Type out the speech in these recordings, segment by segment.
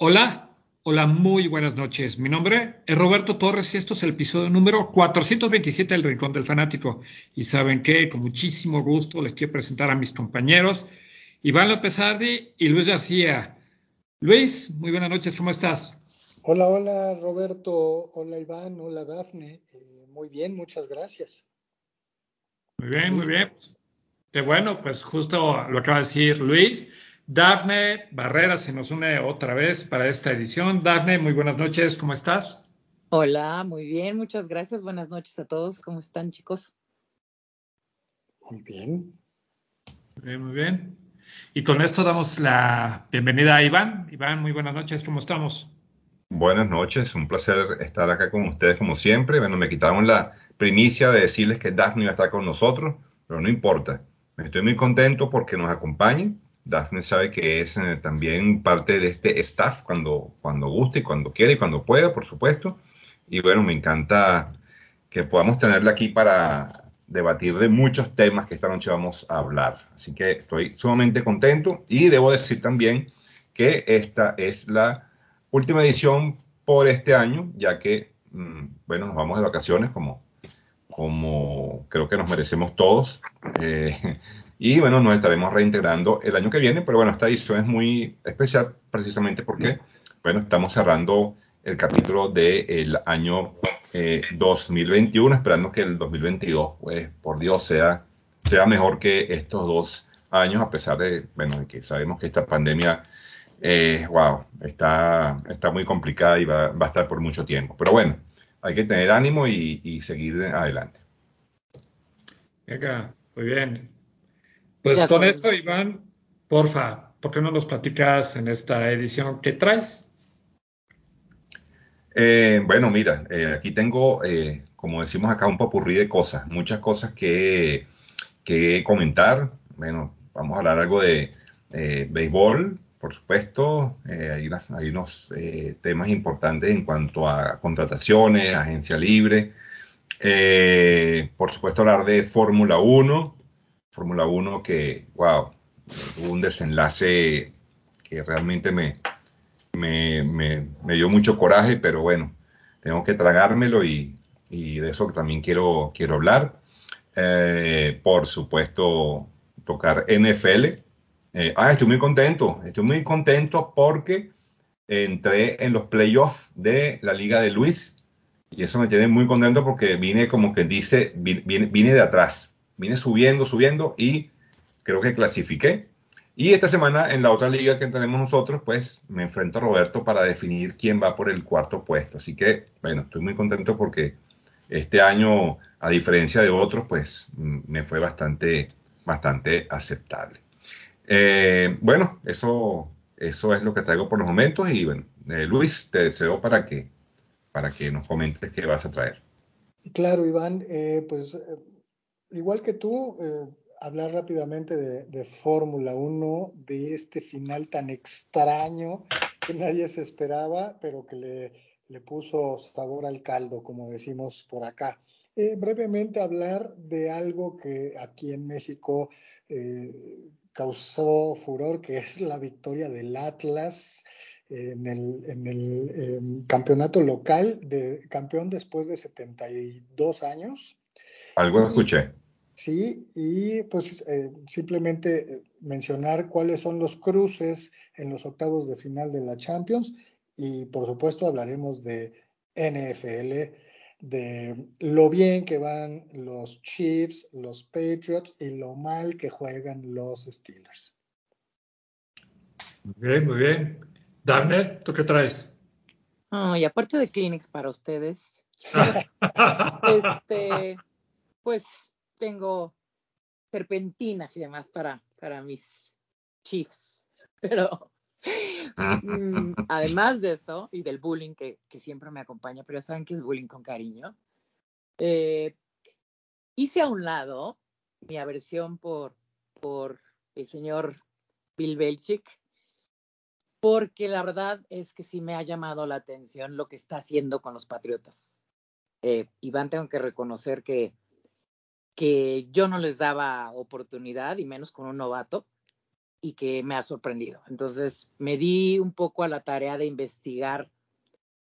Hola, hola, muy buenas noches. Mi nombre es Roberto Torres y esto es el episodio número 427 del Rincón del Fanático. Y saben que con muchísimo gusto les quiero presentar a mis compañeros Iván López Ardi y Luis García. Luis, muy buenas noches, ¿cómo estás? Hola, hola Roberto, hola Iván, hola Dafne. Eh, muy bien, muchas gracias. Muy bien, muy bien. Qué bueno, pues justo lo acaba de decir Luis. Dafne Barrera se nos une otra vez para esta edición. Dafne, muy buenas noches, ¿cómo estás? Hola, muy bien, muchas gracias. Buenas noches a todos. ¿Cómo están, chicos? Muy bien. Muy bien, muy bien. Y con esto damos la bienvenida a Iván. Iván, muy buenas noches, ¿cómo estamos? Buenas noches, un placer estar acá con ustedes como siempre. Bueno, me quitaron la primicia de decirles que Dafne iba a estar con nosotros, pero no importa. Estoy muy contento porque nos acompañen Daphne sabe que es eh, también parte de este staff cuando, cuando guste, cuando quiera y cuando pueda, por supuesto. Y bueno, me encanta que podamos tenerla aquí para debatir de muchos temas que esta noche vamos a hablar. Así que estoy sumamente contento y debo decir también que esta es la última edición por este año, ya que, mm, bueno, nos vamos de vacaciones como, como creo que nos merecemos todos. Eh, y bueno, nos estaremos reintegrando el año que viene, pero bueno, esta edición es muy especial precisamente porque, bueno, estamos cerrando el capítulo del año 2021, eh, esperando que el 2022, pues, por Dios, sea, sea mejor que estos dos años, a pesar de, bueno, de que sabemos que esta pandemia, eh, wow, está, está muy complicada y va, va, a estar por mucho tiempo. Pero bueno, hay que tener ánimo y, y seguir adelante. Venga, muy bien. Pues con eso, Iván, porfa, ¿por qué no nos platicas en esta edición qué traes? Eh, bueno, mira, eh, aquí tengo, eh, como decimos acá, un popurrí de cosas, muchas cosas que, que comentar. Bueno, vamos a hablar algo de béisbol, por supuesto. hay, hay, unos temas importantes en cuanto a contrataciones, agencia libre. por supuesto, hablar de Fórmula 1. Fórmula 1 que, wow, un desenlace que realmente me, me, me, dio mucho coraje, pero bueno, tengo que tragármelo y, y de eso también quiero, quiero hablar. Eh, por supuesto, tocar NFL. Eh, ah, estoy muy contento, estoy muy contento porque entré en los playoffs de la Liga de Luis y eso me tiene muy contento porque vine como que dice, vine, vine de atrás vine subiendo, subiendo y creo que clasifiqué. Y esta semana en la otra liga que tenemos nosotros, pues me enfrento a Roberto para definir quién va por el cuarto puesto. Así que, bueno, estoy muy contento porque este año, a diferencia de otros, pues mm, me fue bastante, bastante aceptable. Eh, bueno, eso, eso es lo que traigo por los momentos y bueno, eh, Luis, te deseo para que, para que nos comentes qué vas a traer. Claro, Iván, eh, pues igual que tú, eh, hablar rápidamente de, Fórmula 1, de este final tan extraño que nadie se esperaba, pero que le, le puso sabor al caldo, como decimos por acá. Eh, brevemente hablar de algo que aquí en México eh, causó furor, que es la victoria del Atlas en el, en el campeonato local, de campeón después de 72 años. Algo escuché. Sí, y pues eh, simplemente eh, mencionar cuáles son los cruces en los octavos de final de la Champions y por supuesto hablaremos de NFL, de lo bien que van los Chiefs, los Patriots y lo mal que juegan los Steelers. Muy bien, muy bien. Darnet, ¿tú qué traes? y aparte de Kleenex para ustedes, este, pues tengo serpentinas y demás para, para mis chiefs. Pero mm, además de eso y del bullying que, siempre me acompaña, pero saben que es bullying con cariño, eh, hice a un lado mi aversión por, por el señor Bill Belichick, porque la verdad es que sí me ha llamado la atención lo que está haciendo con los Patriotas. Eh, Iván, tengo que reconocer que que yo no les daba oportunidad y menos con un novato. y que me ha sorprendido. Entonces me di un poco a la tarea de investigar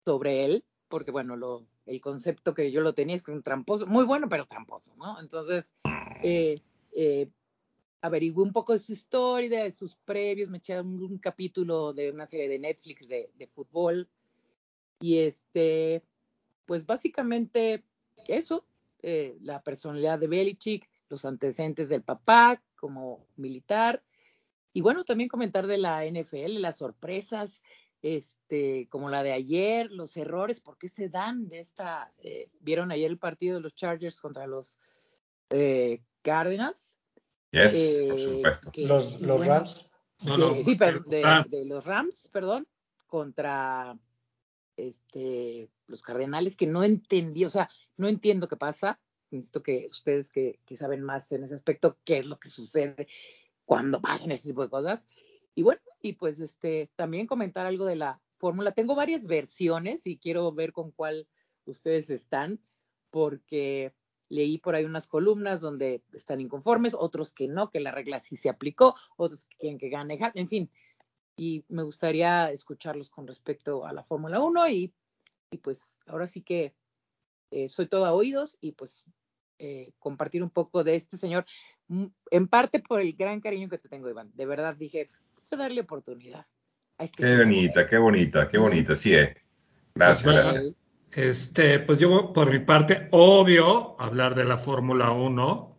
sobre él, porque bueno, lo, el concepto que yo lo tenía es que un tramposo, muy bueno, pero tramposo, ¿no? Entonces, eh, eh, averigué un poco de su historia, de sus previos, me eché un, capítulo de una serie de Netflix de, de, fútbol, y este, pues básicamente eso, eh, la personalidad de Belichick, los antecedentes del papá como militar, y bueno, también comentar de la NFL, las sorpresas, este, como la de ayer, los errores, ¿por qué se dan de esta? Eh, ¿Vieron ayer el partido de los Chargers contra los eh, Cardinals? Yes, por supuesto. los, los Rams. sí, pero de, los Rams, perdón, contra este, los Cardenales, que no entendí, o sea, no entiendo qué pasa. Necesito que ustedes que, saben más en ese aspecto, qué es lo que sucede cuando pasan ese tipo de cosas. Y bueno, y pues este, también comentar algo de la fórmula. Tengo varias versiones y quiero ver con cuál ustedes están, porque leí por ahí unas columnas donde están inconformes, otros que no, que la regla sí se aplicó, otros que quieren que gane, en fin. Y me gustaría escucharlos con respecto a la Fórmula 1 y, y, pues ahora sí que eh, soy toda oídos y pues eh, compartir un poco de este señor, mm, en parte por el gran cariño que te tengo, Iván. De verdad dije, darle oportunidad. Este qué bonita, qué bonita, qué bonita, sí es. Gracias, pues gracias. Este, pues yo por mi parte, obvio, hablar de la Fórmula 1,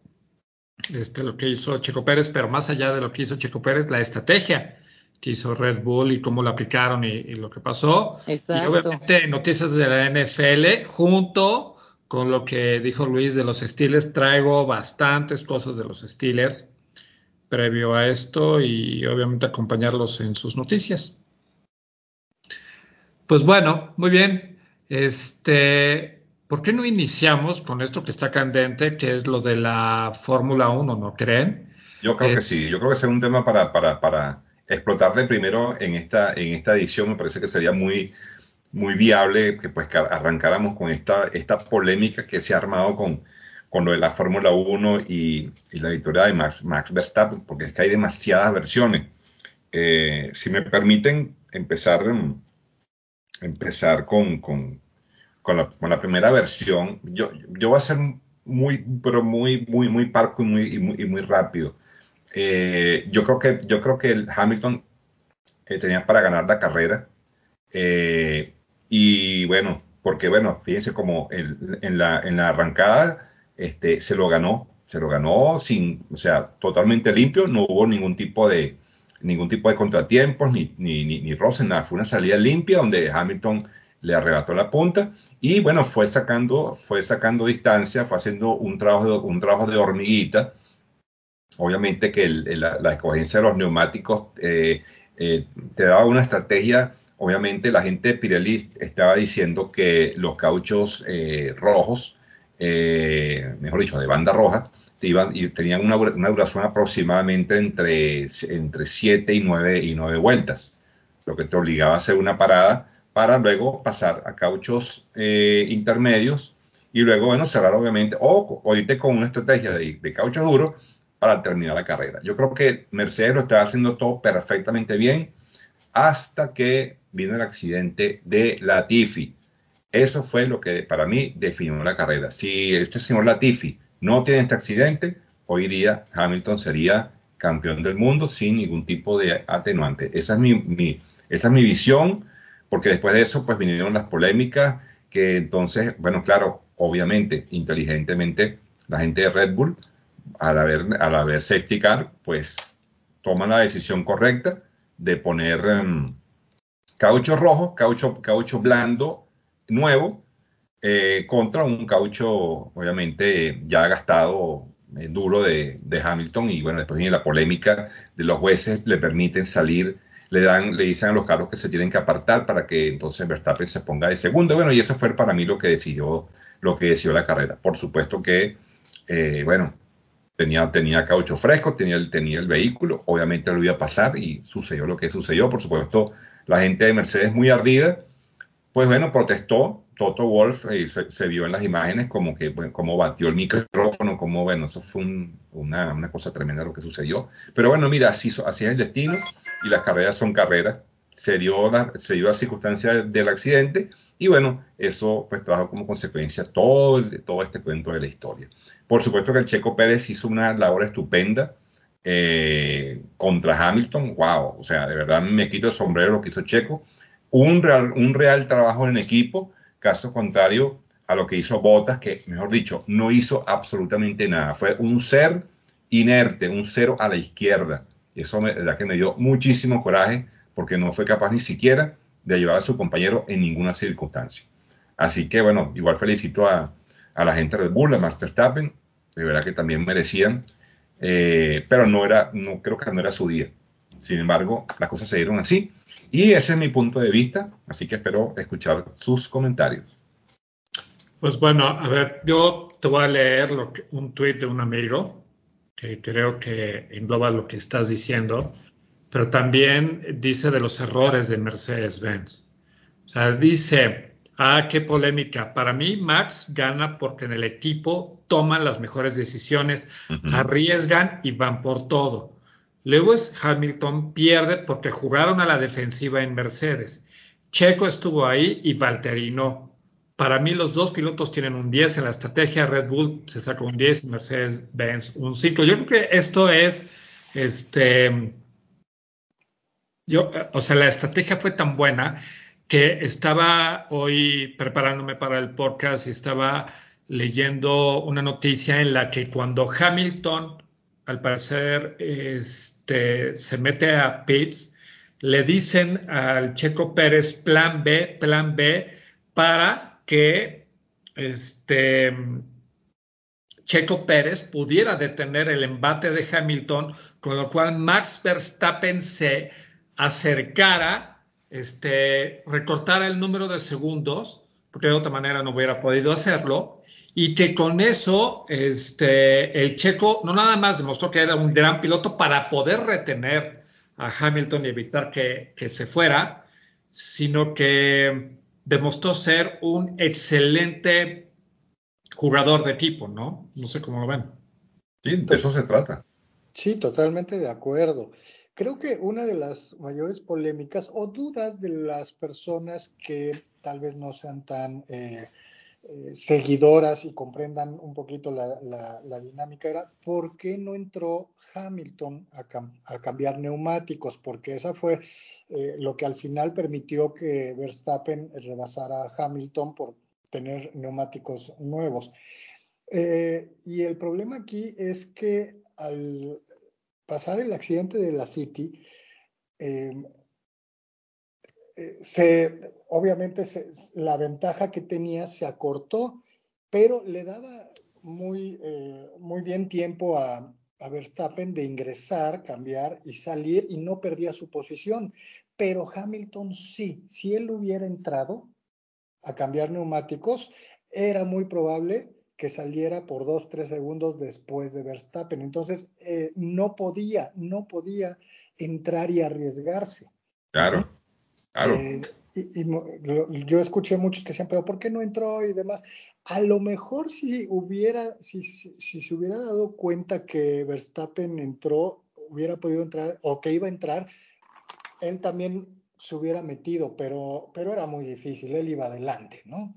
este, lo que hizo Checo Pérez, pero más allá de lo que hizo Checo Pérez, la estrategia que hizo Red Bull y cómo la aplicaron y, lo que pasó. Exacto. Y obviamente noticias de la NFL, junto con lo que dijo Luis de los Steelers, traigo bastantes cosas de los Steelers previo a esto y obviamente acompañarlos en sus noticias. Pues bueno, muy bien. Este, ¿por qué no iniciamos con esto que está candente, que es lo de la Fórmula 1, ¿no creen? Yo creo que sí, yo creo que será un tema para, para, para explotar de primero en esta, en esta edición, me parece que sería muy, muy viable que pues arrancáramos con esta, esta polémica que se ha armado con, con lo de la Fórmula 1 y, la victoria de Max, Max Verstappen, porque es que hay demasiadas versiones. Eh, si me permiten empezar, empezar con, con, con, la, primera versión, yo, yo voy a ser muy, pero muy, muy, muy parco y muy, y muy, rápido. Eh, yo creo que, yo creo que el Hamilton eh, tenía para ganar la carrera. y bueno, porque bueno, fíjense como en, la, en la arrancada este, se lo ganó, se lo ganó sin, o sea, totalmente limpio, no hubo ningún tipo de, ningún tipo de contratiempos, ni, ni, ni, ni nada, fue una salida limpia donde Hamilton le arrebató la punta y bueno, fue sacando, fue sacando distancia, fue haciendo un trabajo de, un trabajo de hormiguita. Obviamente que la, escogencia de los neumáticos eh, eh, te daba una estrategia. Obviamente la gente de Pirelli estaba diciendo que los cauchos eh, rojos mejor dicho, de banda roja, iban, y tenían una, duración aproximadamente entre, entre 7 y 9, y 9 vueltas, lo que te obligaba a hacer una parada para luego pasar a cauchos intermedios y luego, bueno, cerrar obviamente, o, o irte con una estrategia de, de cauchos duros para terminar la carrera. Yo creo que Mercedes lo estaba haciendo todo perfectamente bien hasta que vino el accidente de la Tifi eso fue lo que para mí definió la carrera. Si este señor Latifi no tiene este accidente, hoy día Hamilton sería campeón del mundo sin ningún tipo de atenuante. Esa es mi, esa es mi visión, porque después de eso pues vinieron las polémicas que entonces, bueno, claro, obviamente, inteligentemente, la gente de Red Bull, al haber, al haber safety car, pues toma la decisión correcta de poner um, caucho rojo, caucho, caucho blando nuevo eh, contra un caucho, obviamente, ya gastado eh, duro de, Hamilton. Y bueno, después viene la polémica de los jueces, le permiten salir, le dan, le dicen a los carros que se tienen que apartar para que entonces Verstappen se ponga de segundo. Bueno, y eso fue para mí lo que decidió, lo que decidió la carrera. Por supuesto que, eh, bueno, tenía, tenía caucho fresco, tenía el, tenía el vehículo, obviamente lo iba a pasar y sucedió lo que sucedió. Por supuesto, la gente de Mercedes muy ardida pues bueno, protestó, Toto Wolf eh, se, vio en las imágenes como que, bueno, como batió el micrófono, como, bueno, eso fue una, una, cosa tremenda lo que sucedió. Pero bueno, mira, así, así es el destino y las carreras son carreras. Se dio la, se dio la circunstancia del accidente y bueno, eso pues trajo como consecuencia todo, todo este cuento de la historia. Por supuesto que el Checo Pérez hizo una labor estupenda eh, contra Hamilton. Wow, o sea, de verdad me quito el sombrero lo que hizo Checo. Un real, un real trabajo en equipo, caso contrario a lo que hizo Bottas, que mejor dicho, no hizo absolutamente nada. Fue un ser inerte, un cero a la izquierda. Eso me, da que me dio muchísimo coraje porque no fue capaz ni siquiera de ayudar a su compañero en ninguna circunstancia. Así que bueno, igual felicito a, a la gente Red Bull, a Master Stappen, de verdad que también merecían, eh, pero no era, no creo que no era su día. Sin embargo, las cosas se dieron así y ese es mi punto de vista, así que espero escuchar sus comentarios. Pues bueno, a ver, yo te voy a leer lo un tuit de un amigo que creo que engloba lo que estás diciendo pero también dice de los errores de Mercedes-Benz. O sea, dice, ah, qué polémica. Para mí, Max gana porque en el equipo toman las mejores decisiones, arriesgan y van por todo. Lewis Hamilton pierde porque jugaron a la defensiva en Mercedes. Checo estuvo ahí y Valtteri no. Para mí los dos pilotos tienen un 10 en la estrategia. Red Bull se sacó un 10 Mercedes-Benz un 5. Yo creo que esto es este, yo, o sea, la estrategia fue tan buena que estaba hoy preparándome para el podcast y estaba leyendo una noticia en la que cuando Hamilton, al parecer, este, se mete a pits, le dicen al Checo Pérez plan B, plan B, para que este, Checo Pérez pudiera detener el embate de Hamilton, con lo cual Max Verstappen se acercara, este, recortara el número de segundos, porque de otra manera no hubiera podido hacerlo, y que con eso este, el checo no nada más demostró que era un gran piloto para poder retener a Hamilton y evitar que, que se fuera, sino que demostró ser un excelente jugador de equipo, ¿no? No sé cómo lo ven. Sí, de eso se trata. Sí, totalmente de acuerdo. Creo que una de las mayores polémicas o dudas de las personas que tal vez no sean tan eh, eh, seguidoras y comprendan un poquito la, dinámica era por qué no entró Hamilton a, cambiar neumáticos, porque esa fue eh, lo que al final permitió que Verstappen rebasara a Hamilton por tener neumáticos nuevos. y el problema aquí es que al, pasar el accidente de la City, em, eh, se, obviamente la ventaja que tenía se acortó, pero le daba muy, eh, muy bien tiempo a, a, Verstappen de ingresar, cambiar y salir y no perdía su posición. Pero Hamilton sí, si él hubiera entrado a cambiar neumáticos, era muy probable que saliera por dos, tres segundos después de Verstappen. Entonces, eh, no podía, no podía entrar y arriesgarse. Claro, claro. Eh, y, yo escuché muchos que decían, pero ¿por qué no entró y demás? A lo mejor si hubiera, si, si, se hubiera dado cuenta que Verstappen entró, hubiera podido entrar o que iba a entrar, él también se hubiera metido, pero, pero era muy difícil, él iba adelante, ¿no?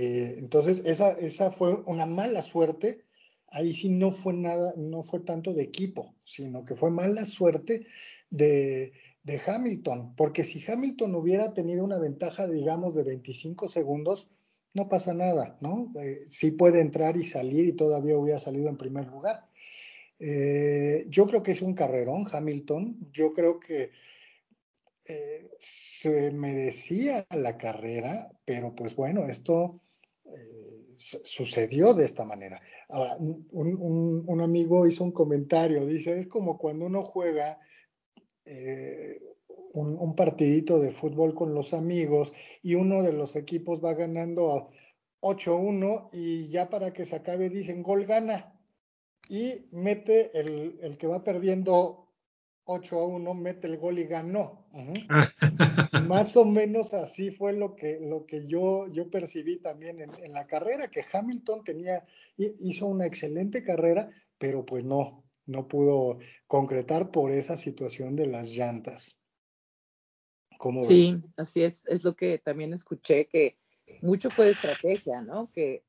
Eh, entonces, esa, esa fue una mala suerte. Ahí sí no fue nada, no fue tanto de equipo, sino que fue mala suerte de, de Hamilton, porque si Hamilton hubiera tenido una ventaja, digamos, de 25 segundos, no pasa nada, ¿no? Eh, sí puede entrar y salir y todavía hubiera salido en primer lugar. Eh, yo creo que es un carrerón Hamilton, yo creo que se merecía la carrera, pero pues bueno, esto eh, sucedió de esta manera. Ahora, un, amigo hizo un comentario, dice, es como cuando uno juega eh, un, partidito de fútbol con los amigos y uno de los equipos va ganando 8-1 y ya para que se acabe dicen gol gana y mete el, el que va perdiendo 8 1, mete el gol y ganó Más o menos así fue lo que, lo que yo, yo percibí también en, en, la carrera, que Hamilton tenía, hizo una excelente carrera, pero pues no, no pudo concretar por esa situación de las llantas. sí, así es, es lo que también escuché, que mucho fue de estrategia, ¿no? Que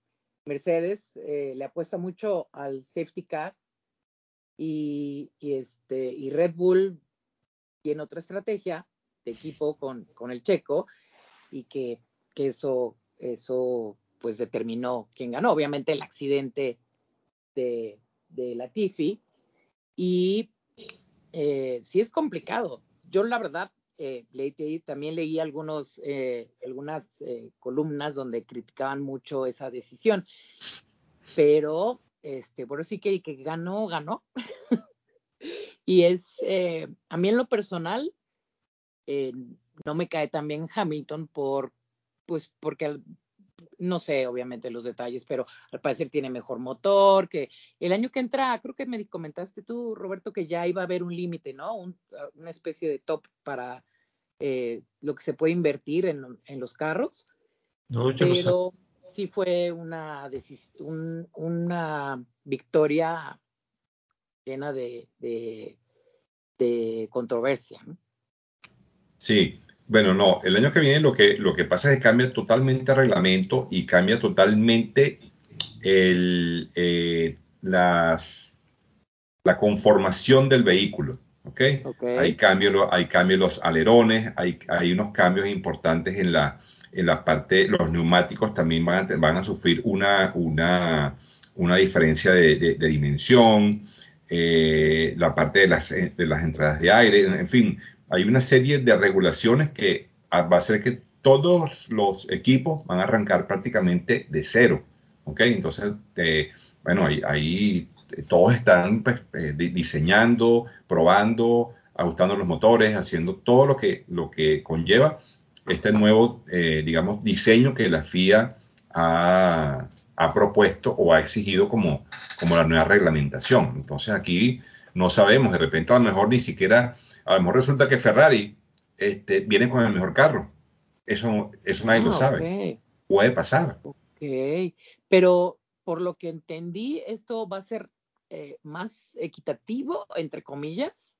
Mercedes eh, le apuesta mucho al safety car y, este, y Red Bull tiene otra estrategia de equipo con, con el checo y que, que, eso, eso pues determinó quién ganó. Obviamente el accidente de, de Latifi y eh, sí es complicado. Yo la verdad eh, también leí algunos, eh, algunas eh, columnas donde criticaban mucho esa decisión, pero este, bueno, sí que el que ganó, ganó. y es, a mí en lo personal, no me cae tan bien Hamilton por, pues porque no sé obviamente los detalles, pero al parecer tiene mejor motor, que el año que entra, creo que me comentaste tú, Roberto, que ya iba a haber un límite, ¿no? una especie de top para eh, lo que se puede invertir en, en los carros. No, pero sí fue una, un, una victoria llena de, de, de controversia. ¿no? Sí, bueno, no, el año que viene lo que, lo que pasa es que cambia totalmente el reglamento y cambia totalmente el, eh, las, la conformación del vehículo. ¿okay? Hay, cambios, hay cambios los alerones, hay, hay unos cambios importantes en la, en la parte, los neumáticos también van a, van a sufrir una, una, una diferencia de, de, dimensión, eh, la parte de las, de las entradas de aire, en fin, hay una serie de regulaciones que va a hacer que todos los equipos van a arrancar prácticamente de cero. ¿ok? Entonces, eh, bueno, ahí, todos están pues, eh, diseñando, probando, ajustando los motores, haciendo todo lo que, lo que conlleva este nuevo, eh, digamos, diseño que la FIA ha, ha, propuesto o ha exigido como, como la nueva reglamentación. Entonces aquí no sabemos, de repente a lo mejor ni siquiera a lo mejor resulta que Ferrari este, viene con el mejor carro. Eso, eso nadie lo ah, sabe. Puede pasar. Ok, pero por lo que entendí, esto va a ser eh, más equitativo, entre comillas.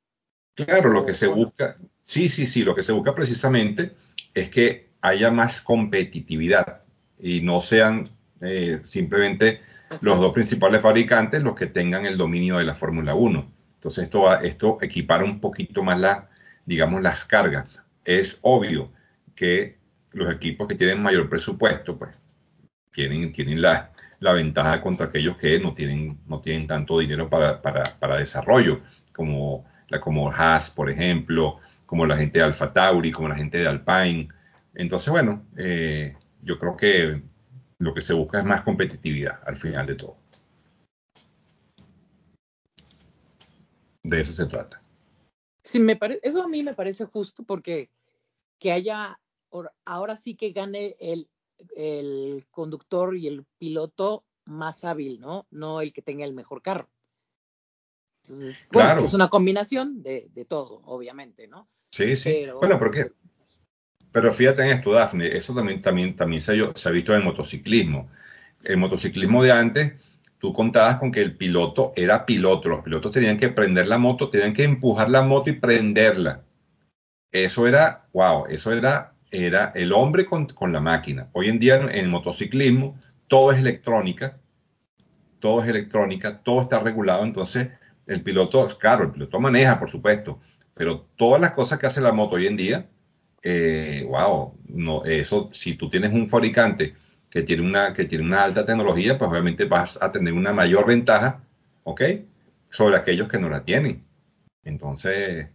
Claro, lo que se busca, sí, sí, sí, lo que se busca precisamente es que haya más competitividad y no sean eh, simplemente los dos principales fabricantes los que tengan el dominio de la Fórmula 1. Entonces esto, esto equipara un poquito más la, digamos, las cargas. Es obvio que los equipos que tienen mayor presupuesto, pues, tienen, tienen la, la ventaja contra aquellos que no tienen, no tienen tanto dinero para, para, para desarrollo, como, la, como Haas, por ejemplo, como la gente de Alfa Tauri, como la gente de Alpine. Entonces, bueno, eh, yo creo que lo que se busca es más competitividad al final de todo. De eso se trata. Sí, me eso a mí me parece justo porque que haya, ahora sí que gane el, el conductor y el piloto más hábil, ¿no? No el que tenga el mejor carro. claro. es una combinación de, de, todo, obviamente, ¿no? Sí, sí. Pero, bueno, porque, pero fíjate en esto, Dafne, eso también, también, también se, se ha visto en el motociclismo. El motociclismo de antes tú contabas con que el piloto era piloto, los pilotos tenían que prender la moto, tenían que empujar la moto y prenderla. Eso era, wow, eso era, era el hombre con, la máquina. Hoy en día en el motociclismo todo es electrónica, todo es electrónica, todo está regulado, entonces el piloto, claro, el piloto maneja, por supuesto, pero todas las cosas que hace la moto hoy en día, eh, wow, no, eso, si tú tienes un fabricante que tiene una, que tiene una alta tecnología, pues obviamente vas a tener una mayor ventaja, ¿ok? Sobre aquellos que no la tienen. Entonces,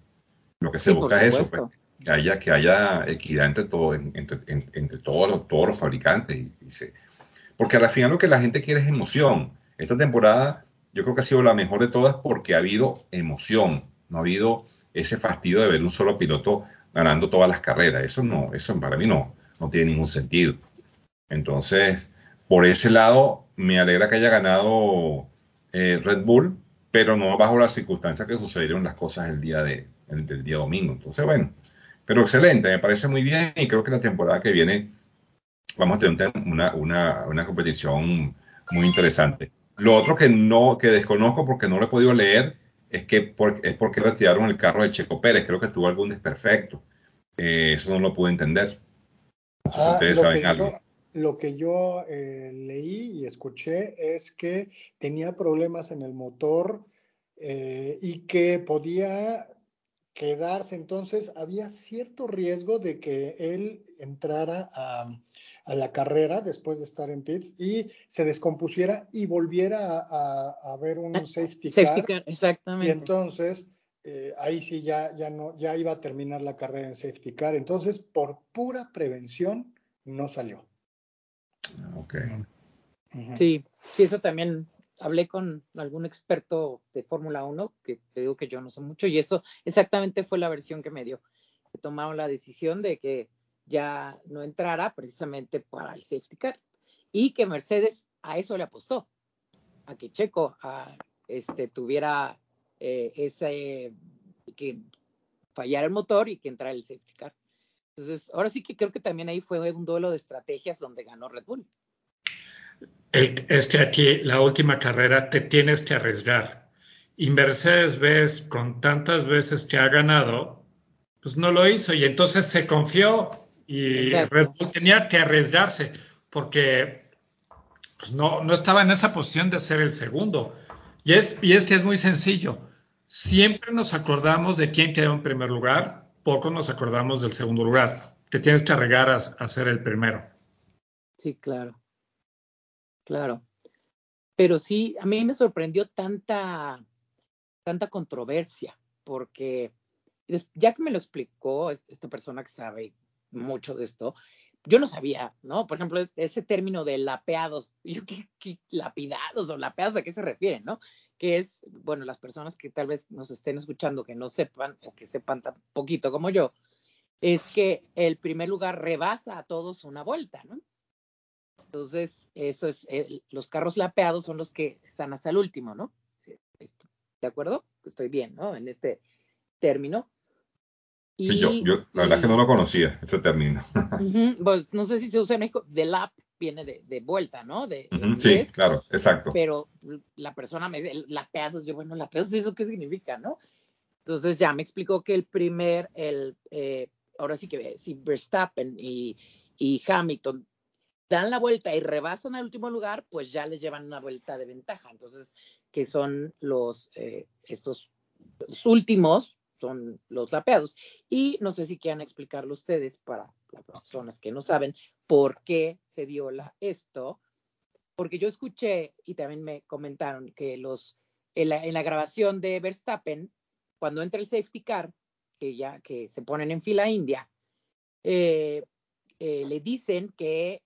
lo que se busca es eso, pues, que haya, que haya equidad entre, todo, entre, entre, todos, los, todos los fabricantes. Y, porque al final lo que la gente quiere es emoción. Esta temporada yo creo que ha sido la mejor de todas porque ha habido emoción, no ha habido ese fastidio de ver un solo piloto ganando todas las carreras. Eso no, eso para mí no, no tiene ningún sentido. Entonces, por ese lado, me alegra que haya ganado eh, Red Bull, pero no bajo las circunstancias que sucedieron las cosas el día de, el, día domingo. Entonces, bueno, Pero excelente, me parece muy bien y creo que la temporada que viene vamos a tener una, una, una competición muy interesante. Lo otro que no, que desconozco porque no lo he podido leer es que por, es porque retiraron el carro de Checo Pérez. Creo que tuvo algún desperfecto. Eh, eso no lo pude entender. No sé si ah, ustedes saben algo. lo que yo eh, leí y escuché es que tenía problemas en el motor eh, y que podía quedarse. Entonces había cierto riesgo de que él entrara a, la carrera después de estar en pits y se descompusiera y volviera a, ver un ah, safety car. Safety car exactamente. Y entonces eh, ahí sí ya, ya, no, ya iba a terminar la carrera en safety car. Entonces, por pura prevención, no salió. Ok. Sí, sí, eso también hablé con algún experto de Fórmula 1, que te digo que yo no sé mucho, y eso exactamente fue la versión que me dio. Que tomaron la decisión de que ya no entrara precisamente para el safety car y que Mercedes a eso le apostó, a que Checo este, tuviera eh, ese, que fallara el motor y que entrara el safety car. Entonces, ahora sí que creo que también ahí fue un duelo de estrategias donde ganó Red Bull es que aquí la última carrera te tienes que arriesgar. Y Mercedes ves con tantas veces que ha ganado, pues no lo hizo y entonces se confió y Red Bull tenía que arriesgarse porque pues no, no estaba en esa posición de ser el segundo. Y es, y es que es muy sencillo. Siempre nos acordamos de quién quedó en primer lugar, poco nos acordamos del segundo lugar. Te tienes que arriesgar a ser el primero. Sí, claro. Claro. Pero sí, a mí me sorprendió tanta, tanta controversia, porque ya que me lo explicó esta persona que sabe mucho de esto, yo no sabía, ¿no? Por ejemplo, ese término de lapeados, yo qué, lapidados o lapeados a qué se refieren, ¿no? Que es, bueno, las personas que tal vez nos estén escuchando que no sepan o que sepan tan poquito como yo, es que el primer lugar rebasa a todos una vuelta, ¿no? Entonces, eso es, eh, los carros lapeados son los que están hasta el último, ¿no? ¿De acuerdo? Estoy bien, ¿no? En este término. Sí, yo, la verdad es que no lo conocía, ese término. pues no sé si se usa en México, de lap viene de, vuelta, ¿no? De, sí, claro, exacto. Pero la persona me dice, lapeados, yo, bueno, lapeados, ¿eso qué significa, no? Entonces ya me explicó que el primer, el, eh, ahora sí que si Verstappen y, y Hamilton dan la vuelta y rebasan al último lugar, pues ya les llevan una vuelta de ventaja. Entonces, que son los, eh, estos últimos, son los lapeados. Y no sé si quieran explicarlo ustedes para las personas que no saben por qué se dio esto, porque yo escuché y también me comentaron que los, en la, grabación de Verstappen, cuando entra el safety car, que ya que se ponen en fila india, eh, eh, le dicen que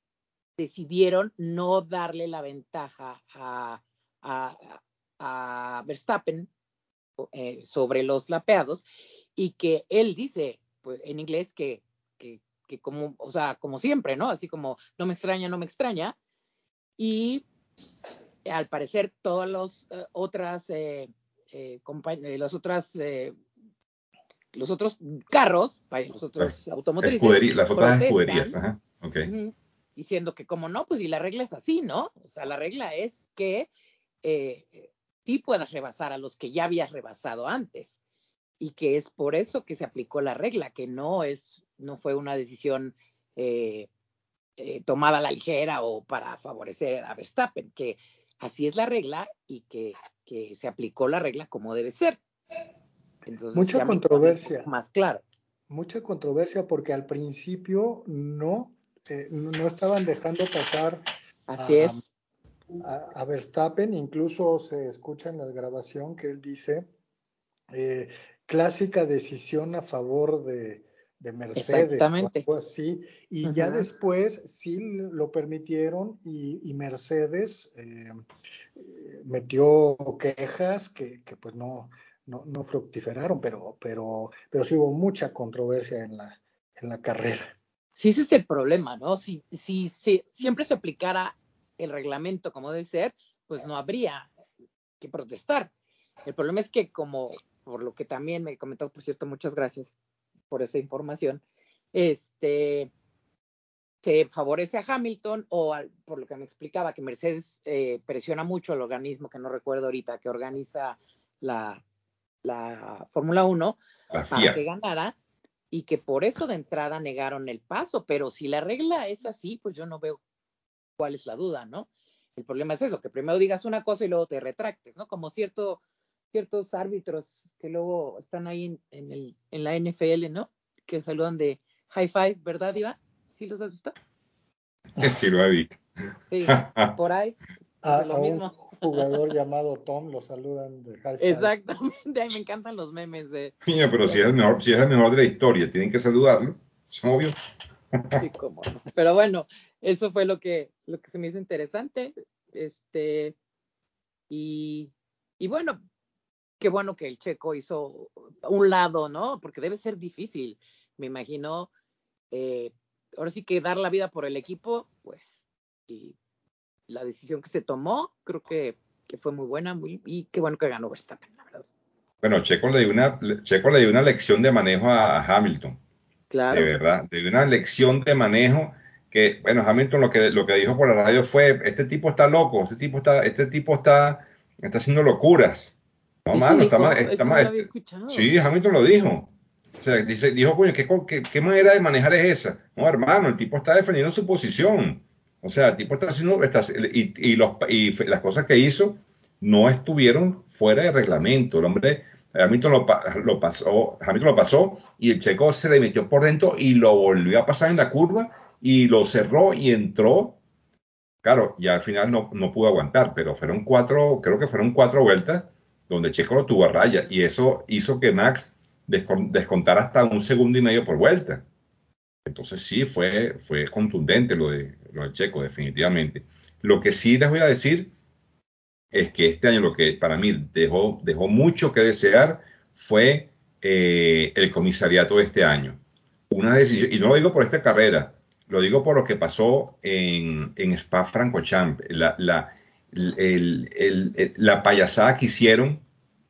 decidieron no darle la ventaja a, Verstappen eh, sobre los lapeados y que él dice pues, en inglés que, que, como, o sea, como siempre, ¿no? Así como no me extraña, no me extraña. Y al parecer todas las eh, otras eh, los otras los otros carros, los otros automotrices, las otras escuderías, ajá. Okay diciendo que como no, pues si la regla es así, ¿no? O sea, la regla es que eh, sí puedas rebasar a los que ya habías rebasado antes y que es por eso que se aplicó la regla, que no es, no fue una decisión eh, eh, tomada a la ligera o para favorecer a Verstappen, que así es la regla y que, que se aplicó la regla como debe ser. Entonces, Mucha controversia. Más claro. Mucha controversia porque al principio no este, no estaban dejando pasar Así a, es. A, Verstappen, incluso se escucha en la grabación que él dice, eh, clásica decisión a favor de, Mercedes, o algo así, y ya después sí lo permitieron y, Mercedes eh, metió quejas que, pues no, no, fructiferaron, pero, pero, pero sí hubo mucha controversia en la, en la carrera. Sí, ese es el problema, ¿no? Si, si, siempre se aplicara el reglamento como debe ser, pues no habría que protestar. El problema es que como, por lo que también me comentó, por cierto, muchas gracias, por esa información, este, se favorece a Hamilton o por lo que me explicaba que Mercedes eh, presiona mucho al organismo que no recuerdo ahorita que organiza la, la Fórmula 1 para que ganara y que por eso de entrada negaron el paso, pero si la regla es así, pues yo no veo cuál es la duda, ¿no? El problema es eso, que primero digas una cosa y luego te retractes, ¿no? Como cierto, ciertos árbitros que luego están ahí en, en, el, en la NFL, ¿no? Que saludan de high five, ¿verdad, Iván? ¿Sí los asusta? Sí, lo he visto. Sí, por ahí. A, lo mismo. un jugador llamado Tom lo saludan de high five. Exactamente, me encantan los memes de. Mira, pero si es el mejor, si es el mejor de la historia, tienen que saludarlo, es obvio. Pero bueno, eso fue lo que, lo que se me hizo interesante. Este, y, y bueno, qué bueno que el checo hizo un lado, ¿no? Porque debe ser difícil. Me imagino eh, ahora sí que dar la vida por el equipo, pues, y la decisión que se tomó, creo que, fue muy buena, muy, y qué bueno que ganó Verstappen, la verdad. Bueno, Checo le dio una, Checo le dio una lección de manejo a, Hamilton. Claro. De verdad, dio una lección de manejo que, bueno, Hamilton lo que, lo que dijo por la radio fue, este tipo está loco, este tipo está, este tipo está, está haciendo locuras. No, mano, está mal, está mal. Sí, Hamilton lo dijo. O sea, dice, dijo, coño, ¿qué, qué, manera de manejar es esa? No, hermano, el tipo está defendiendo su posición. O sea, el tipo está haciendo, y, y, los, y las cosas que hizo no estuvieron fuera de reglamento. El hombre, Hamilton lo, pasó, Hamilton lo pasó y el checo se le metió por dentro y lo volvió a pasar en la curva y lo cerró y entró. Claro, ya al final no, no pudo aguantar, pero fueron cuatro, creo que fueron cuatro vueltas donde Checo lo tuvo a raya y eso hizo que Max descontar hasta un segundo y medio por vuelta. Entonces sí, fue, fue contundente lo de, lo Checo, definitivamente. Lo que sí les voy a decir es que este año lo que para mí dejó, dejó mucho que desear fue eh, el comisariato de este año. Una decisión, y no lo digo por esta carrera, lo digo por lo que pasó en, en Spa Francorchamps, la, la, la payasada que hicieron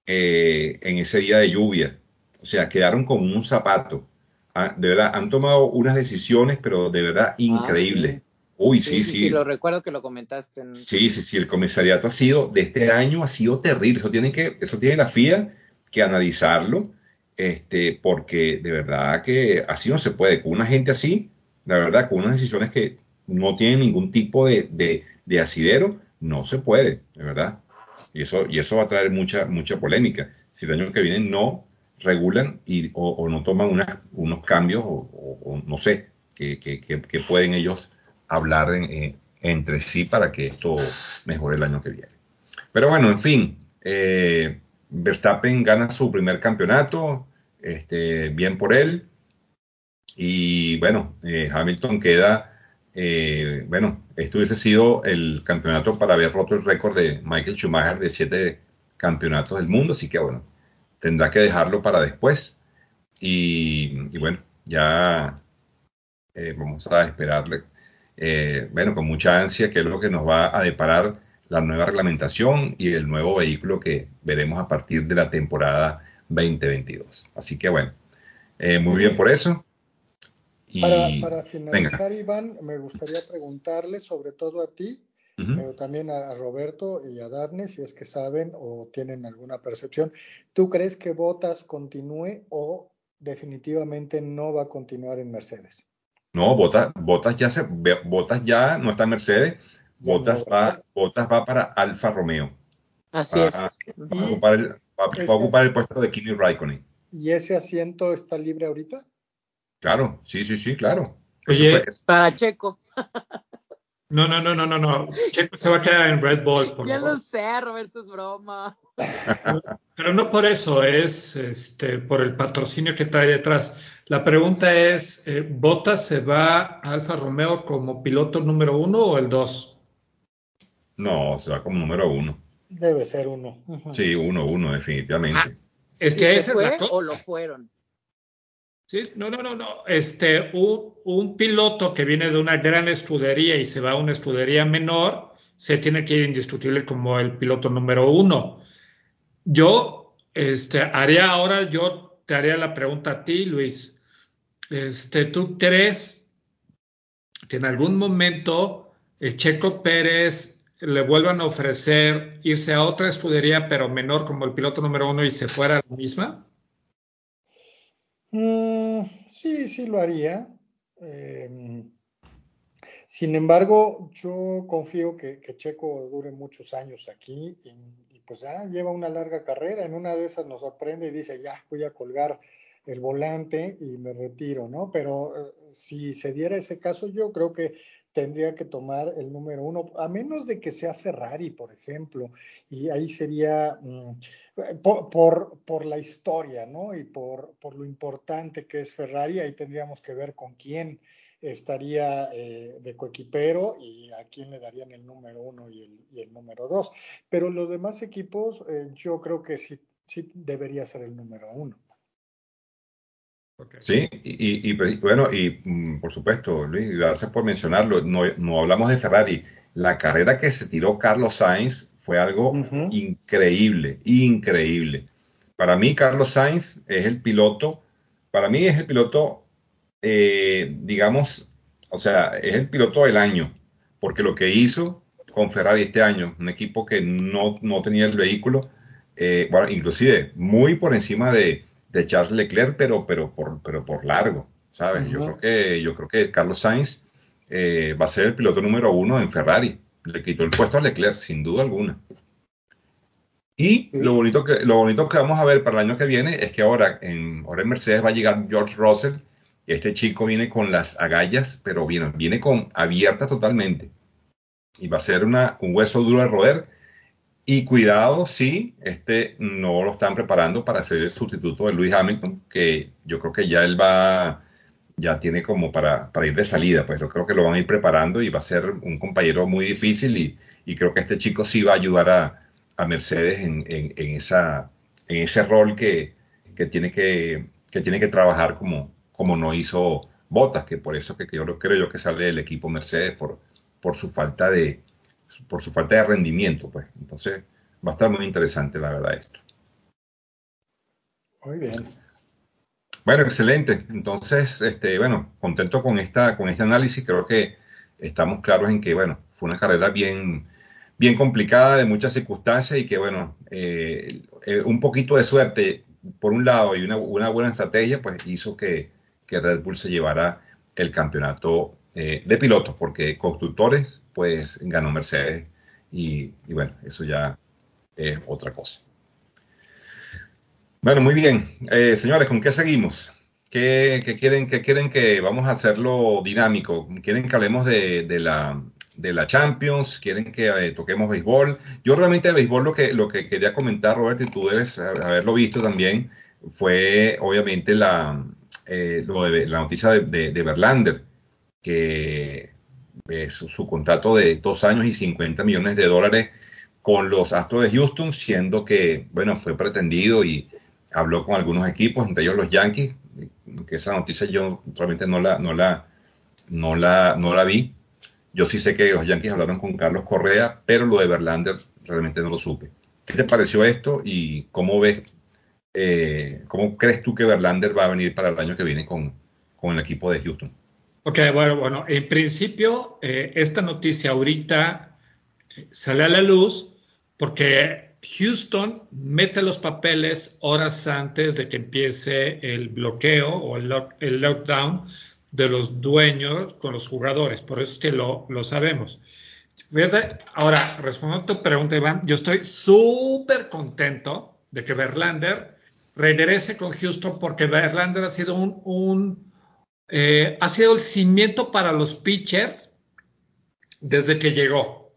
eh, en ese día de lluvia o sea, quedaron como un zapato. Ah, de verdad, han tomado unas decisiones, pero de verdad ah, increíbles. Uy, sí, sí, sí, Lo recuerdo que lo comentaste. Sí, sí, sí. El comisariato ha sido, de este año, ha sido terrible. Eso tiene que, eso tiene la FIA que analizarlo, este, porque de verdad que así no se puede. Con una gente así, la verdad, con unas decisiones que no tienen ningún tipo de, de, de asidero, no se puede, de verdad. Y eso, y eso va a traer mucha, mucha polémica. Si el año que viene no regulan y, o, no toman unos cambios o, no sé, que, que, pueden ellos hablar eh, entre sí para que esto mejore el año que viene. Pero bueno, en fin, eh, Verstappen gana su primer campeonato, este, bien por él. Y bueno, eh, Hamilton queda, bueno, esto hubiese sido el campeonato para haber roto el récord de Michael Schumacher de siete campeonatos del mundo, así que bueno, tendrá que dejarlo para después. Y, bueno, ya vamos a esperarle, eh, bueno, con mucha ansia, que es lo que nos va a deparar la nueva reglamentación y el nuevo vehículo que veremos a partir de la temporada 2022. Así que bueno, eh, muy bien por eso. para, finalizar, Iván, me gustaría preguntarle, sobre todo a ti, pero también a, Roberto y a Daphne, si es que saben o tienen alguna percepción. ¿Tú crees que Botas continúe o definitivamente no va a continuar en Mercedes? No, Botas, Botas ya se, Botas ya no está en Mercedes, Botas va, Botas va para Alfa Romeo. Así es. Va a, ocupar el, va, ocupar el puesto de Kimi Raikkonen. ¿Y ese asiento está libre ahorita? Claro, sí, sí, sí, claro. Oye, para Checo. No, no, no, no, no, no. Checo se va a quedar en Red Bull. Por ya lo sé, Roberto, es broma. Pero no por eso, es este, por el patrocinio que trae detrás. La pregunta es, eh, ¿Bottas se va a Alfa Romeo como piloto número uno o el dos? No, se va como número uno. Debe ser uno. Sí, uno, uno, definitivamente. Ah, es que ese fue o lo fueron? Sí, no, no, no, no. Este, un, piloto que viene de una gran escudería y se va a una escudería menor, se tiene que ir indiscutible como el piloto número uno. Yo, este, haría ahora, yo te haría la pregunta a ti, Luis. este, ¿tú crees que en algún momento el Checo Pérez le vuelvan a ofrecer irse a otra escudería, pero menor como el piloto número uno y se fuera a la misma? Mm, sí, sí lo haría. Eh, sin embargo, yo confío que, Checo dure muchos años aquí y, pues ya lleva una larga carrera. En una de esas nos sorprende y dice, ya voy a colgar el volante y me retiro, ¿no? Pero eh, si se diera ese caso, yo creo que tendría que tomar el número uno, a menos de que sea Ferrari, por ejemplo, y ahí sería mm, por, por, la historia, ¿no? Y por, por lo importante que es Ferrari, ahí tendríamos que ver con quién estaría eh, de coequipero y a quién le darían el número uno y el, número dos. Pero los demás equipos, eh, yo creo que sí, sí debería ser el número uno. Sí, y, bueno, y mm, por supuesto, Luis, gracias por mencionarlo. No, hablamos de Ferrari. La carrera que se tiró Carlos Sainz fue algo increíble, increíble. Para mí, Carlos Sainz es el piloto, para mí es el piloto eh, digamos, o sea, es el piloto del año, porque lo que hizo con Ferrari este año, un equipo que no, no tenía el vehículo, eh, bueno, inclusive muy por encima de, de, Charles Leclerc, pero, pero, por, pero por largo, ¿sabes? yo, creo que, yo creo que Carlos Sainz eh, va a ser el piloto número uno en Ferrari. Le quitó el puesto a Leclerc, sin duda alguna. Y lo bonito, que, lo bonito que vamos a ver para el año que viene es que ahora en, ahora en Mercedes va a llegar George Russell, este chico viene con las agallas, pero viene, viene con abierta totalmente. Y va a ser una, un hueso duro de roer. Y cuidado si este no lo están preparando para ser el sustituto de Lewis Hamilton, que yo creo que ya él va, ya tiene como para, para ir de salida, pues yo creo que lo van a ir preparando y va a ser un compañero muy difícil y, y creo que este chico sí va a ayudar a, a Mercedes en, en, en, esa, en ese rol que, que, tiene que, que tiene que trabajar como, como no hizo Botas, que por eso que, yo lo creo yo que sale del equipo Mercedes por, por su falta de por su falta de rendimiento, pues. Entonces, va a estar muy interesante la verdad esto. Muy bien. Bueno, excelente. Entonces, este, bueno, contento con esta, con este análisis. Creo que estamos claros en que, bueno, fue una carrera bien, bien complicada de muchas circunstancias y que, bueno, eh, eh, un poquito de suerte por un lado y una, una buena estrategia, pues hizo que, que Red Bull se llevara el campeonato eh, de pilotos, porque constructores, pues ganó Mercedes y, bueno, eso ya es otra cosa. Bueno, muy bien. Eh, señores, ¿con qué seguimos? ¿Qué, quieren, ¿Qué quieren que vamos a hacerlo dinámico? ¿Quieren que hablemos de, la, de la Champions? ¿Quieren que eh, toquemos béisbol? Yo realmente de béisbol lo que, lo que quería comentar, Robert, y tú debes haberlo visto también, fue obviamente la, eh, lo de, la noticia de, de, Verlander, que eh, su, contrato de dos años y 50 millones de dólares con los Astros de Houston, siendo que, bueno, fue pretendido y habló con algunos equipos, entre ellos los Yankees, que esa noticia yo realmente no la, no la, no la, no la vi. Yo sí sé que los Yankees hablaron con Carlos Correa, pero lo de Verlander realmente no lo supe. ¿Qué te pareció esto y cómo ves eh, ¿cómo crees tú que Verlander va a venir para el año que viene con, el equipo de Houston? Ok, bueno, bueno, en principio eh, esta noticia ahorita eh, sale a la luz porque Houston mete los papeles horas antes de que empiece el bloqueo o el, lockdown de los dueños con los jugadores, por eso es que lo, lo sabemos. Ahora, respondiendo a tu pregunta, Iván, yo estoy súper contento de que Verlander regrese con Houston porque Verlander ha sido un, eh, ha sido el cimiento para los pitchers desde que llegó.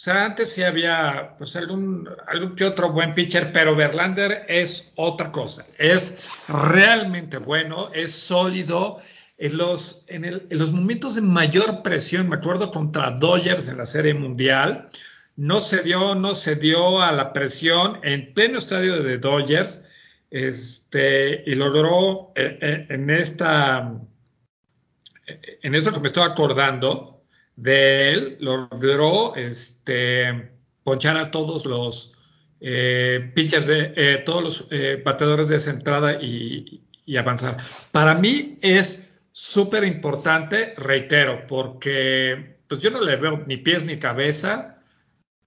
O sea, antes sí había pues algún, algún que otro buen pitcher, pero Verlander es otra cosa. Es realmente bueno, es sólido. En los, en, en los momentos de mayor presión, me acuerdo contra Dodgers en la Serie Mundial, no se dio, no se a la presión en pleno estadio de Dodgers este, y logró eh, eh, en esta, en esto que me estoy acordando de él, logró este, ponchar a todos los eh, pitchers, de, todos los bateadores de esa entrada y, y, avanzar. Para mí es súper importante, reitero, porque pues yo no le veo ni pies ni cabeza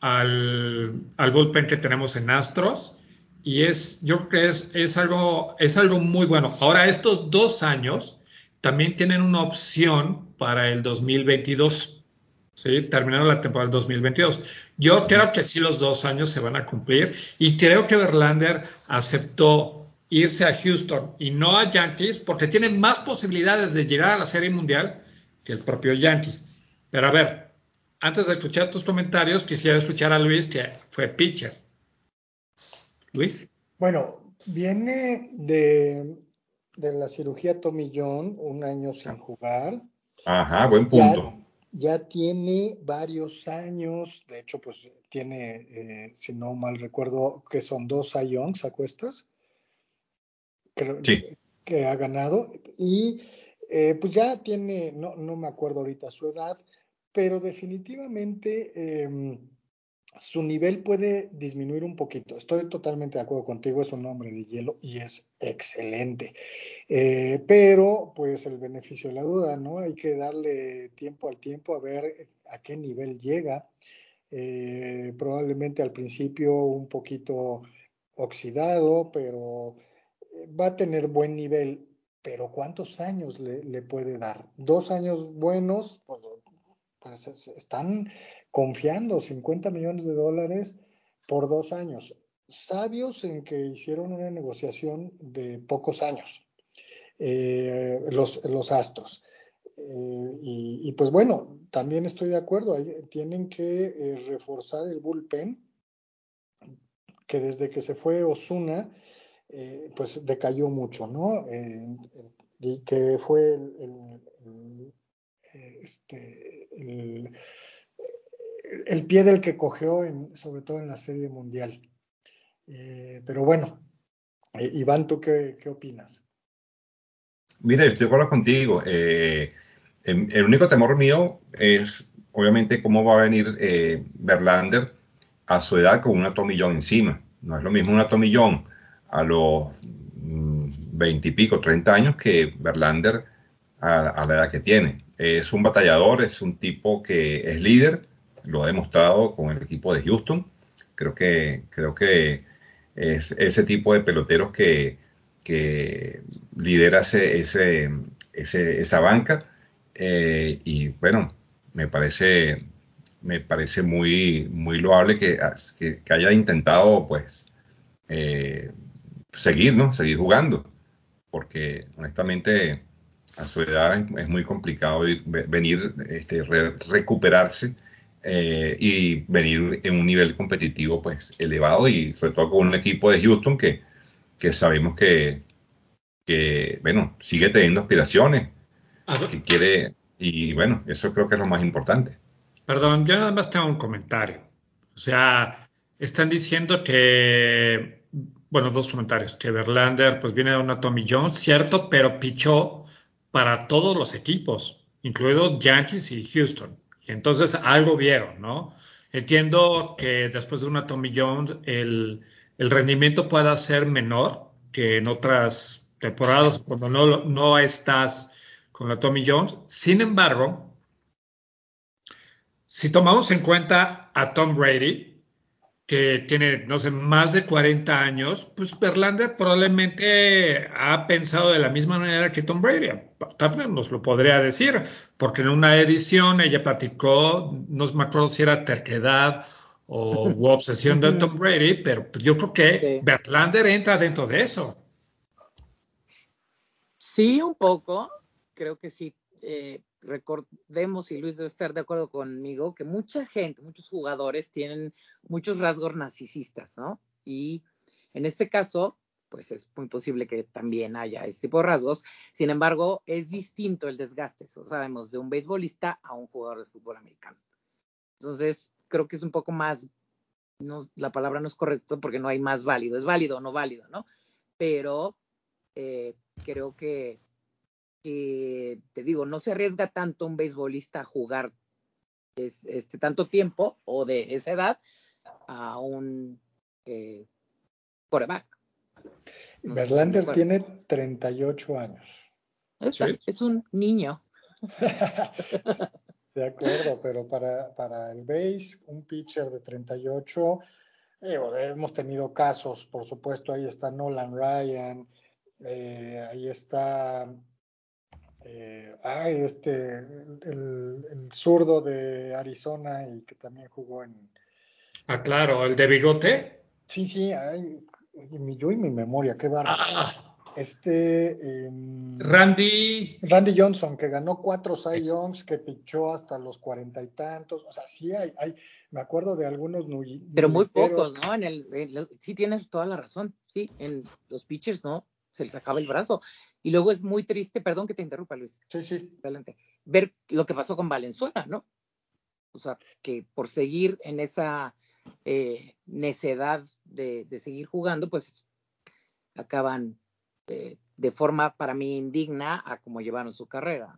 al, al bullpen que tenemos en Astros y es, yo creo que es, es, algo, es algo muy bueno. Ahora, estos dos años también tienen una opción para el 2022. ¿sí? Terminaron la temporada del 2022. Yo creo que sí los dos años se van a cumplir y creo que Verlander aceptó irse a Houston y no a Yankees porque tiene más posibilidades de llegar a la Serie Mundial que el propio Yankees. Pero a ver, antes de escuchar tus comentarios, quisiera escuchar a Luis, que fue pitcher. Luis. Bueno, viene de, de la cirugía John, un año sin jugar. Ajá, buen punto. Ya, tiene varios años, de hecho, pues tiene, eh, si no mal recuerdo, que son dos Youngs, ¿acuestas? sí. que ha ganado. Y eh, pues ya tiene, no, no me acuerdo ahorita su edad, pero definitivamente eh, su nivel puede disminuir un poquito. Estoy totalmente de acuerdo contigo, es un hombre de hielo y es excelente. Eh, pero pues el beneficio de la duda, ¿no? Hay que darle tiempo al tiempo a ver a qué nivel llega. Eh, probablemente al principio un poquito oxidado, pero eh, va a tener buen nivel. Pero ¿cuántos años le, le puede dar? Dos años buenos, pues, pues están confiando 50 millones de dólares por dos años. Sabios en que hicieron una negociación de pocos años, eh, los, los astros. Eh, y, pues bueno, también estoy de acuerdo, tienen que eh, reforzar el bullpen, que desde que se fue Osuna, pues decayó mucho, ¿no? y que fue el, este, el el pie del que cogió, sobre todo en la serie mundial. Eh, pero bueno, eh, Iván, ¿tú qué, opinas? Mira, estoy de contigo. Eh, em, el único temor mío es, obviamente, cómo va a venir Verlander a su edad con una tomillón encima. No es lo mismo una tomillón a los mm, veintipico, treinta años que Verlander a la edad que tiene. Es un batallador, es un tipo que es líder, lo ha demostrado con el equipo de Houston. Creo que, creo que es ese tipo de peloteros que, lidera ese, ese, esa banca. Eh, y bueno, me parece, me parece muy, muy loable que, que, haya intentado pues eh, seguir, ¿no? Seguir jugando. Porque honestamente a su edad es, muy complicado venir, este, recuperarse eh, y venir en un nivel competitivo pues elevado y sobre todo con un equipo de Houston que, que sabemos que, que, bueno, sigue teniendo aspiraciones, que quiere, y bueno, eso creo que es lo más importante. Perdón, yo nada más tengo un comentario. O sea, están diciendo que, bueno, dos comentarios, que Verlander pues viene de una Tommy Jones, cierto, pero pichó para todos los equipos, incluidos Yankees y Houston. Entonces algo vieron, ¿no? Entiendo que después de una Tommy Jones el, rendimiento pueda ser menor que en otras temporadas cuando no, no estás con la Tommy Jones. Sin embargo, si tomamos en cuenta a Tom Brady, que tiene, no sé, más de 40 años, pues Verlander probablemente ha pensado de la misma manera que Tom Brady. Tafner nos lo podría decir, porque en una edición ella platicó, no me acuerdo si era terquedad o obsesión de Tom Brady, pero yo creo que Verlander entra dentro de eso. Sí, un poco, creo que sí. Eh, recordemos, y Luis debe estar de acuerdo conmigo, que mucha gente, muchos jugadores tienen muchos rasgos narcisistas, ¿no? Y en este caso, pues es muy posible que también haya este tipo de rasgos. Sin embargo, es distinto el desgaste, eso sabemos, de un beisbolista a un jugador de fútbol americano. Entonces, creo que es un poco más, no, la palabra no es correcta porque no hay más válido, es válido o no válido, ¿no? Pero eh, creo que que, te digo, no se arriesga tanto un beisbolista a jugar este tanto tiempo o de esa edad a un eh, quarterback. Verlander tiene 38 años. Es un niño. de acuerdo, pero para, para el base, un pitcher de 38, hemos tenido casos, por supuesto, ahí está Nolan Ryan, eh, ahí está eh, ay, este, el, el, zurdo de Arizona y que también jugó en. Ah, claro, el de bigote. Sí, sí, ay, yo y mi memoria, qué bárbaro. Ah. Este. Eh, Randy. Randy Johnson, que ganó cuatro Cy Youngs, que pichó hasta los cuarenta y tantos. O sea, sí hay, hay me acuerdo de algunos. Pero muy pocos, ¿no? En el, sí tienes toda la razón. Sí, en los pitchers, ¿no? Se les acaba el brazo. Y luego es muy triste, perdón que te interrumpa, Luis. Sí, sí. Adelante. Ver lo que pasó con Valenzuela, ¿no? O sea, que por seguir en esa eh, necedad de, seguir jugando, pues acaban eh, de forma para mí indigna a cómo llevaron su carrera.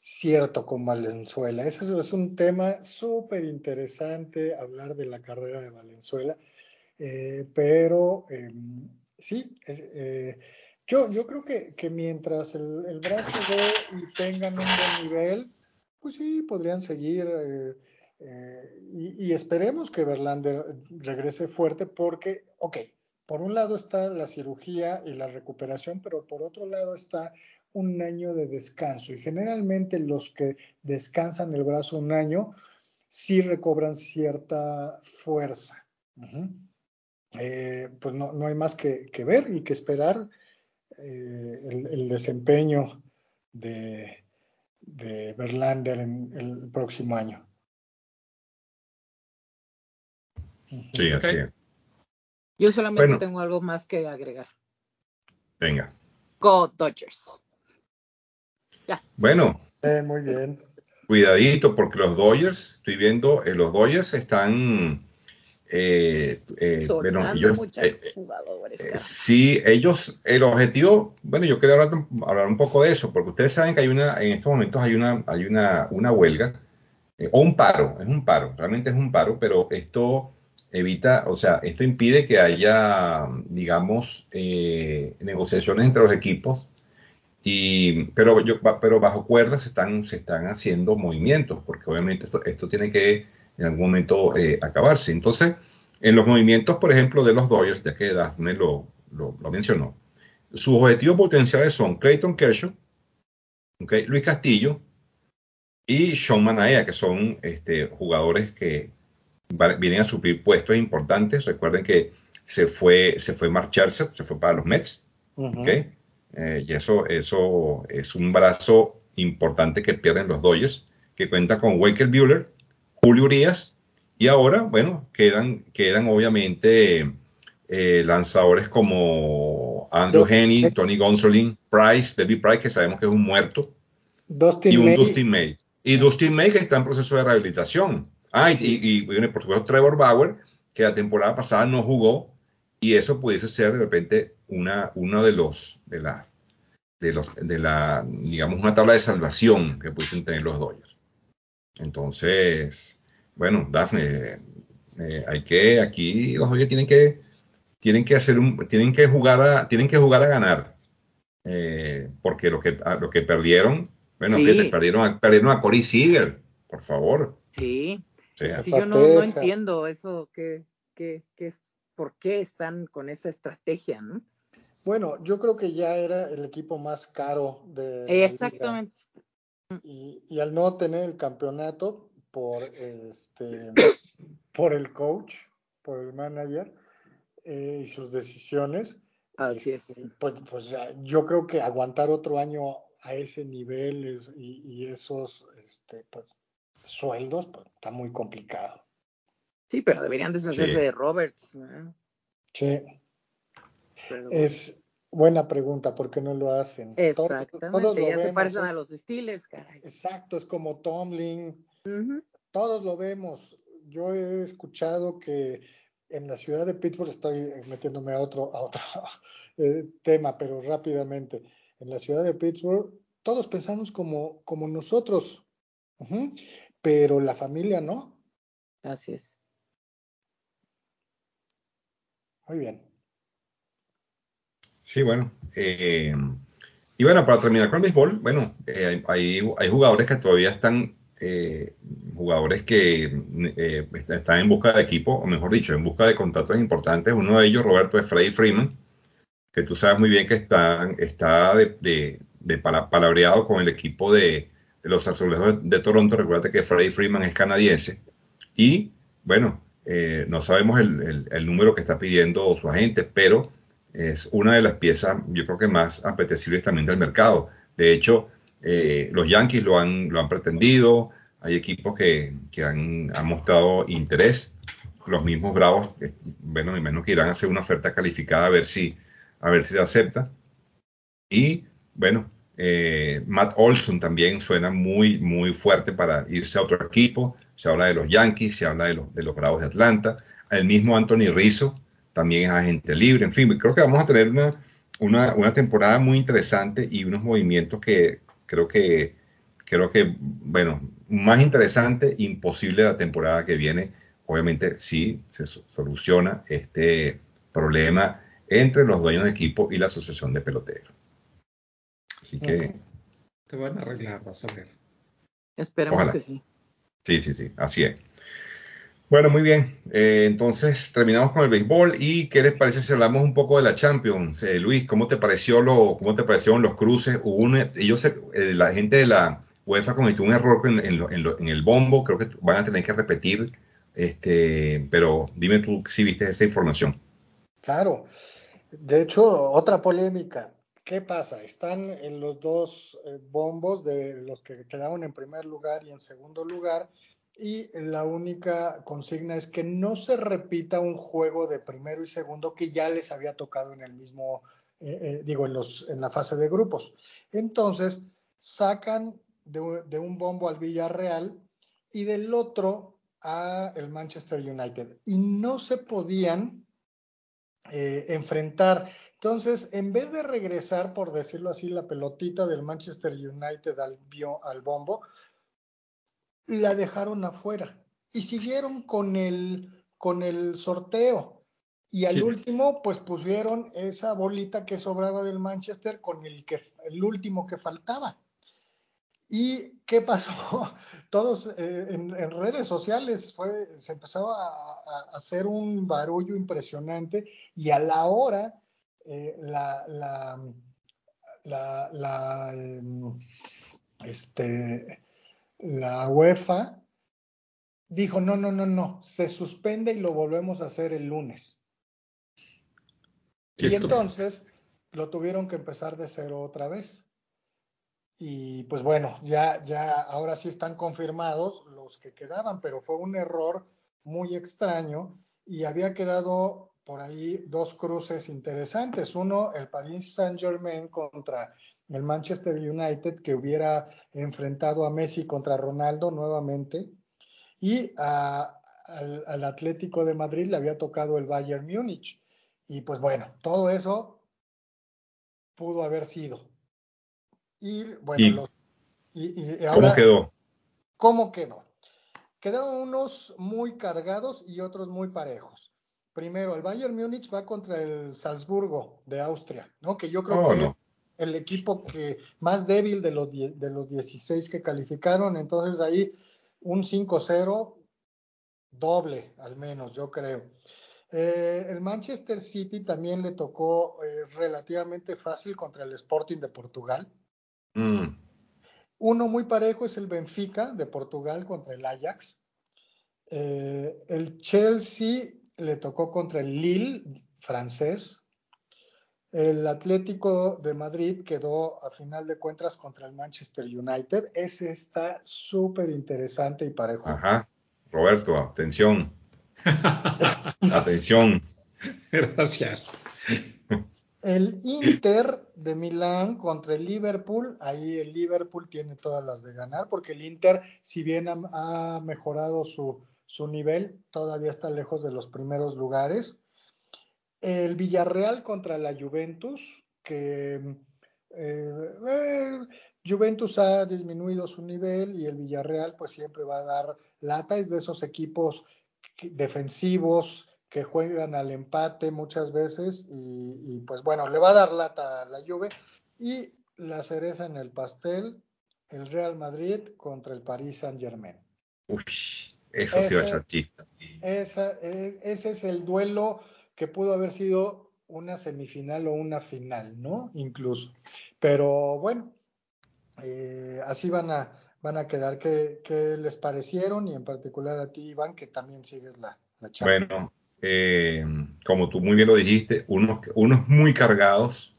Cierto, con Valenzuela. Ese es un tema súper interesante, hablar de la carrera de Valenzuela. Eh, pero em, sí, es, yo, yo creo que, que mientras el, el brazo ve y tengan un buen nivel, pues sí, podrían seguir. Eh, eh, y, esperemos que Verlander regrese fuerte porque, ok, por un lado está la cirugía y la recuperación, pero por otro lado está un año de descanso. Y generalmente los que descansan el brazo un año sí recobran cierta fuerza. Eh, pues no, no, hay más que, que ver y que esperar eh, el, desempeño de, de Verlander en el próximo año. Sí, así es. Yo solamente tengo algo más que agregar. Venga. Go Dodgers. Ya. Bueno. Eh, muy bien. Cuidadito, porque los Dodgers, estoy viendo, eh, los Dodgers están eh, eh, bueno, ellos, eh, eh, sí, ellos, el objetivo, bueno, yo quería hablar, hablar, un poco de eso, porque ustedes saben que hay una, en estos momentos hay una, hay una, una huelga, eh, o un paro, es un paro, realmente es un paro, pero esto evita, o sea, esto impide que haya, digamos, negociaciones entre los equipos, y, pero, yo, pero bajo cuerdas se están, se están haciendo movimientos, porque obviamente esto, esto tiene que en algún momento eh, acabarse. Entonces, en los movimientos, por ejemplo, de los Dodgers, ya que Daphne lo, lo, mencionó, sus objetivos potenciales son Clayton Kershaw, okay, Luis Castillo y Sean Manaea, que son este, jugadores que vienen a suplir puestos importantes. Recuerden que se fue, se fue Mark se fue para los Mets. okay, eh, y eso, eso es un brazo importante que pierden los Dodgers, que cuenta con Waker Bueller, Julio Urias, y ahora, bueno, quedan, quedan obviamente eh, lanzadores como Andrew Henny, Tony Gonsolin, Price, David Price, que sabemos que es un muerto, Dustin y un May. Dustin May. Y Dustin May que está en proceso de rehabilitación. Ah, sí. y, y, por supuesto Trevor Bauer, que la temporada pasada no jugó, y eso pudiese ser de repente una, uno de los, de las, de los, de la, digamos, una tabla de salvación que pudiesen tener los Dodgers. Entonces, bueno, Dafne, eh, hay que, aquí los Dodgers tienen que, tienen que hacer un, tienen que jugar a, tienen que jugar a ganar. Eh, porque lo que, lo que perdieron, bueno, sí. fíjate, perdieron a, perdieron a Corey Seager, por favor. Sí. Sí, yo no, no, entiendo eso, que, que, que, por qué están con esa estrategia, ¿no? Bueno, yo creo que ya era el equipo más caro de. Exactamente. Y, y, al no tener el campeonato por este por el coach, por el manager eh, y sus decisiones. Así es. Pues, pues ya, yo creo que aguantar otro año a ese nivel es, y, y, esos este, pues, sueldos pues, está muy complicado. Sí, pero deberían deshacerse sí. de Roberts. ¿no? Sí. Pero, es, Buena pregunta, ¿por qué no lo hacen? Exactamente, todos, todos ya vemos, se parecen a los Steelers, caray. Exacto, es como Tomlin, uh -huh. todos lo vemos. Yo he escuchado que en la ciudad de Pittsburgh, estoy metiéndome a otro, a otro eh, tema, pero rápidamente, en la ciudad de Pittsburgh, todos pensamos como, como nosotros, uh -huh, pero la familia no. Así es. Muy bien. Sí, bueno, eh, Y bueno, para terminar con el béisbol, bueno, eh, hay, hay, jugadores que todavía están, eh, jugadores que eh, están en busca de equipo, o mejor dicho, en busca de contratos importantes. Uno de ellos, Roberto, es Freddy Freeman, que tú sabes muy bien que está, está de, de, palabreado con el equipo de, los azulejos de, Toronto. Recuerda que Freddy Freeman es canadiense. Y bueno, no sabemos el, el número que está pidiendo su agente, pero es una de las piezas, yo creo que más apetecibles también del mercado. De hecho, eh, los Yankees lo han, lo han pretendido, hay equipos que, que han, mostrado interés, los mismos Bravos, eh, bueno, me imagino que irán a hacer una oferta calificada a ver si, a ver si se acepta. Y bueno, eh, Matt Olson también suena muy, muy fuerte para irse a otro equipo. Se habla de los Yankees, se habla de los, de los Bravos de Atlanta. El mismo Anthony Rizzo, también es agente libre, en fin, creo que vamos a tener una, una, temporada muy interesante y unos movimientos que creo que, creo que, bueno, más interesante, imposible la temporada que viene, obviamente si se soluciona este problema entre los dueños de equipo y la asociación de peloteros. Así que... Se van a arreglar, vas a ver. Esperamos que sí. Sí, sí, sí, así es. Bueno, muy bien. Eh, entonces terminamos con el béisbol y ¿qué les parece si hablamos un poco de la Champions? Eh, Luis, ¿cómo te pareció lo, cómo te parecieron los cruces? Hubo un, ellos, eh, la gente de la UEFA cometió un error en, en, el bombo. Creo que van a tener que repetir. Este, pero dime tú si viste esa información. Claro. De hecho, otra polémica. ¿Qué pasa? Están en los dos bombos de los que quedaron en primer lugar y en segundo lugar y la única consigna es que no se repita un juego de primero y segundo que ya les había tocado en el mismo, eh, eh, digo, en, los, en la fase de grupos. Entonces, sacan de, un bombo al Villarreal y del otro a el Manchester United. Y no se podían eh, enfrentar. Entonces, en vez de regresar, por decirlo así, la pelotita del Manchester United al, al bombo, la dejaron afuera y siguieron con el, con el sorteo. Y al último, pues pusieron esa bolita que sobraba del Manchester con el, que, el último que faltaba. ¿Y qué pasó? Todos eh, en, redes sociales fue, se empezó a, hacer un barullo impresionante y a la hora eh, la, la, la, la em, este, la UEFA dijo, no, no, no, no, se suspende y lo volvemos a hacer el lunes. Y entonces lo tuvieron que empezar de cero otra vez. Y pues bueno, ya, ya, ahora sí están confirmados los que quedaban, pero fue un error muy extraño y había quedado por ahí dos cruces interesantes. Uno, el Paris Saint Germain contra el Manchester United que hubiera enfrentado a Messi contra Ronaldo nuevamente y al, Atlético de Madrid le había tocado el Bayern Múnich. Y pues bueno, todo eso pudo haber sido. Y bueno, ¿cómo quedó? ¿Cómo quedó? Quedaron unos muy cargados y otros muy parejos. Primero, el Bayern Múnich va contra el Salzburgo de Austria, ¿no? Que yo creo oh, que el equipo que más débil de los, de los 16 que calificaron. Entonces ahí un 5-0 doble, al menos, yo creo. Eh, el Manchester City también le tocó eh, relativamente fácil contra el Sporting de Portugal. Mm. Uno muy parejo es el Benfica de Portugal contra el Ajax. Eh, el Chelsea le tocó contra el Lille francés. El Atlético de Madrid quedó a final de cuentas contra el Manchester United. Ese está súper interesante y parejo. Ajá. Roberto, atención. atención. Gracias. El Inter de Milán contra el Liverpool, ahí el Liverpool tiene todas las de ganar, porque el Inter, si bien ha, mejorado su, su nivel, todavía está lejos de los primeros lugares. El Villarreal contra la Juventus, que eh, eh, Juventus ha disminuido su nivel y el Villarreal pues siempre va a dar lata, es de esos equipos defensivos que juegan al empate muchas veces y, pues bueno, le va a dar lata a la Juve. Y la cereza en el pastel, el Real Madrid contra el Paris Saint Germain. Uy, eso sí va a chista. E, ese es el duelo que pudo haber sido una semifinal o una final, ¿no? Incluso. Pero bueno, eh, así van a, van a quedar. ¿Qué, les parecieron? Y en particular a ti, Iván, que también sigues la, la charla. Bueno, eh, como tú muy bien lo dijiste, unos, unos muy cargados,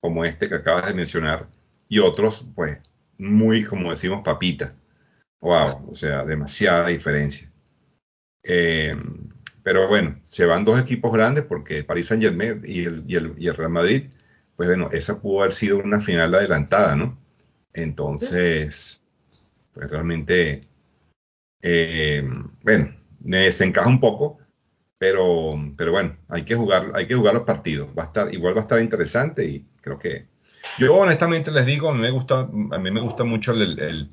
como este que acabas de mencionar, y otros, pues, muy, como decimos, papita. Wow, o sea, demasiada diferencia. Eh, pero bueno, se van dos equipos grandes porque el Paris Saint Germain y el, y, el, y el, Real Madrid, pues bueno, esa pudo haber sido una final adelantada, ¿no? Entonces, pues realmente, eh, bueno, me desencaja un poco, pero, pero bueno, hay que jugar, hay que jugar los partidos. Va a estar, igual va a estar interesante y creo que yo honestamente les digo, a mí me gusta, a me gusta mucho el, el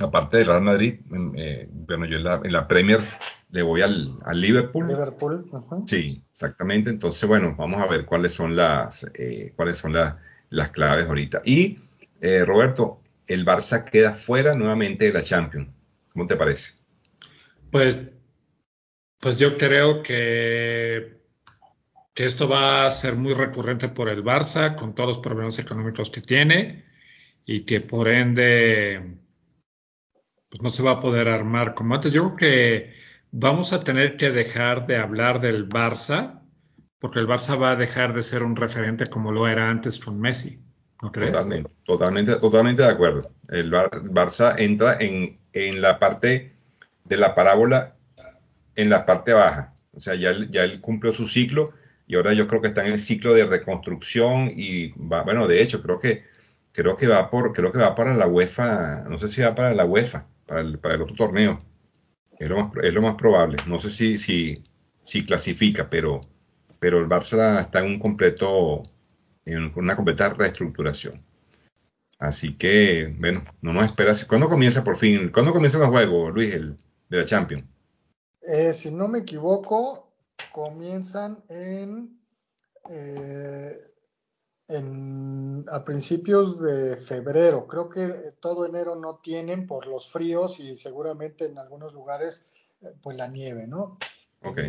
aparte del Real Madrid, eh, bueno, yo en la, Premier le voy al, al Liverpool. Liverpool, Sí, exactamente. Entonces, bueno, vamos a ver cuáles son las, eh, cuáles son la, las claves ahorita. Y eh, Roberto, el Barça queda fuera nuevamente de la Champions. ¿Cómo te parece? Pues, pues yo creo que, que esto va a ser muy recurrente por el Barça, con todos los problemas económicos que tiene, y que por ende pues no se va a poder armar como antes. Yo creo que vamos a tener que dejar de hablar del Barça, porque el Barça va a dejar de ser un referente como lo era antes con Messi. ¿No crees? Totalmente, totalmente, totalmente de acuerdo. El Barça entra en, en la parte de la parábola, en la parte baja. O sea, ya, ya él cumplió su ciclo y ahora yo creo que está en el ciclo de reconstrucción y va, bueno, de hecho, creo que creo que va por creo que va para la UEFA, no sé si va para la UEFA, para el, para el otro torneo. Es lo, más, es lo más probable. No sé si, si, si clasifica, pero, pero el Barça está en un completo en una completa reestructuración. Así que, bueno, no nos esperas. ¿Cuándo comienza por fin? ¿Cuándo comienza el juego, Luis, el, de la Champions? Eh, si no me equivoco, comienzan en, eh, en, a principios de febrero. Creo que todo enero no tienen por los fríos y seguramente en algunos lugares, eh, pues la nieve, ¿no? Ok.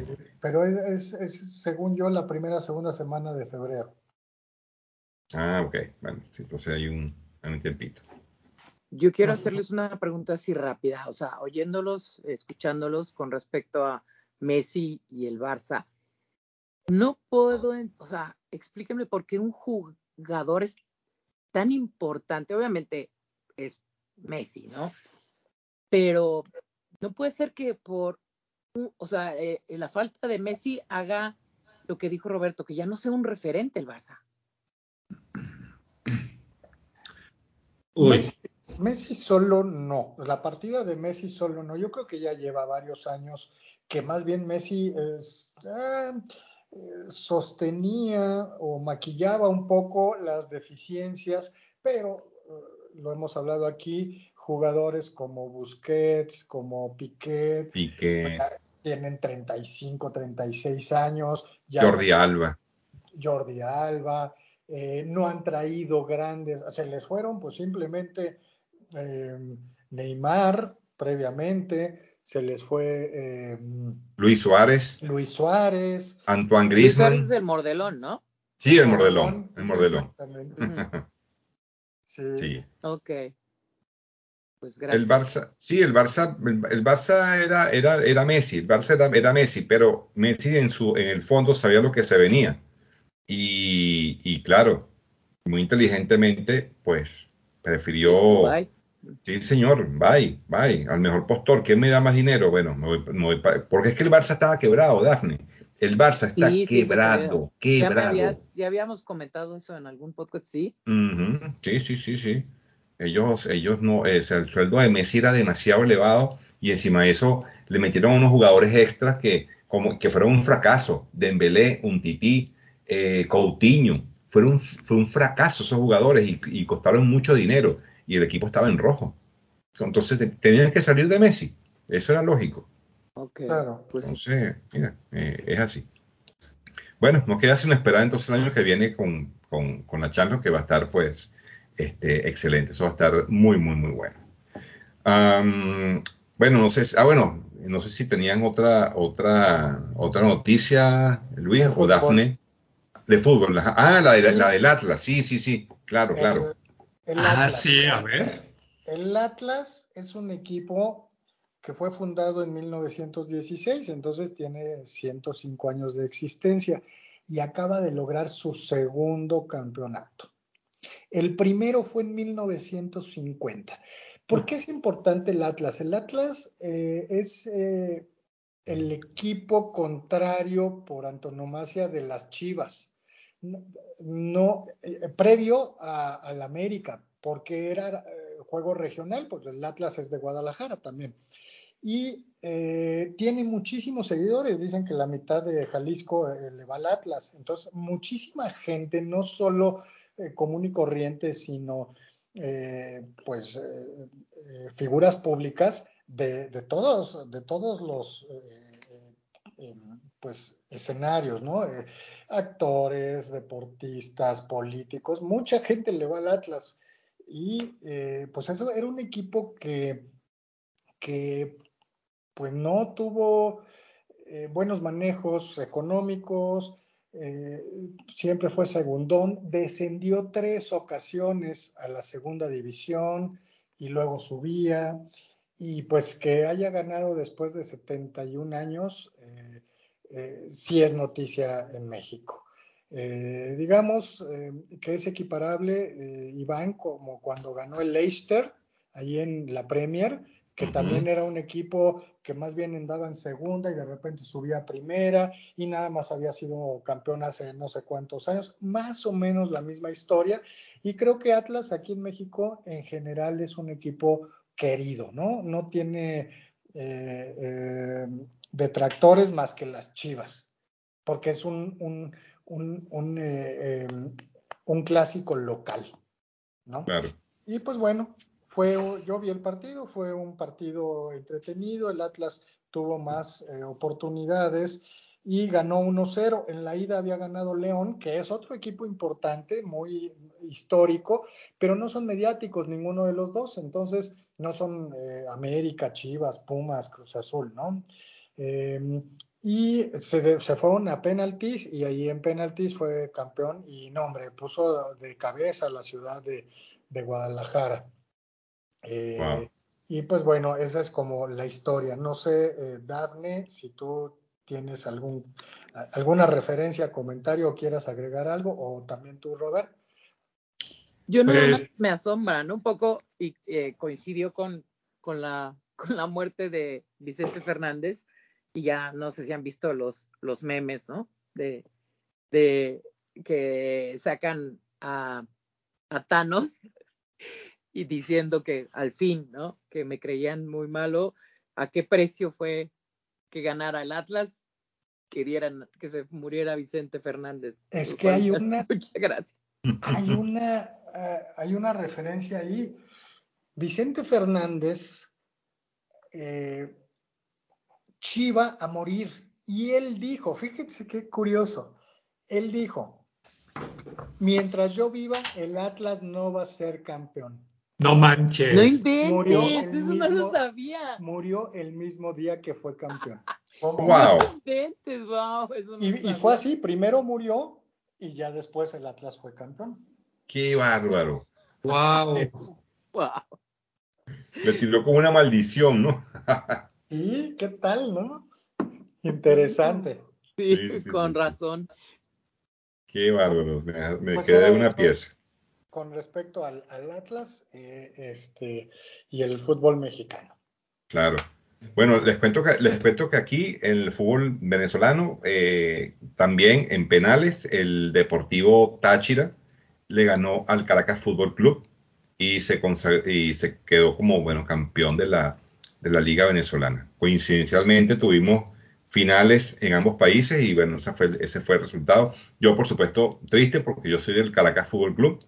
Pero es, es, según yo, la primera, segunda semana de febrero. Ah, ok. Bueno, sí, entonces hay un, hay un tiempito. Yo quiero hacerles una pregunta así rápida, o sea, oyéndolos, escuchándolos con respecto a Messi y el Barça. No puedo, o sea, explíquenme por qué un jugador es tan importante. Obviamente es Messi, ¿no? Pero no puede ser que por, o sea, eh, la falta de Messi haga lo que dijo Roberto, que ya no sea un referente el Barça. Messi, solo no. La partida de Messi solo no. Yo creo que ya lleva varios años que más bien Messi es, eh, sostenía o maquillaba un poco las deficiencias, pero eh, lo hemos hablado aquí, jugadores como Busquets, como Piquet, Piquet. tienen 35, 36 años. Jordi Alba. Jordi Alba. Eh, no han traído grandes, se les fueron pues simplemente eh, Neymar previamente, se les fue eh, Luis Suárez. Luis Suárez. Antoine Griezmann. Luis Suárez es el mordelón, ¿no? Sí, el mordelón, el mordelón. Exactamente. sí. sí. Ok. Pues gracias. El Barça, sí, el Barça, el, Barça era, era, era Messi, el Barça era, era Messi, pero Messi en su, en el fondo sabía lo que se venía. Y, y claro, muy inteligentemente, pues prefirió. Bye. Sí, señor, bye, bye. Al mejor postor, ¿quién me da más dinero? Bueno, me voy, me voy porque es que el Barça estaba quebrado, Dafne. El Barça está Sí, sí, quebrado, Ya, quebrado. habías- ya habíamos comentado eso en algún podcast, sí. Sí, sí, sí, sí. Ellos, ellos no, eh, o sea, el sueldo de Messi era demasiado elevado y encima de eso le metieron unos jugadores extras que, como, que fueron un fracaso. Dembélé, un tití, eh, Coutinho. Fueron, fue un fracaso esos jugadores y, y costaron mucho dinero y el equipo estaba en rojo. Entonces te- tenían que salir de Messi. Eso era lógico. Ok. Claro. Pues, Entonces, mira, eh, es así. Bueno, nos queda sin esperar entonces el año que viene con, con, con la Champions, que va a estar pues este, excelente. Eso va a estar muy, muy, muy bueno. bueno, no sé, ah, bueno, no sé si tenían otra, otra, otra noticia, Luis o Dafne, de fútbol. Ah, la, de, la del Atlas, sí, sí, sí, claro, claro. Ah, sí, a ver. El Atlas es un equipo que fue fundado en 1916, entonces tiene 105 años de existencia y acaba de lograr su segundo campeonato. El primero fue en 1950. ¿Por qué es importante el Atlas? El Atlas eh, es eh, el equipo contrario por antonomasia de las Chivas. No, eh, previo al América, porque era juego regional, porque el Atlas es de Guadalajara también. Y tiene muchísimos seguidores, dicen que la mitad de Jalisco le va al Atlas. Entonces, muchísima gente, no solo común y corriente, sino eh, pues eh, eh, figuras públicas de, todos, de todos los pues escenarios, ¿no? actores, deportistas, políticos, mucha gente le va al Atlas. Y pues eso era un equipo que, que pues no tuvo buenos manejos económicos, eh, siempre fue segundón, descendió tres ocasiones a la segunda división y luego subía, y pues que haya ganado después de 71 años, eh, eh, sí es noticia en México. digamos que es equiparable, Iván, como cuando ganó el Leicester, ahí en la Premier, que también era un equipo que más bien andaba en segunda y de repente subía a primera y nada más había sido campeón hace no sé cuántos años, más o menos la misma historia. Y creo que Atlas aquí en México en general es un equipo querido, ¿no? No tiene eh, eh, detractores más que las Chivas, porque es un, un, un, un, eh, un clásico local, ¿no? Claro. Y pues bueno, fue, yo vi el partido, fue un partido entretenido, el Atlas tuvo más eh, oportunidades y ganó 1-0. En la ida había ganado León, que es otro equipo importante, muy histórico, pero no son mediáticos ninguno de los dos, entonces no son eh, América, Chivas, Pumas, Cruz Azul, ¿no? Em, y se, se, fueron a penaltis y ahí en penaltis fue campeón y no, hombre, puso de cabeza a la ciudad de, de Guadalajara. Eh, y pues bueno, esa es como la historia. No sé, eh, Daphne, si tú tienes algún, alguna referencia, comentario o quieras agregar algo, o también tú, Robert. Yo no pues me asombra, ¿no? Un poco y eh, coincidió con, con, la, con la muerte de Vicente Fernández y ya no sé si han visto los, los memes, ¿no? De, de que sacan a, a Thanos y diciendo que al fin, ¿no? Que me creían muy malo, ¿a qué precio fue que ganara el Atlas? Que dieran, que se muriera Vicente Fernández. Es que hay una. Muchas gracias. Hay una, eh, hay una referencia ahí. Vicente Fernández eh, chiva a morir. Y él dijo, fíjense qué curioso, él dijo, mientras yo viva, el Atlas no va a ser campeón. No manches. No inventes, murió eso no lo sabía. Murió el mismo día que fue campeón. wow. No inventes, wow. Eso no y, y fue así, primero murió y ya después el Atlas fue campeón. Qué bárbaro. Wow. wow. Le tiró como una maldición, ¿no? sí, ¿qué tal, no? Interesante. Sí, sí, sí con razón. Qué bárbaro, me, me pues quedé una pieza con respecto al, Atlas eh, este, y el fútbol mexicano. Claro. Bueno, les cuento que, les cuento que aquí en el fútbol venezolano, eh, también en penales, el Deportivo Táchira le ganó al Caracas Fútbol Club y se, y se quedó como bueno, campeón de la, de la Liga Venezolana. Coincidencialmente tuvimos finales en ambos países y bueno, ese fue, ese fue el resultado. Yo, por supuesto, triste porque yo soy del Caracas Fútbol Club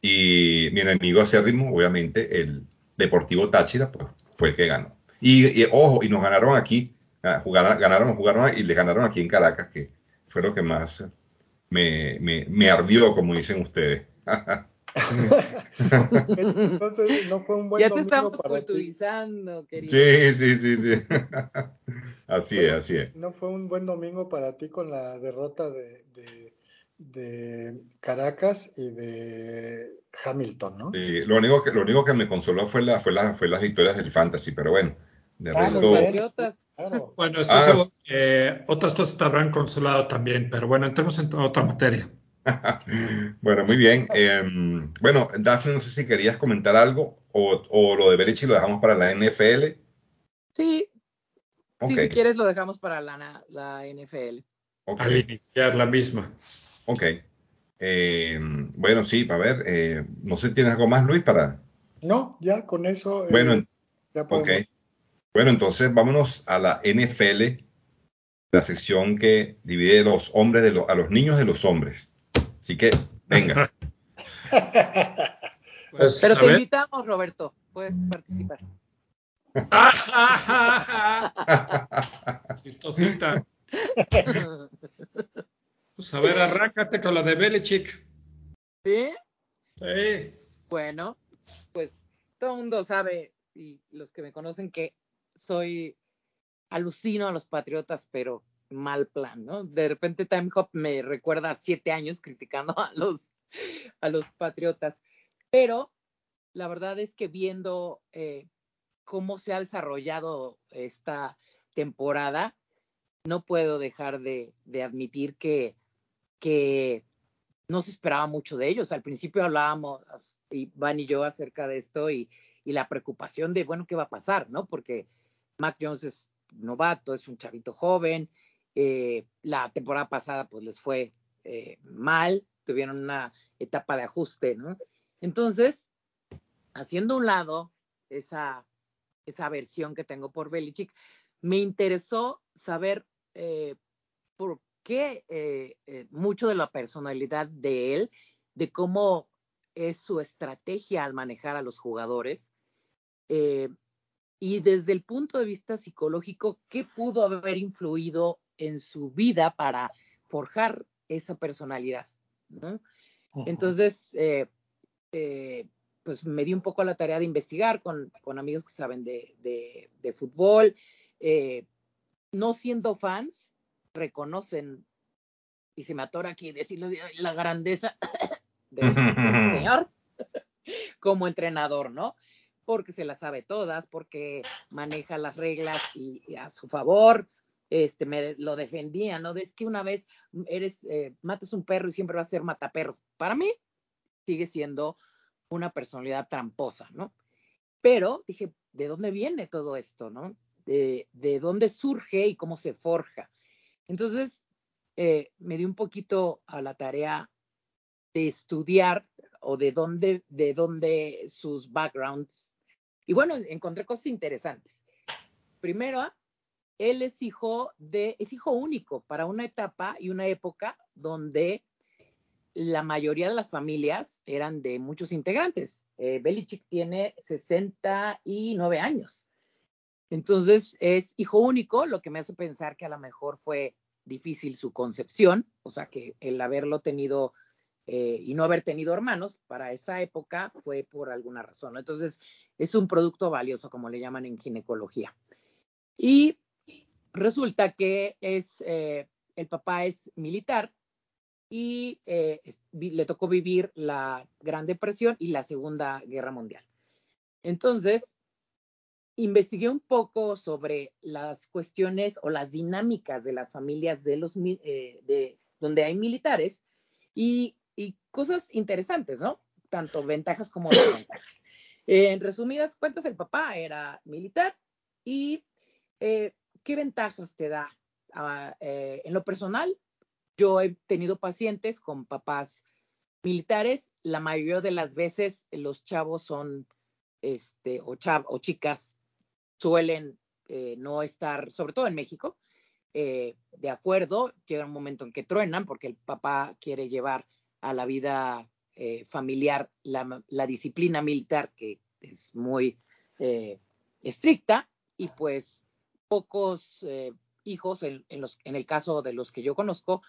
y mi enemigo acérrimo, obviamente, el Deportivo Táchira, pues fue el que ganó. Y, ojo, y nos ganaron aquí, ah, jugaron, ganaron, jugaron y le ganaron aquí en Caracas, que fue lo que más me, me, me ardió, como dicen ustedes. Entonces no fue un buen ya domingo te estamos para ti. culturizando, querido. Sí, sí, sí, sí. Así es, así es. No fue un buen domingo para ti con la derrota de, de, de Caracas y de Hamilton, ¿no? Sí, lo único que, lo único que me consoló fue, la, fue, la, fue las victorias del Fantasy, pero bueno, de Ah. Patriotas. Claro. Bueno, estoy Ah. otras cosas te habrán consolado también, pero bueno, entremos en otra materia. bueno, muy bien. Eh, bueno, Daphne, no sé si querías comentar algo o, o lo de Belichick lo dejamos para la NFL. Sí, sí, si quieres lo dejamos para la, la NFL. ok, Al iniciar la misma. ok. Eh, bueno, sí, a ver, eh, no sé, ¿tienes algo más, Luis, para...? No, ya con eso eh, Bueno, ya ok. podemos. Bueno, entonces vámonos a la NFL, la sección que divide los hombres de los, a los niños de los hombres. Así que, venga. Pues, Pero te ver. invitamos, Roberto. Puedes participar. Chistosita. Pues a ver, arráncate con la de Belichick. ¿Sí? Sí. Bueno, pues todo el mundo sabe, y los que me conocen, que soy alucino a los Patriotas, pero mal plan, ¿no? De repente Time Hop me recuerda a siete años criticando a los, a los Patriotas, pero la verdad es que viendo eh, cómo se ha desarrollado esta temporada, no puedo dejar de, de admitir que, que no se esperaba mucho de ellos. Al principio hablábamos, Iván y yo, acerca de esto y, y, la preocupación de, bueno, ¿qué va a pasar? ¿no? Porque Mac Jones es novato, es un chavito joven. Eh, la temporada pasada, pues les fue eh, mal, tuvieron una etapa de ajuste, ¿no? Entonces, haciendo un lado esa, esa versión que tengo por Belichick, me interesó saber eh, por qué mucho de la personalidad de él, de cómo es su estrategia al manejar a los jugadores. Y desde el punto de vista psicológico, ¿qué pudo haber influido en su vida para forjar esa personalidad? ¿no? Uh -huh. Entonces, eh, eh, pues me di un poco a la tarea de investigar con, con amigos que saben de, de, de fútbol. Eh, no siendo fans, reconocen, y se me atora aquí decirlo, la grandeza de, del señor como entrenador, ¿no? Porque se las sabe todas, porque maneja las reglas y, y a su favor, este, me lo defendía, ¿no? Es que una vez eres, eh, matas un perro y siempre vas a ser mataperro. Para mí, sigue siendo una personalidad tramposa, ¿no? Pero dije, ¿de dónde viene todo esto, no? De, de dónde surge y cómo se forja. Entonces, eh, me di un poquito a la tarea de estudiar o de dónde, de dónde sus backgrounds. Y bueno, encontré cosas interesantes. Primero, él es hijo es hijo único para una etapa y una época donde la mayoría de las familias eran de muchos integrantes. Eh, Belichick tiene 69 años. Entonces es hijo único, lo que me hace pensar que a lo mejor fue difícil su concepción, o sea que el haberlo tenido eh, y no haber tenido hermanos para esa época fue por alguna razón. Entonces es un producto valioso, como le llaman en ginecología. Y resulta que es, eh, el papá es militar y eh, le tocó vivir la Gran Depresión y la Segunda Guerra Mundial. Entonces, investigué un poco sobre las cuestiones o las dinámicas de las familias de los eh, de donde hay militares y, cosas interesantes, ¿no? Tanto ventajas como desventajas. En resumidas cuentas, el papá era militar y ¿qué ventajas te da? Uh, en lo personal, yo he tenido pacientes con papás militares, la mayoría de las veces los chavos son, este, o, chav o chicas suelen eh, no estar, sobre todo en México, eh, de acuerdo, llega un momento en que truenan porque el papá quiere llevar a la vida eh, familiar la, disciplina militar que es muy eh, estricta y pues pocos eh, hijos, en, los, en el caso de los que yo conozco,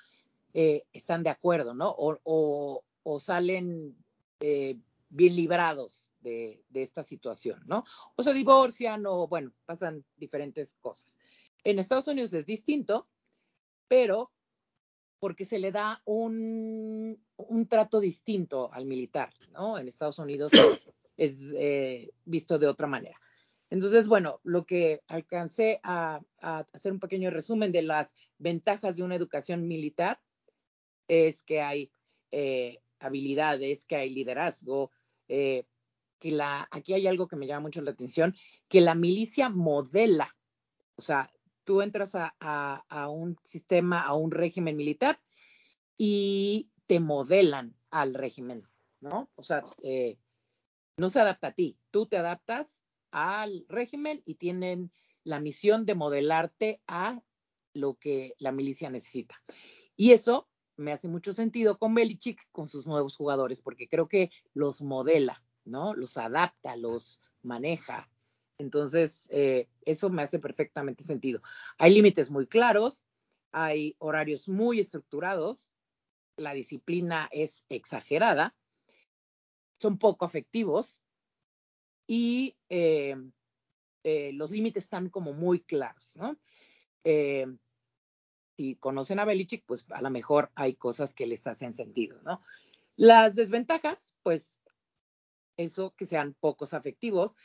eh, están de acuerdo, ¿no? O, salen eh, bien librados de, esta situación, ¿no? O se divorcian o, bueno, pasan diferentes cosas. En Estados Unidos es distinto, pero porque se le da un, un trato distinto al militar, ¿no? En Estados Unidos es eh, visto de otra manera. Entonces, bueno, lo que alcancé a, hacer un pequeño resumen de las ventajas de una educación militar es que hay eh, habilidades, que hay liderazgo, eh, que la, aquí hay algo que me llama mucho la atención, que la milicia modela, o sea, tú entras a un sistema, a un régimen militar y te modelan al régimen, ¿no? O sea, eh, no se adapta a ti, tú te adaptas al régimen y tienen la misión de modelarte a lo que la milicia necesita. Y eso me hace mucho sentido con Belichick, con sus nuevos jugadores, porque creo que los modela, ¿no? Los adapta, los maneja. Entonces, eh, eso me hace perfectamente sentido. Hay límites muy claros, hay horarios muy estructurados, la disciplina es exagerada, son poco afectivos y eh, eh, los límites están como muy claros, ¿no? Eh, si conocen a Belichick, pues a lo mejor hay cosas que les hacen sentido, ¿no? Las desventajas, pues eso, que sean pocos afectivos,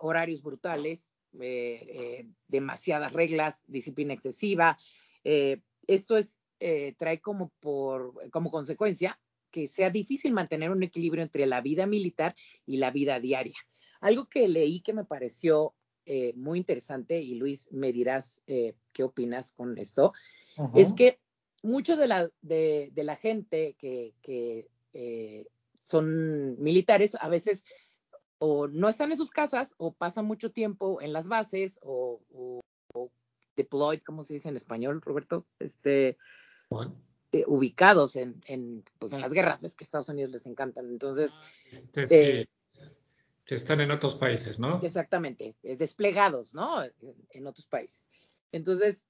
horarios brutales, demasiadas reglas, disciplina excesiva. esto es, trae como, por, como consecuencia que sea difícil mantener un equilibrio entre la vida militar y la vida diaria. Algo que leí que me pareció muy interesante, y Luis, me dirás qué opinas con esto, Uh -huh. es que mucho de la, de, de la gente que, que eh, son militares a veces o no están en sus casas o pasan mucho tiempo en las bases o, o, o deployed, ¿cómo se dice en español, Roberto? Este, eh, ubicados en, en, pues en las guerras, ves que a Estados Unidos les encantan. Entonces, este, sí. Que están en otros países, ¿no? Exactamente, eh, desplegados, ¿no? En otros países. Entonces,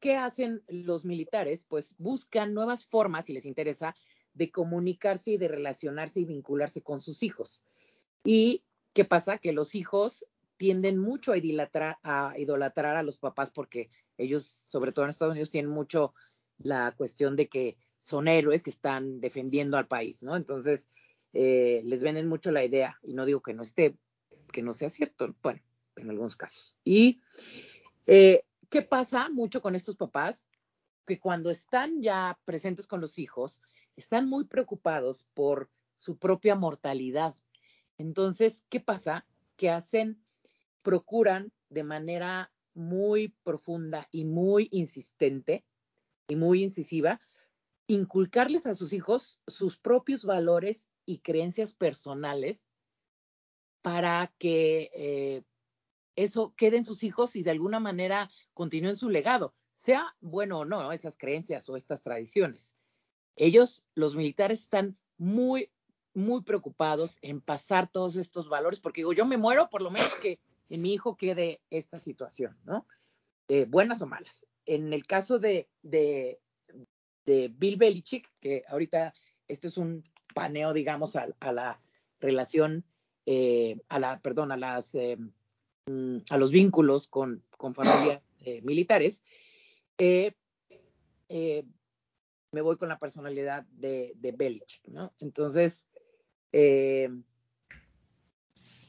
¿qué hacen los militares? Pues buscan nuevas formas, si les interesa, de comunicarse y de relacionarse y vincularse con sus hijos. ¿Y qué pasa? Que los hijos tienden mucho a idolatrar, a idolatrar a los papás porque ellos, sobre todo en Estados Unidos, tienen mucho la cuestión de que son héroes que están defendiendo al país, ¿no? Entonces, eh, les venden mucho la idea, y no digo que no esté, que no sea cierto, bueno, en algunos casos. Y eh, ¿qué pasa mucho con estos papás? Que cuando están ya presentes con los hijos, están muy preocupados por su propia mortalidad. Entonces, ¿qué pasa? Que hacen, procuran de manera muy profunda y muy insistente y muy incisiva, inculcarles a sus hijos sus propios valores y creencias personales para que eh, eso quede en sus hijos y de alguna manera continúen su legado, sea bueno o no, esas creencias o estas tradiciones. Ellos, los militares, están muy, muy preocupados en pasar todos estos valores, porque digo, yo me muero, por lo menos que en mi hijo quede esta situación, ¿no? Eh, buenas o malas. En el caso de, de, de, Bill Belichick, que ahorita esto es un paneo, digamos, a, a la relación, eh, a la, perdón, a las, eh, a los vínculos con, con familias eh, militares, me voy con la personalidad de, de Belichick, ¿no? Entonces,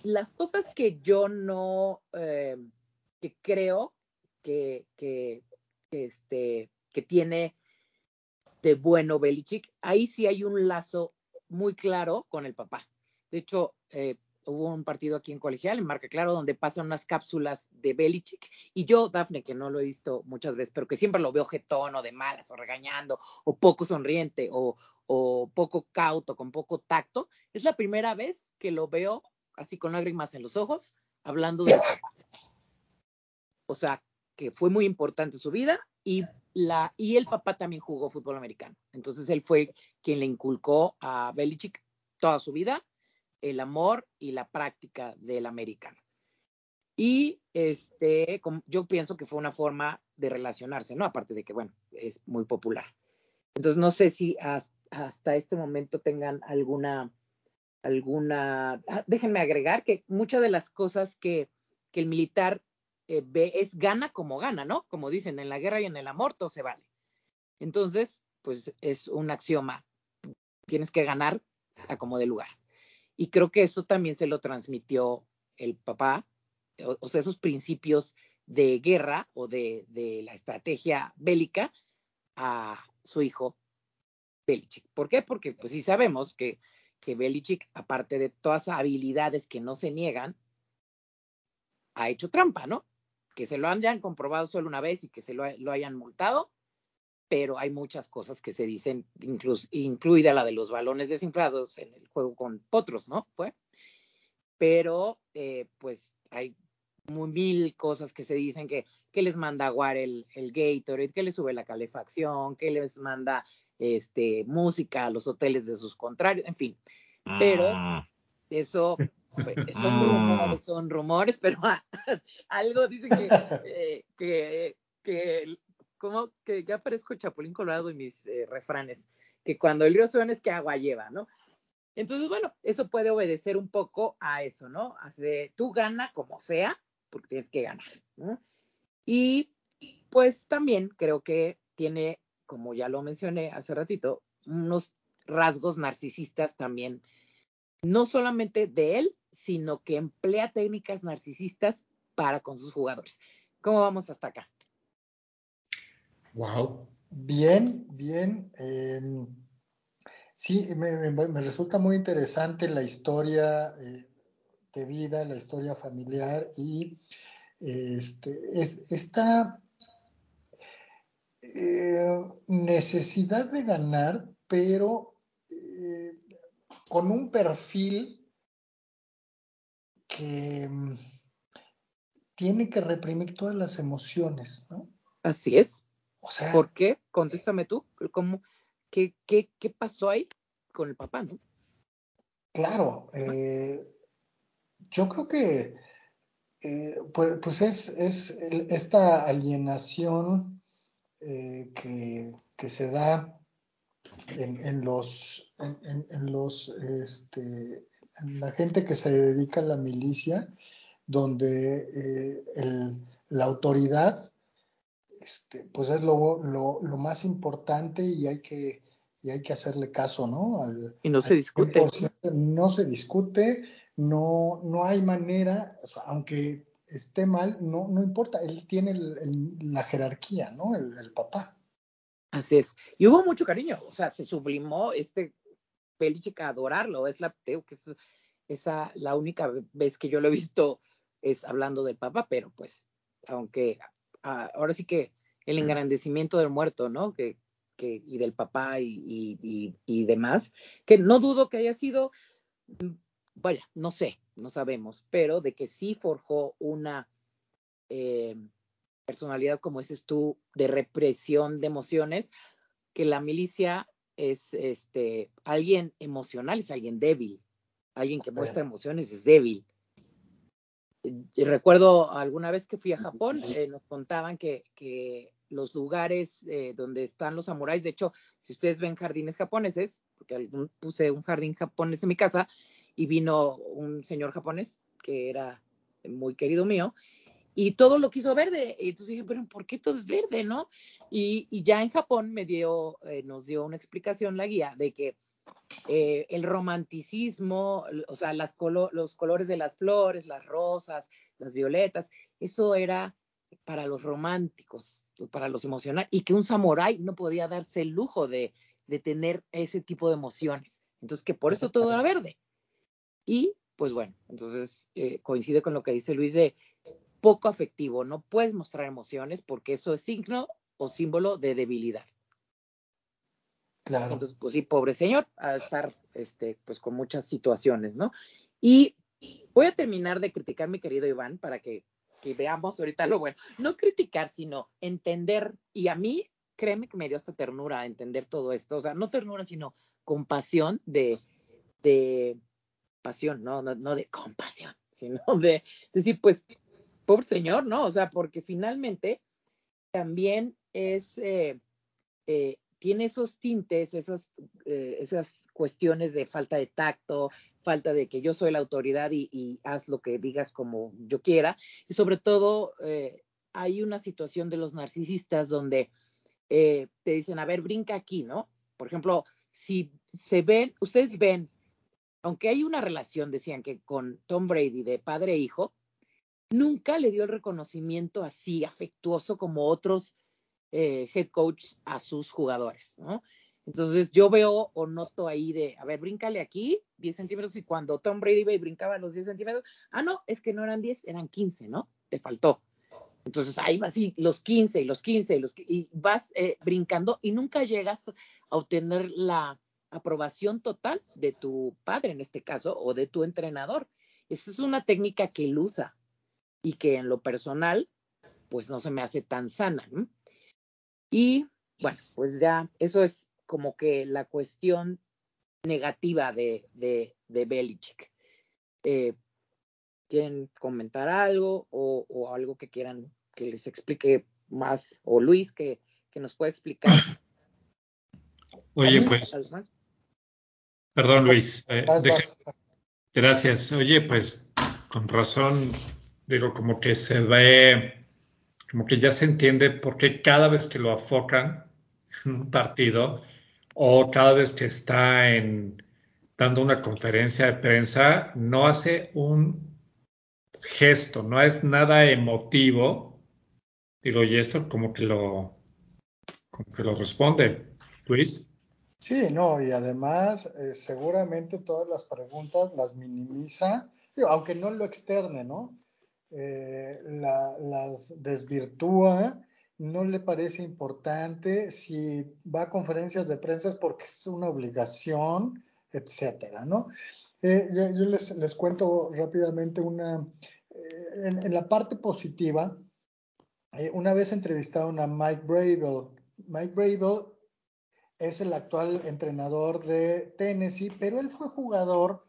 las cosas que yo no, que creo que, que, que, este, que tiene de bueno Belichick, ahí sí hay un lazo muy claro con el papá. De hecho, eh, hubo un partido aquí en Colegial, en Marca Claro, donde pasan unas cápsulas de Belichick. Y yo, Dafne, que no lo he visto muchas veces, pero que siempre lo veo jetón o de malas o regañando o poco sonriente o, o poco cauto, con poco tacto, es la primera vez que lo veo así con lágrimas en los ojos, hablando de. O sea, que fue muy importante su vida y, la, y el papá también jugó fútbol americano. Entonces él fue quien le inculcó a Belichick toda su vida el amor y la práctica del americano. Y este, yo pienso que fue una forma de relacionarse, ¿no? Aparte de que, bueno, es muy popular. Entonces, no sé si hasta, este momento tengan alguna alguna, ah, déjenme agregar que muchas de las cosas que, que el militar eh, es gana como gana, ¿no? Como dicen, en la guerra y en el amor todo se vale. Entonces, pues es un axioma. Tienes que ganar a como de lugar. Y creo que eso también se lo transmitió el papá, o, sea, esos principios de guerra o de, de, la estrategia bélica a su hijo Belichick. ¿Por qué? Porque pues sí sabemos que, que Belichick, aparte de todas las habilidades que no se niegan, ha hecho trampa, ¿no? Que se lo hayan comprobado solo una vez y que se lo, lo hayan multado, pero hay muchas cosas que se dicen, incluso, incluida la de los balones desinflados en el juego con Potros, ¿no? Fue. Pero, eh, pues, hay muy mil cosas que se dicen que, que les manda aguar el, el Gatorade, que les sube la calefacción, que les manda este, música a los hoteles de sus contrarios, en fin. Pero mm. eso son mm. rumores, son rumores, pero algo dice que, eh, que, que como que ya parezco Chapulín Colorado en mis eh, refranes, que cuando el río suena es que agua lleva, ¿no? Entonces, bueno, eso puede obedecer un poco a eso, ¿no? Hace, tú gana como sea, porque tienes que ganar, ¿no? Y pues también creo que tiene, como ya lo mencioné hace ratito, unos rasgos narcisistas también, no solamente de él, sino que emplea técnicas narcisistas para con sus jugadores. ¿Cómo vamos hasta acá? Wow. Bien, bien. Em, sí, me, resulta muy interesante la historia eh, de vida, la historia familiar y este, es, esta eh, necesidad de ganar, pero eh, con un perfil que em, tiene que reprimir todas las emociones, ¿no? Así es. ¿Por qué? Contéstame tú. ¿Cómo, qué, qué, qué pasó ahí con el papá, no? Claro. Eh, yo creo que eh, pues, pues, es, es esta alienación eh, que, que, se da en, en los, en, en, los este, la gente que se dedica a la milicia, donde el, la autoridad este, pues es lo, lo, lo, más importante y hay que, y hay que hacerle caso, ¿no? y no se discute. No se discute, no, no hay manera, aunque esté mal, no, no importa, él tiene la jerarquía, ¿no? El, papá. Así es. Y hubo mucho cariño, o sea, se sublimó este Belichick a adorarlo, es la, que es, esa, la única vez que yo lo he visto es hablando del papá, pero pues, aunque ah, ahora sí que el engrandecimiento del muerto, ¿no? Que, que, y del papá y, y, y, demás, que no dudo que haya sido, mm, vaya, no sé, no sabemos, pero de que sí forjó una eh, personalidad, como dices tú, de represión de emociones, que la milicia es este alguien emocional, es alguien débil, alguien que muestra emociones es débil. Y recuerdo alguna vez que fui a Japón, eh, nos contaban que, que los lugares eh, donde están los samuráis. De hecho, si ustedes ven jardines japoneses, porque puse un jardín japonés en mi casa y vino un señor japonés que era muy querido mío y todo lo quiso verde. Y entonces dije, pero ¿por qué todo es verde, no? Y, ya en Japón me dio, eh, nos dio una explicación la guía de que eh, el romanticismo, o sea, las los colores de las flores, las rosas, las violetas, eso era para los románticos para los emocionales, y que un samurái no podía darse el lujo de, de tener ese tipo de emociones. Entonces, que por eso todo era verde. Y, pues bueno, entonces eh, coincide con lo que dice Luis de poco afectivo, no puedes mostrar emociones porque eso es signo o símbolo de debilidad. Claro. Entonces, pues sí, pobre señor, a estar este, pues con muchas situaciones, ¿no? Y voy a terminar de criticar, mi querido Iván, para que que veamos ahorita lo bueno. No criticar, sino entender. Y a mí, créeme que me dio hasta ternura entender todo esto. O sea, no ternura, sino compasión de, de pasión, no, no, no de compasión, sino de decir, pues, pobre señor, ¿no? O sea, porque finalmente también es, eh, eh, tiene esos tintes, esas, eh, esas cuestiones de falta de tacto, falta de que yo soy la autoridad y, haz lo que digas como yo quiera. Y sobre todo, eh, hay una situación de los narcisistas donde te dicen, a ver, brinca aquí, ¿no? Por ejemplo, si se ven, ustedes ven, aunque hay una relación, decían que con Tom Brady de padre e hijo, nunca le dio el reconocimiento así afectuoso como otros eh, head coach a sus jugadores, ¿no? Entonces yo veo o noto ahí de, a ver, bríncale aquí 10 centímetros y cuando Tom Brady iba y brincaba los 10 centímetros, ah, no, es que no eran 10, eran 15, ¿no? Te faltó. Entonces ahí vas así, los 15 y los 15 y, los, y vas eh, brincando y nunca llegas a obtener la aprobación total de tu padre en este caso o de tu entrenador. Esa es una técnica que él usa y que en lo personal pues no se me hace tan sana. ¿no? Y bueno, pues ya eso es como que la cuestión negativa de, de, de Belichick. Eh, ¿Quieren comentar algo o, algo que quieran que les explique más? O Luis, que, que nos pueda explicar. Oye, pues. Perdón, Luis. Eh, gracias. Oye, pues con razón, digo, como que se ve como que ya se entiende por qué cada vez que lo afocan en un partido o cada vez que está en, dando una conferencia de prensa, no hace un gesto, no es nada emotivo. Digo, y esto como que lo, como que lo responde. Luis. Sí, no, y además eh, seguramente todas las preguntas las minimiza, aunque no lo externe, ¿no? Eh, las desvirtúa, no le parece importante, si va a conferencias de prensa porque es una obligación, etcétera, ¿no? Eh, yo, les, cuento rápidamente una, eh, en, la parte positiva, una vez entrevistaron a Mike Bravel. Mike Bravel es el actual entrenador de Tennessee, pero él fue jugador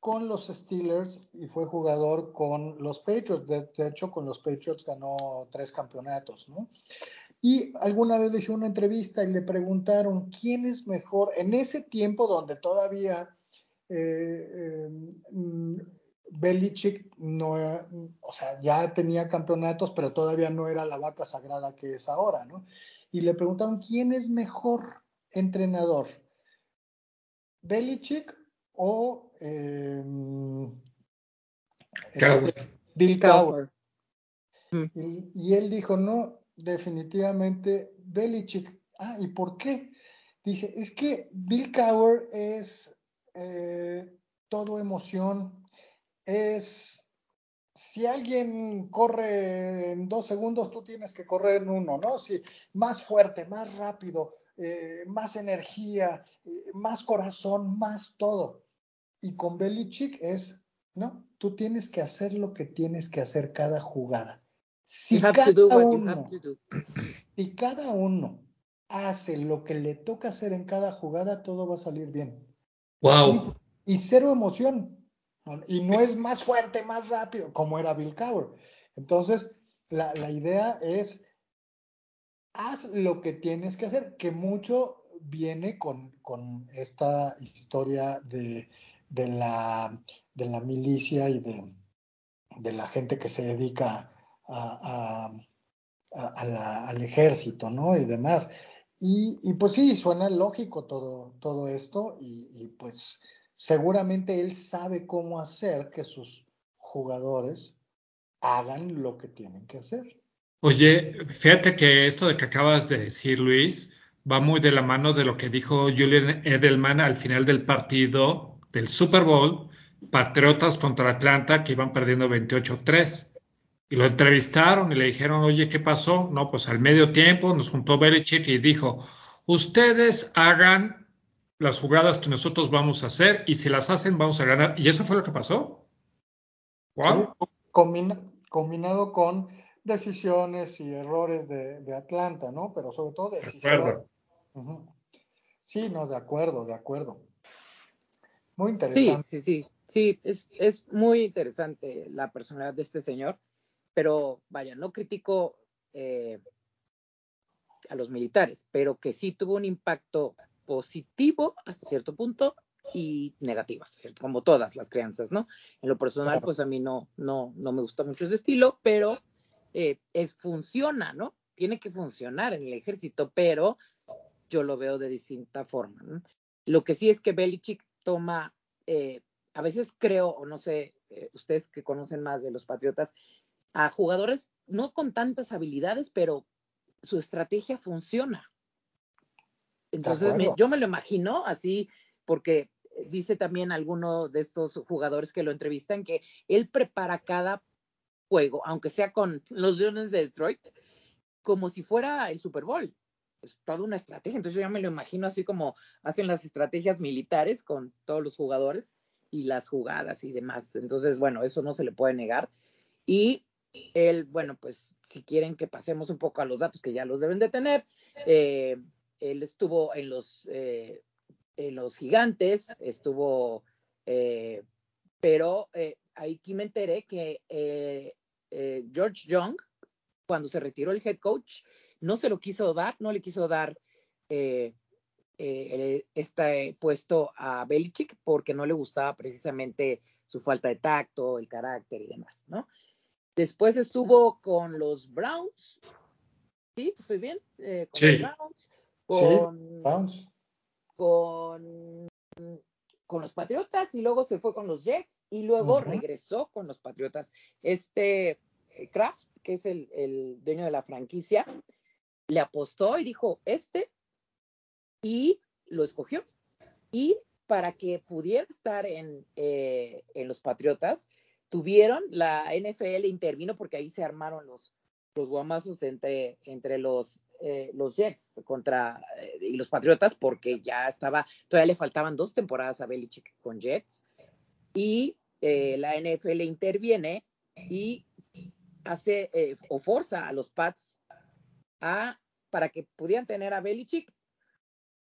con los Steelers y fue jugador con los Patriots. De, hecho, con los Patriots ganó tres campeonatos, ¿no? Y alguna vez le hice una entrevista y le preguntaron quién es mejor en ese tiempo donde todavía eh, eh, Belichick no, o sea, ya tenía campeonatos, pero todavía no era la vaca sagrada que es ahora, ¿no? Y le preguntaron quién es mejor entrenador, Belichick o em, Bill Cowher. Mm. Y, él dijo, no, definitivamente Belichick. Ah, ¿y por qué? Dice, es que Bill Cowher es eh, todo emoción, es, si alguien corre en dos segundos, tú tienes que correr en uno, ¿no? Si, más fuerte, más rápido, eh, más energía, eh, más corazón, más todo. Y con Belichick es, ¿no? Tú tienes que hacer lo que tienes que hacer cada jugada. Si cada, uno, si cada uno hace lo que le toca hacer en cada jugada, todo va a salir bien. Wow. Y, cero emoción. Y no es más fuerte, más rápido, como era Bill Cowher. Entonces, la, la idea es, haz lo que tienes que hacer, que mucho viene con, con esta historia de de la, de la milicia y de, de, la gente que se dedica a, al ejército, ¿no? Y demás. Y, y, pues sí, suena lógico todo, todo esto y, y, pues seguramente él sabe cómo hacer que sus jugadores hagan lo que tienen que hacer. Oye, fíjate que esto de que acabas de decir, Luis, va muy de la mano de lo que dijo Julian Edelman al final del partido del Super Bowl, Patriotas contra Atlanta, que iban perdiendo 28-3. Y lo entrevistaron y le dijeron, oye, ¿qué pasó? No, pues al medio tiempo nos juntó Belichick y dijo, ustedes hagan las jugadas que nosotros vamos a hacer y si las hacen vamos a ganar. Y eso fue lo que pasó. Wow. combinado con decisiones y errores de, Atlanta, ¿no? Pero sobre todo decisiones. Sí, no, de acuerdo, de acuerdo. Muy interesante. Sí, sí, sí, es, es muy interesante la personalidad de este señor, pero vaya, no critico eh, a los militares, pero que sí tuvo un impacto positivo hasta cierto punto y negativo, como todas las crianzas, ¿no? En lo personal, pues a mí no, no, no me gusta mucho ese estilo, pero eh, es, funciona, ¿no? Tiene que funcionar en el ejército, pero yo lo veo de distinta forma. ¿no? Lo que sí es que Belichick toma, eh, a veces creo, o no sé, eh, ustedes que conocen más de los Patriotas, a jugadores no con tantas habilidades, pero su estrategia funciona. Entonces yo me lo imagino así, porque dice también alguno de estos jugadores que lo entrevistan que él prepara cada juego, aunque sea con los Leones de Detroit, como si fuera el Super Bowl es toda una estrategia. Entonces yo ya me lo imagino así como hacen las estrategias militares con todos los jugadores y las jugadas y demás. Entonces, bueno, eso no se le puede negar. Y él, bueno, pues si quieren que pasemos un poco a los datos que ya los deben de tener, eh, él estuvo en los, eh, en los gigantes, estuvo, eh, pero aquí me enteré que George Young, cuando se retiró el head coach, no se lo quiso dar, no le quiso dar eh, eh, este puesto a Belichick porque no le gustaba precisamente su falta de tacto, el carácter y demás, ¿no? Después estuvo con los Browns, ¿sí? ¿Estoy bien? Eh, con sí. los Browns, con, Browns. Con, con, los Patriotas y luego se fue con los Jets y luego regresó con los Patriotas. Este Kraft, que es el, el dueño de la franquicia, le apostó y dijo, este, y lo escogió. Y para que pudiera estar en, eh, en los Patriotas, tuvieron, la NFL intervino porque ahí se armaron los, los guamazos entre, entre los, eh, los Jets contra eh, y los Patriotas porque ya estaba, todavía le faltaban dos temporadas a Belichick con Jets y la NFL interviene y hace o forza a los Pats a, para que pudieran tener a Belichick,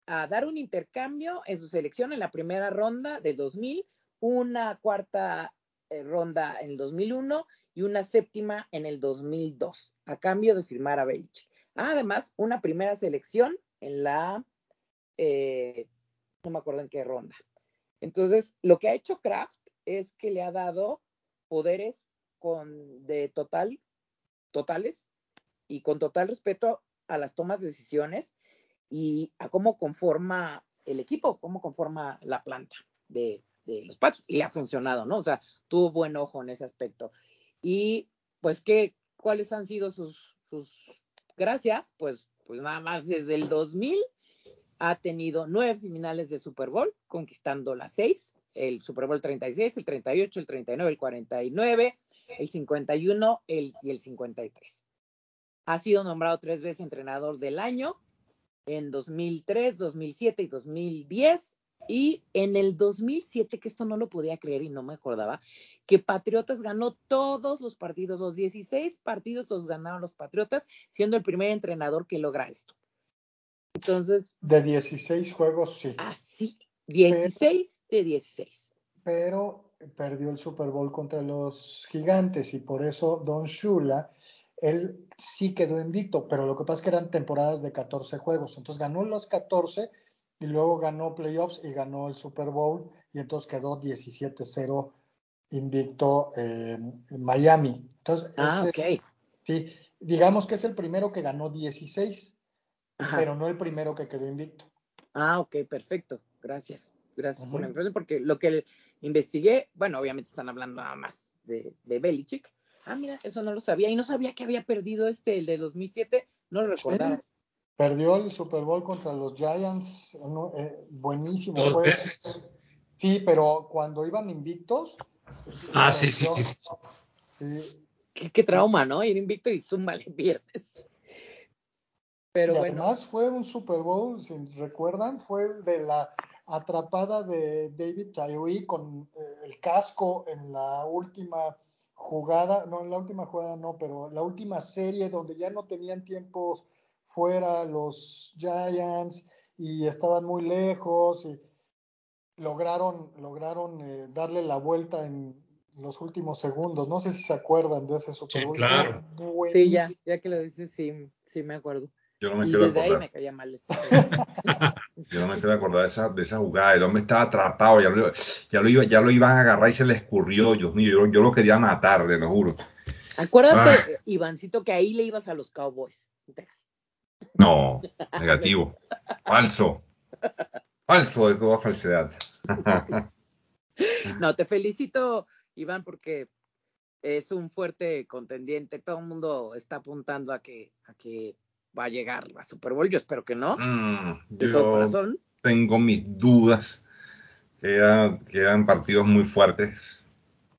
a dar un intercambio en su selección en la primera ronda de 2000, una cuarta eh, ronda en el 2001 y una séptima en el 2002, a cambio de firmar a Belichick. Además, una primera selección en la, eh, no me acuerdo en qué ronda. Entonces, lo que ha hecho Kraft es que le ha dado poderes con, de total, totales y con total respeto a las tomas de decisiones y a cómo conforma el equipo, cómo conforma la planta de, los patos. Y ha funcionado, ¿no? O sea, tuvo buen ojo en ese aspecto. Y pues, ¿qué, ¿cuáles han sido sus, sus gracias? Pues, pues nada más desde el 2000 ha tenido nueve finales de Super Bowl, conquistando las seis, el Super Bowl 36, el 38, el 39, el 49, el 51 el, y el 53. Ha sido nombrado tres veces entrenador del año en 2003, 2007 y 2010. Y en el 2007, que esto no lo podía creer y no me acordaba, que Patriotas ganó todos los partidos, los 16 partidos los ganaron los Patriotas, siendo el primer entrenador que logra esto. Entonces. De 16 juegos, sí. Ah, sí, 16 de 16. Pero perdió el Super Bowl contra los Gigantes y por eso Don Shula él sí quedó invicto, pero lo que pasa es que eran temporadas de 14 juegos. Entonces ganó los 14 y luego ganó playoffs y ganó el Super Bowl y entonces quedó 17-0 invicto en Miami. Entonces, ah, sí, digamos que es el primero que ganó 16, pero no el primero que quedó invicto. Ah, ok, perfecto. Gracias. Gracias por la información, porque lo que investigué, bueno, obviamente están hablando nada más de, de Belichick, Ah, mira, eso no lo sabía. Y no sabía que había perdido este, el de 2007. No lo recordaba. Perdió el Super Bowl contra los Giants. Eh, buenísimo. Dos veces. Sí, pero cuando iban invictos. Ah, sí, sí, sí, sí. Qué, trauma, ¿no? Ir invicto y zumba el viernes. Pero y bueno. Además fue un Super Bowl, si recuerdan, fue el de la atrapada de David Tyree con eh, el casco en la última jugada, no, en la última jugada no, pero la última serie donde ya no tenían tiempos fuera los Giants y estaban muy lejos y lograron, lograron eh, darle la vuelta en los últimos segundos. No sé si se acuerdan de ese Super Bowl. Sí, claro. Sí, ya, ya que lo dices, sí, sí me acuerdo. Yo no me y quiero desde ahí acordar. me caía mal. Yo no me quiero acordar de esa, de esa jugada. El hombre estaba atrapado, ya lo, ya, lo iba, ya lo iban a agarrar y se le escurrió. Dios mío, yo, yo lo quería matar, te lo juro. Acuérdate, Ah. eh, Ivancito, que ahí le ibas a los Cowboys. No, negativo. Falso. Falso de toda falsedad. No, te felicito, Iván, porque es un fuerte contendiente. Todo el mundo está apuntando a que, a que va a llegar a Super Bowl. Yo espero que no, Mm, de todo corazón. tengo mis dudas. Quedan, quedan partidos muy fuertes.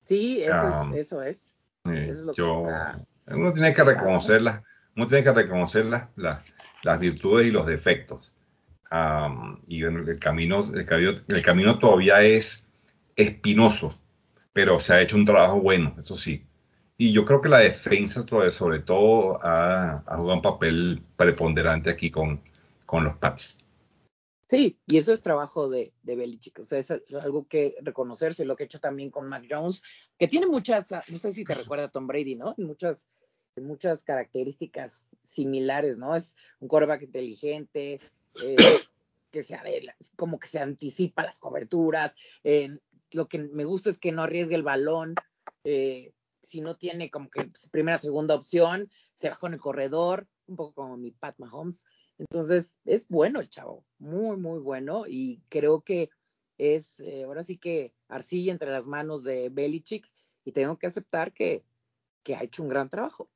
Sí, eso Ah. es, eso es. Eh, Eso es lo que yo, está uno tiene que reconocerlas, uno tiene que reconocer las, las, las virtudes y los defectos. Am, y el camino, el camino, el camino todavía es espinoso, pero se ha hecho un trabajo bueno, eso sí. Y yo creo que la defensa, sobre, todo, ha, jugado un papel preponderante aquí con, con los Pats. Sí, y eso es trabajo de, de Belichick. O sea, es algo que reconocerse, lo que he hecho también con Mac Jones, que tiene muchas, no sé si te recuerda a Tom Brady, ¿no? Muchas, muchas características similares, ¿no? Es un quarterback inteligente, eh, que se adela- como que se anticipa las coberturas. eh, lo que me gusta es que no arriesgue el balón. eh, si no tiene como que primera, segunda opción, se va con el corredor, un poco como mi Pat Mahomes. Entonces, es bueno el chavo, muy, muy bueno. Y creo que es eh, ahora sí que arcilla entre las manos de Belichick y tengo que aceptar que, que ha hecho un gran trabajo.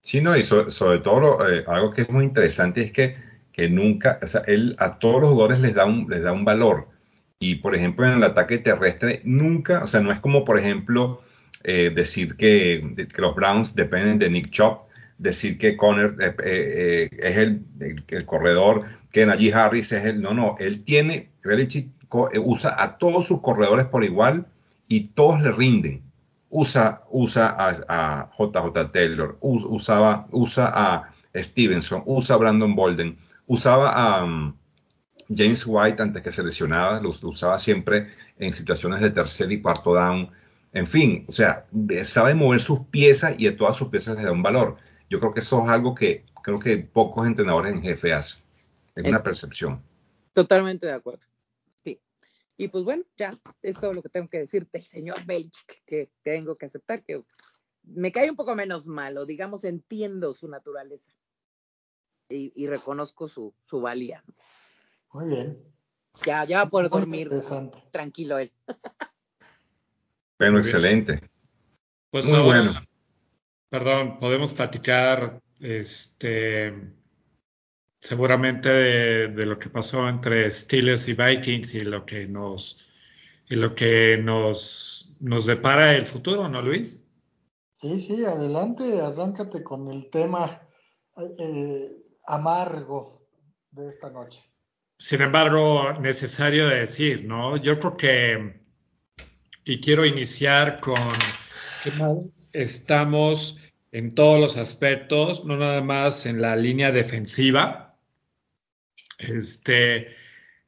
Sí, no, y so- sobre todo eh, algo que es muy interesante es que, que nunca, o sea, él a todos los jugadores les da un, les da un valor. Y por ejemplo, en el ataque terrestre, nunca, o sea, no es como por ejemplo eh, decir que, los Browns dependen de Nick Chubb, decir que Conner eh, eh, es el, el- corredor, que Najee Harris es el, no, no, él tiene, Belichick usa a todos sus corredores por igual y todos le rinden usa, usa a, a JJ Taylor, us- usaba, usa a Stevenson, usa a Brandon Bolden, usaba a um, James White antes que se lesionaba, lo usaba siempre en situaciones de tercer y cuarto down. En fin, o sea, sabe mover sus piezas y a todas sus piezas les da un valor. Yo creo que eso es algo que creo que pocos entrenadores en jefe hacen. Es una Es- percepción. Totalmente de acuerdo. Sí. Y pues bueno, ya es todo lo que tengo que decirte, señor Belichick, que tengo que aceptar que me cae un poco menos malo, digamos, entiendo su naturaleza y, y reconozco su, su valía. Muy bien. Ya, ya va a poder Muy dormir tranquilo él. Pero Muy bien. excelente. Pues Muy ahora, bueno. perdón, podemos platicar este seguramente de, de lo que pasó entre Steelers y Vikings y lo que nos y lo que nos, nos depara el futuro, ¿no, Luis? Sí, sí, adelante, arráncate con el tema eh, amargo de esta noche. Sin embargo, necesario de decir, ¿no? Yo creo que, y quiero iniciar con estamos en todos los aspectos, no nada más en la línea defensiva. Este,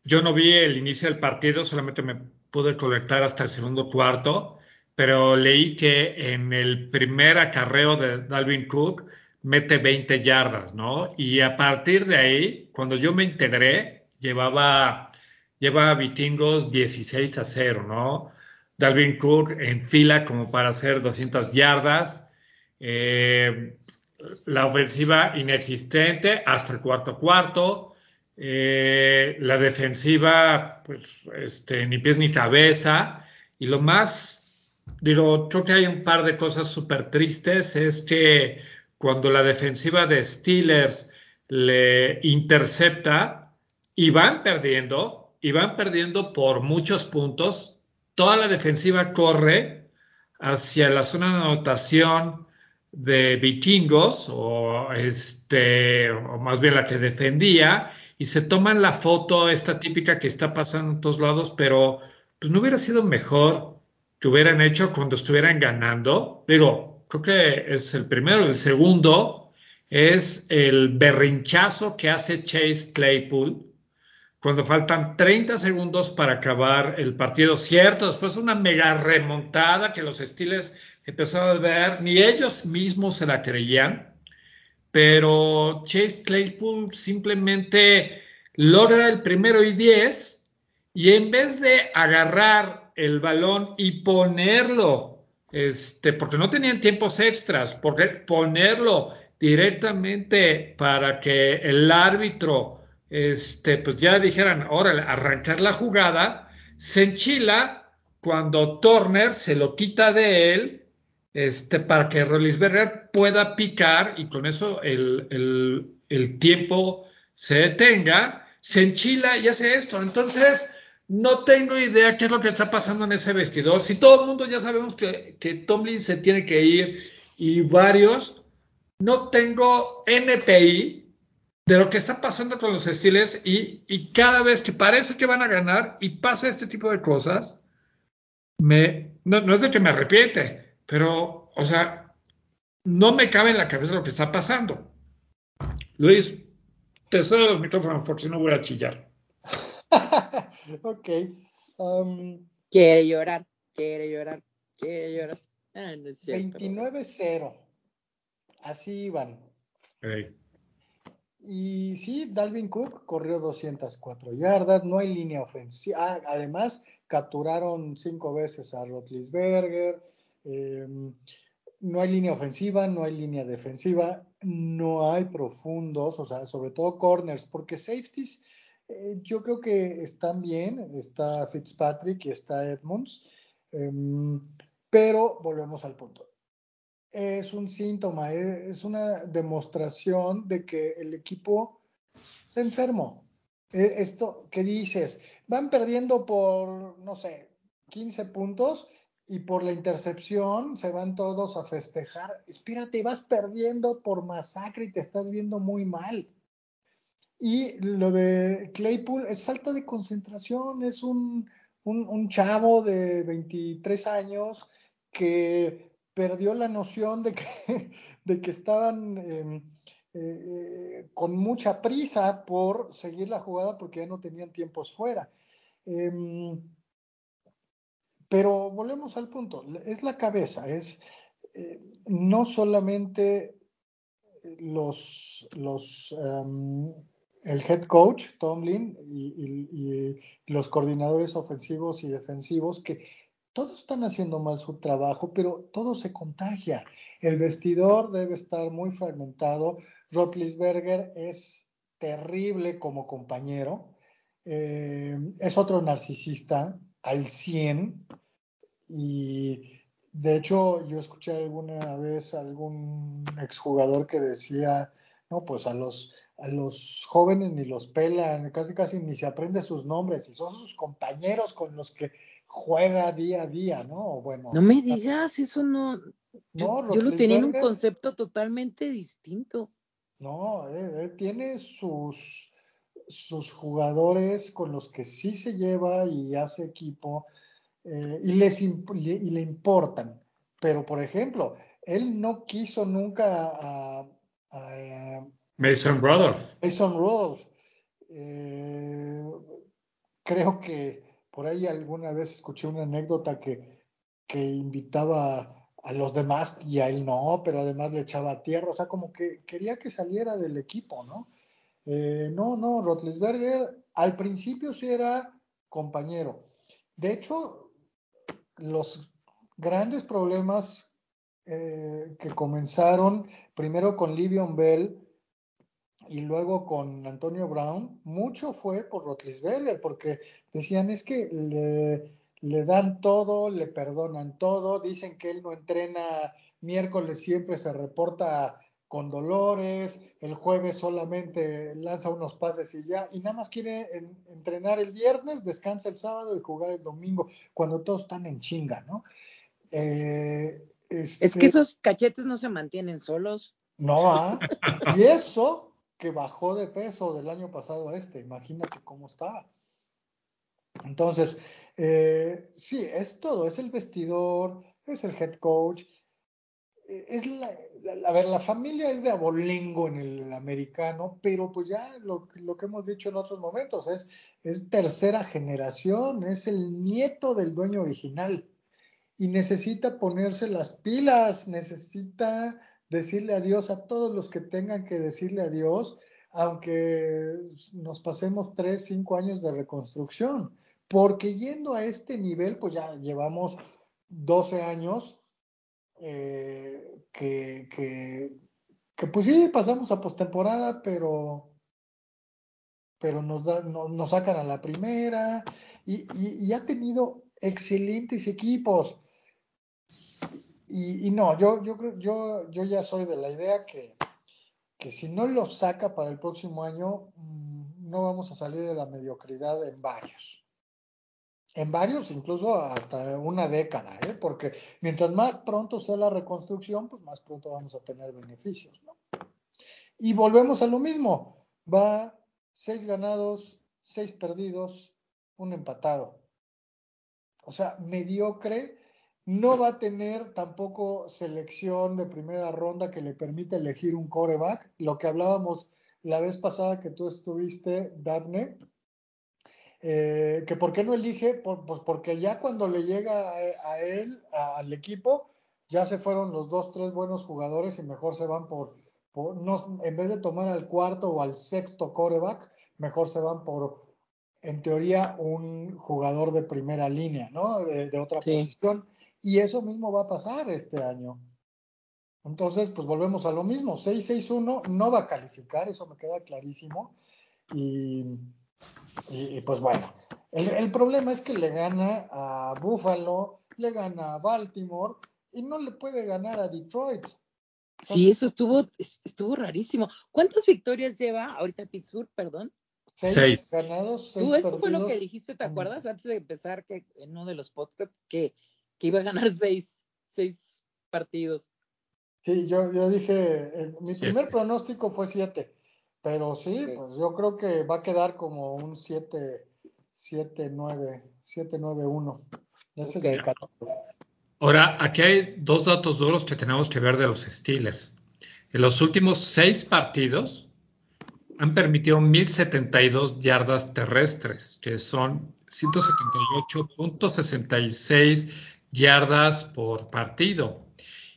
yo no vi el inicio del partido, solamente me pude conectar hasta el segundo cuarto, pero leí que en el primer acarreo de Dalvin Cook mete 20 yardas, ¿no? Y a partir de ahí, cuando yo me integré, llevaba, llevaba Vikingos 16 a 0, ¿no? Dalvin Cook en fila como para hacer 200 yardas. Eh, la ofensiva inexistente hasta el cuarto cuarto. Eh, la defensiva, pues, este, ni pies ni cabeza. Y lo más, digo, creo que hay un par de cosas súper tristes, es que cuando la defensiva de Steelers le intercepta y van perdiendo, y van perdiendo por muchos puntos, toda la defensiva corre hacia la zona de anotación de vikingos, o, este, o más bien la que defendía, y se toman la foto, esta típica que está pasando en todos lados, pero pues no hubiera sido mejor que hubieran hecho cuando estuvieran ganando. Digo, creo que es el primero. El segundo es el berrinchazo que hace Chase Claypool cuando faltan 30 segundos para acabar el partido. Cierto, después una mega remontada que los Steelers empezaron a ver, ni ellos mismos se la creían, pero Chase Claypool simplemente logra el primero y diez y en vez de agarrar el balón y ponerlo, este, porque no tenían tiempos extras, ponerlo directamente para que el árbitro, este, pues ya dijeran, ahora arrancar la jugada, se enchila cuando Turner se lo quita de él este, para que Rolisberger pueda picar y con eso el, el, tiempo se detenga, se enchila y hace esto. Entonces, no tengo idea qué es lo que está pasando en ese vestidor. Si todo el mundo ya sabemos que, que Tomlin se tiene que ir y varios, no tengo NPI de lo que está pasando con los estiles y, y, cada vez que parece que van a ganar y pasa este tipo de cosas, me, no, no es de que me arrepiente, pero, o sea, no me cabe en la cabeza lo que está pasando. Luis, te cedo los micrófonos porque si no voy a chillar. ok. Um, quiere llorar, quiere llorar, quiere llorar. Ah, 29-0. Así iban. Y sí, Dalvin Cook corrió 204 yardas, no hay línea ofensiva. Ah, además, capturaron cinco veces a Rotlisberger, Em, no hay línea ofensiva, no hay línea defensiva, no hay profundos, o sea, sobre todo corners, porque safeties eh, yo creo que están bien, está Fitzpatrick y está Edmonds, em, pero volvemos al punto. Es un síntoma, eh, es una demostración de que el equipo está enfermo. E, esto, ¿qué dices? Van perdiendo por, no sé, 15 puntos y por la intercepción se van todos a festejar. Espérate, vas perdiendo por masacre y te estás viendo muy mal. Y lo de Claypool es falta de concentración, es un, un, chavo de 23 años que perdió la noción de que, de que estaban em, eh, con mucha prisa por seguir la jugada porque ya no tenían tiempos fuera. Em, pero volvemos al punto, es la cabeza, es eh, no solamente los, los um, el head coach, Tomlin, y, y, los coordinadores ofensivos y defensivos, que todos están haciendo mal su trabajo, pero todo se contagia. El vestidor debe estar muy fragmentado. Rotlisberger es terrible como compañero. Eh, es otro narcisista al 100. Y de hecho, yo escuché alguna vez a algún exjugador que decía, no, pues a los, a los jóvenes ni los pelan, casi casi ni se aprende sus nombres, y son sus compañeros con los que juega día a día, ¿no? Bueno. No me digas, eso no. Yo, yo lo tenía en un concepto totalmente distinto. No, él, tiene sus, sus jugadores con los que sí se lleva y hace equipo eh, y, les y le importan. Pero, por ejemplo, él no quiso nunca a, Mason Rudolph. Mason Rudolph. Eh, creo que por ahí alguna vez escuché una anécdota que, que invitaba a los demás y a él no, pero además le echaba tierra, o sea, como que quería que saliera del equipo, ¿no? Eh, no, no, Rotlisberger al principio sí era compañero. De hecho, los grandes problemas eh, que comenzaron primero con Livion Bell y luego con Antonio Brown, mucho fue por Rotlisberger, porque decían es que le, le dan todo, le perdonan todo, dicen que él no entrena miércoles, siempre se reporta con dolores, el jueves solamente lanza unos pases y ya, y nada más quiere entrenar el viernes, descansa el sábado y jugar el domingo, cuando todos están en chinga, ¿no? Eh, Es que este esos cachetes no se mantienen solos. No, ¿ah? y eso que bajó de peso del año pasado a este, imagínate cómo estaba. Entonces, eh, sí, es todo, es el vestidor, es el head coach, es la, a ver, la familia es de abolengo en el americano, pero pues ya lo, lo, que hemos dicho en otros momentos, es, es tercera generación, es el nieto del dueño original y necesita ponerse las pilas, necesita decirle adiós a todos los que tengan que decirle adiós, aunque nos pasemos tres, cinco años de reconstrucción, porque yendo a este nivel, pues ya llevamos 12 años eh, que, que, pues sí, pasamos a postemporada, pero, pero nos, nos sacan a la primera y, y, ha tenido excelentes equipos. Y, no, yo, yo, yo, yo ya soy de la idea que, que si no lo saca para el próximo año, mm, no vamos a salir de la mediocridad en varios en varios, incluso hasta una década, ¿eh? porque mientras más pronto sea la reconstrucción, pues más pronto vamos a tener beneficios. ¿no? Y volvemos a lo mismo, va seis ganados, seis perdidos, un empatado. O sea, mediocre, no va a tener tampoco selección de primera ronda que le permita elegir un coreback, lo que hablábamos la vez pasada que tú estuviste, Daphne, eh, que por qué no elige, pues porque ya cuando le llega a, él, al equipo, ya se fueron los dos, tres buenos jugadores y mejor se van por, no, en vez de tomar al cuarto o al sexto coreback, mejor se van por, en teoría, un jugador de primera línea, ¿no? De, otra posición. Y eso mismo va a pasar este año. Entonces, pues volvemos a lo mismo. 6-6-1 no va a calificar, eso me queda clarísimo. Y y, pues bueno, el, problema es que le gana a Buffalo, le gana a Baltimore y no le puede ganar a Detroit. Sí, eso estuvo, estuvo rarísimo. ¿Cuántas victorias lleva ahorita Pittsburgh, perdón? Seis, ganados, seis Tú eso fue lo que dijiste, ¿te acuerdas? Antes de empezar que en uno de los podcasts que, que iba a ganar seis, seis partidos. Sí, yo, yo dije, eh, mi primer pronóstico fue siete. Pero sí, pues yo creo que va a quedar como un 7, 7, 9, 7, 9, 1. Ese es el Ahora, aquí hay dos datos duros que tenemos que ver de los Steelers. En los últimos seis partidos han permitido 1.072 yardas terrestres, que son 178.66 yardas por partido.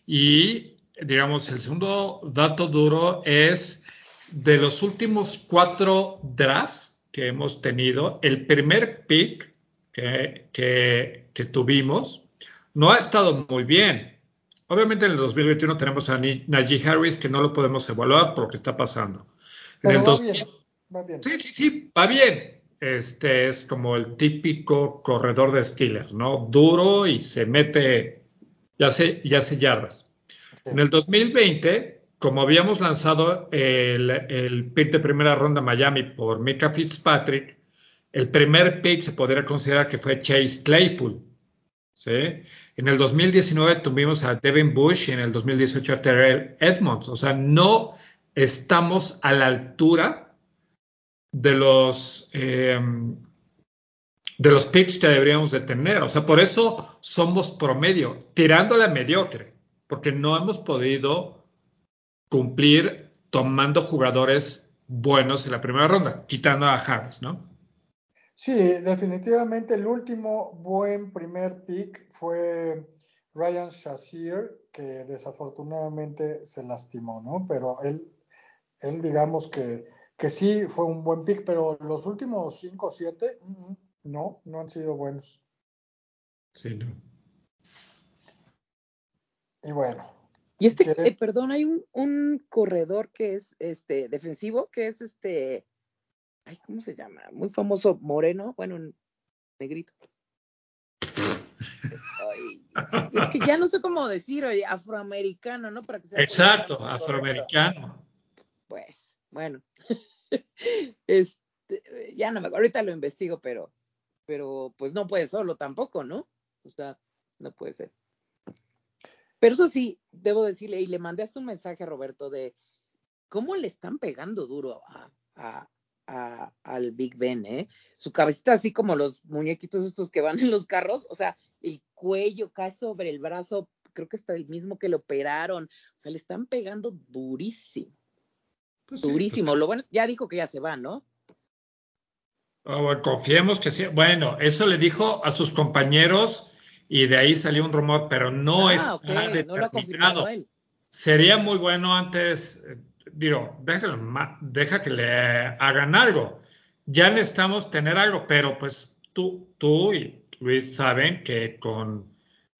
Y, digamos, el segundo dato duro es de los últimos cuatro drafts que hemos tenido, el primer pick que, que, tuvimos no ha estado muy bien. Obviamente en el 2021 tenemos a Najee Harris que no lo podemos evaluar por lo que está pasando. En el va, bien, va bien. Sí, sí, sí, va bien. Este es como el típico corredor de Steelers, ¿no? Duro y se mete, ya se, ya se yardas. En el 2020 como habíamos lanzado el, el, pick de primera ronda Miami por Mika Fitzpatrick, el primer pick se podría considerar que fue Chase Claypool. ¿sí? En el 2019 tuvimos a Devin Bush y en el 2018 a Terrell Edmonds. O sea, no estamos a la altura de los, eh, de los picks que deberíamos de tener. O sea, por eso somos promedio, tirándole a mediocre, porque no hemos podido cumplir tomando jugadores buenos en la primera ronda, quitando a Harris, ¿no? Sí, definitivamente el último buen primer pick fue Ryan Shazier, que desafortunadamente se lastimó, ¿no? Pero él, él digamos que, que sí fue un buen pick, pero los últimos 5 o 7, no, no han sido buenos. Sí, no. Y bueno, y este, eh, perdón, hay un, un, corredor que es este defensivo, que es este, ay, ¿cómo se llama? Muy famoso, moreno, bueno, negrito. es que ya no sé cómo decir, oye, afroamericano, ¿no? Para que sea Exacto, afroamericano. Pues, bueno. este, ya no me ahorita lo investigo, pero, pero pues no puede solo tampoco, ¿no? O sea, no puede ser. Pero eso sí, debo decirle, y le mandé hasta un mensaje a Roberto de cómo le están pegando duro a, al Big Ben, ¿eh? Su cabecita así como los muñequitos estos que van en los carros, o sea, el cuello cae sobre el brazo, creo que está el mismo que le operaron, o sea, le están pegando durísimo. Pues pues durísimo. Lo bueno, ya dijo que ya se va, ¿no? Oh, confiemos que sí. Bueno, eso le dijo a sus compañeros y de ahí salió un rumor, pero no es ah, está determinado. sería muy bueno antes, eh, digo, deja que le hagan algo. Ya necesitamos tener algo, pero pues tú, tú y Luis saben que con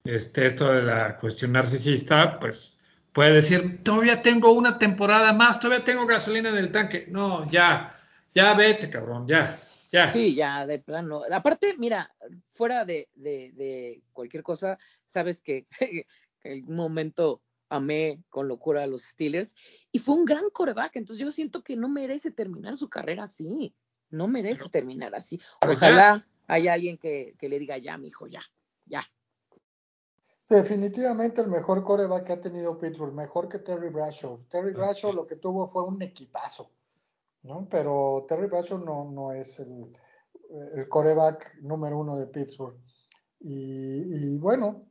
este, esto de la cuestión narcisista, pues puede decir, todavía tengo una temporada más, todavía tengo gasolina en el tanque. No, ya, ya vete, cabrón, ya. Ya. Sí, ya, de plano. Aparte, mira, fuera de, de, cualquier cosa, sabes que, en un momento amé con locura a los Steelers y fue un gran coreback, entonces yo siento que no merece terminar su carrera así, no merece terminar así. Ojalá haya alguien que, que, le diga ya, mi hijo, ya, ya. Definitivamente el mejor coreback que ha tenido Pittsburgh, mejor que Terry Bradshaw. Terry Bradshaw lo que tuvo fue un equipazo, ¿no? Pero Terry Bradshaw no, no es el, el coreback número uno de Pittsburgh. Y, bueno,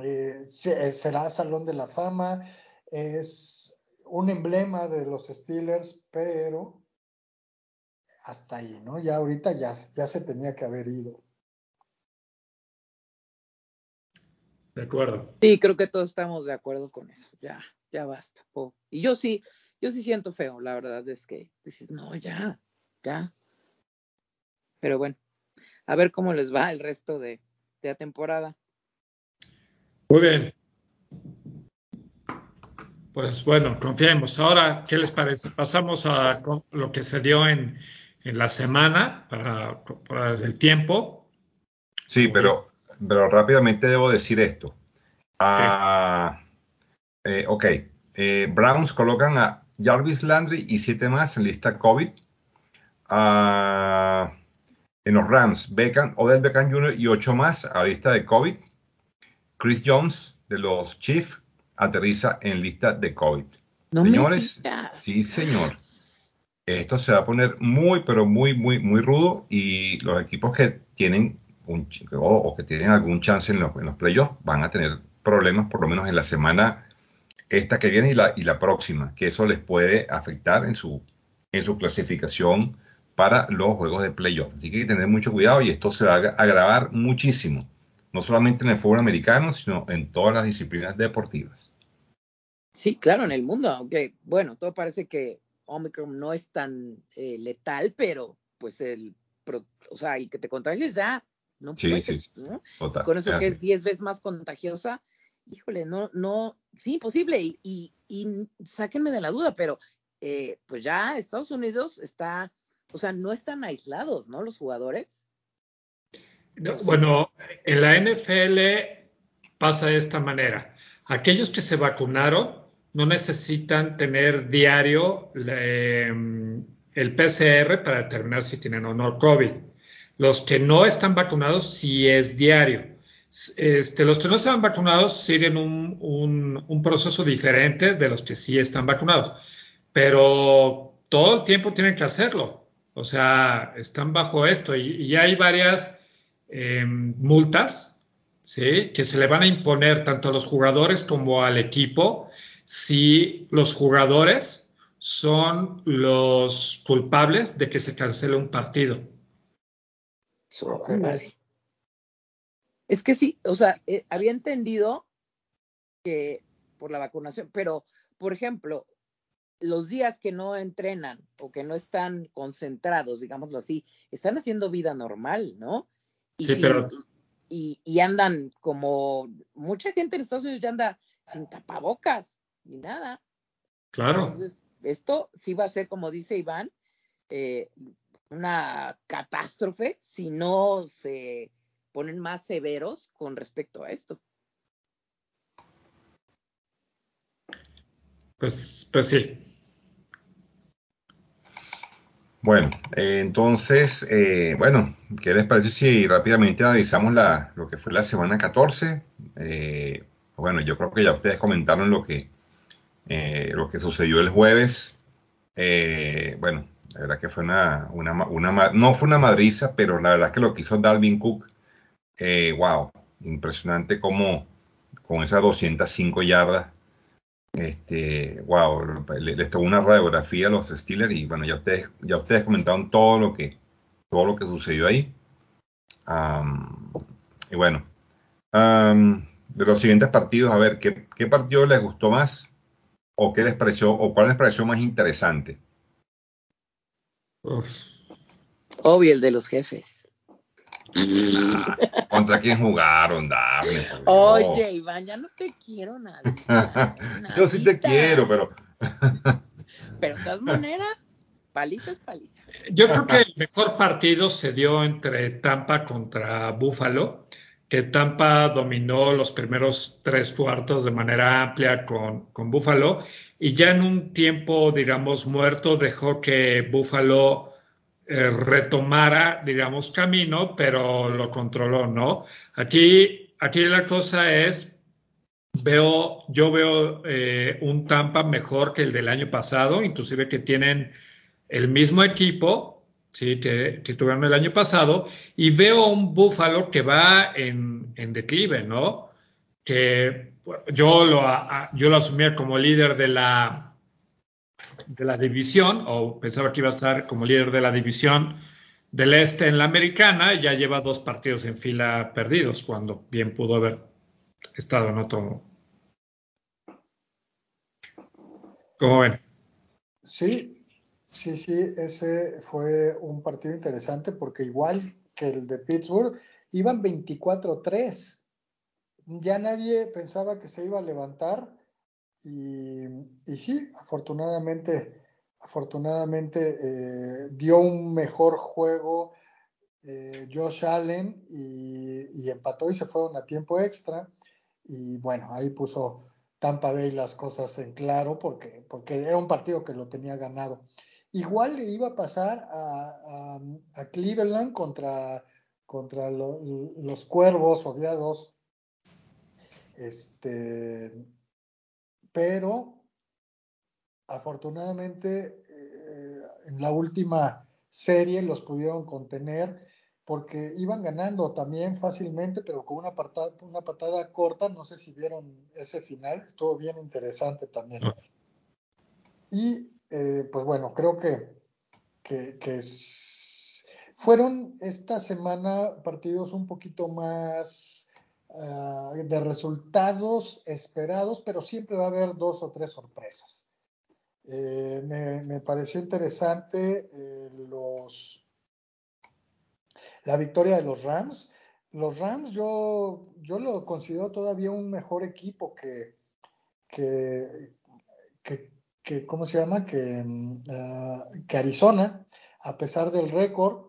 eh, será Salón de la Fama, es un emblema de los Steelers, pero hasta ahí, ¿no? Ya ahorita ya, ya se tenía que haber ido. De acuerdo. Sí, creo que todos estamos de acuerdo con eso. Ya, ya basta. Y yo sí, yo sí siento feo, la verdad es que dices, no, ya, ya. Pero bueno, a ver cómo les va el resto de, de la temporada. Muy bien. Pues bueno, confiemos. Ahora, ¿qué les parece? Pasamos a lo que se dio en, en la semana para, para el tiempo. Sí, pero pero rápidamente debo decir esto. Ah, eh, ok, eh, Browns colocan a Jarvis Landry y siete más en lista COVID. Ah, en los Rams, Beckham, Odell Beckham Jr. y ocho más a lista de COVID. Chris Jones de los Chiefs aterriza en lista de COVID. Señores, sí señor. Esto se va a poner muy, pero muy, muy, muy rudo y los equipos que tienen o, que tienen algún chance en los, playoffs van a tener problemas por lo menos en la semana esta que viene y la, y la próxima, que eso les puede afectar en su, en su clasificación para los juegos de playoff. Así que hay que tener mucho cuidado y esto se va a agravar muchísimo, no solamente en el fútbol americano, sino en todas las disciplinas deportivas. Sí, claro, en el mundo, aunque bueno, todo parece que Omicron no es tan eh, letal, pero pues el, o sea, el que te contagies ya no sí, sí, Con eso que es 10 veces más contagiosa, híjole, no, no, sí, imposible. Y, y, sáquenme de la duda, pero eh, pues ya Estados Unidos está, o sea, no están aislados, ¿no? Los jugadores. bueno, en la NFL pasa de esta manera. Aquellos que se vacunaron no necesitan tener diario em, el PCR para determinar si tienen o no COVID. Los que no están vacunados sí es diario. Este, los que no están vacunados siguen un, proceso diferente de los que sí están vacunados, pero todo el tiempo tienen que hacerlo. O sea, están bajo esto y, hay varias em, multas que se le van a imponer tanto a los jugadores como al equipo si los jugadores son los culpables de que se cancele un partido. Es que sí, o sea, eh, había entendido que por la vacunación, pero, por ejemplo, los días que no entrenan o que no están concentrados, digámoslo así, están haciendo vida normal, ¿no? Y sí, pero... Y, y, andan como mucha gente en Estados Unidos ya anda sin tapabocas ni nada. Claro. Entonces, esto sí va a ser, como dice Iván, eh, una catástrofe si no se ponen más severos con respecto a esto. Pues, pues sí. Bueno, eh, entonces, eh, bueno, ¿qué les parece si rápidamente analizamos la, lo que fue la semana 14? Eh, bueno, yo creo que ya ustedes comentaron lo que, lo que sucedió el jueves. bueno, la verdad que fue una, una, no fue una madriza, pero la verdad que lo que hizo Dalvin Cook, eh, wow, impresionante como con esas 205 yardas, este, wow, les tomó una radiografía a los Steelers y bueno, ya ustedes, ya ustedes comentaron todo lo que, todo lo que sucedió ahí. y bueno, de los siguientes partidos, a ver, ¿qué, ¿qué, partido les gustó más? o qué les pareció, o cuál les pareció más interesante? Obvio, el de los jefes. ¿Contra quién jugaron, Daphne? Oye, Iván, ya no te quiero nada. Yo sí te quiero, pero. pero de todas maneras, palizas, palizas. Yo creo que el mejor partido se dio entre Tampa contra Buffalo, que Tampa dominó los primeros tres cuartos de manera amplia con, con Buffalo y ya en un tiempo, digamos, muerto dejó que Buffalo eh, retomara, digamos, camino, pero lo controló, ¿no? Aquí, aquí la cosa es, veo, yo veo eh, un Tampa mejor que el del año pasado, inclusive que tienen el mismo equipo, sí, que, que tuvieron el año pasado, y veo un Buffalo que va en, en declive, ¿no? Que yo lo, yo lo asumía como líder de la, de la división, o pensaba que iba a estar como líder de la división del este en la americana, ya lleva dos partidos en fila perdidos, cuando bien pudo haber estado en otro. ¿Cómo ven? Sí, sí, sí, ese fue un partido interesante porque igual que el de Pittsburgh, iban 24-3. Ya nadie pensaba que se iba a levantar y, sí, afortunadamente, afortunadamente eh, dio un mejor juego eh, Josh Allen y, empató y se fueron a tiempo extra. Y bueno, ahí puso Tampa Bay las cosas en claro porque, porque era un partido que lo tenía ganado. Igual le iba a pasar a, Cleveland contra, contra los cuervos odiados. Este, pero afortunadamente eh, en la última serie los pudieron contener porque iban ganando también fácilmente, pero con una patada, una patada corta, no sé si vieron ese final, estuvo bien interesante también. Y eh, pues bueno, creo que, que, fueron esta semana partidos un poquito más Ah, de resultados esperados, pero siempre va a haber dos o tres sorpresas. Eh, me, pareció interesante eh, los, la victoria de los Rams. Los Rams yo, yo lo considero todavía un mejor equipo que, que, que, ¿cómo se llama? Que, que Arizona, a pesar del récord.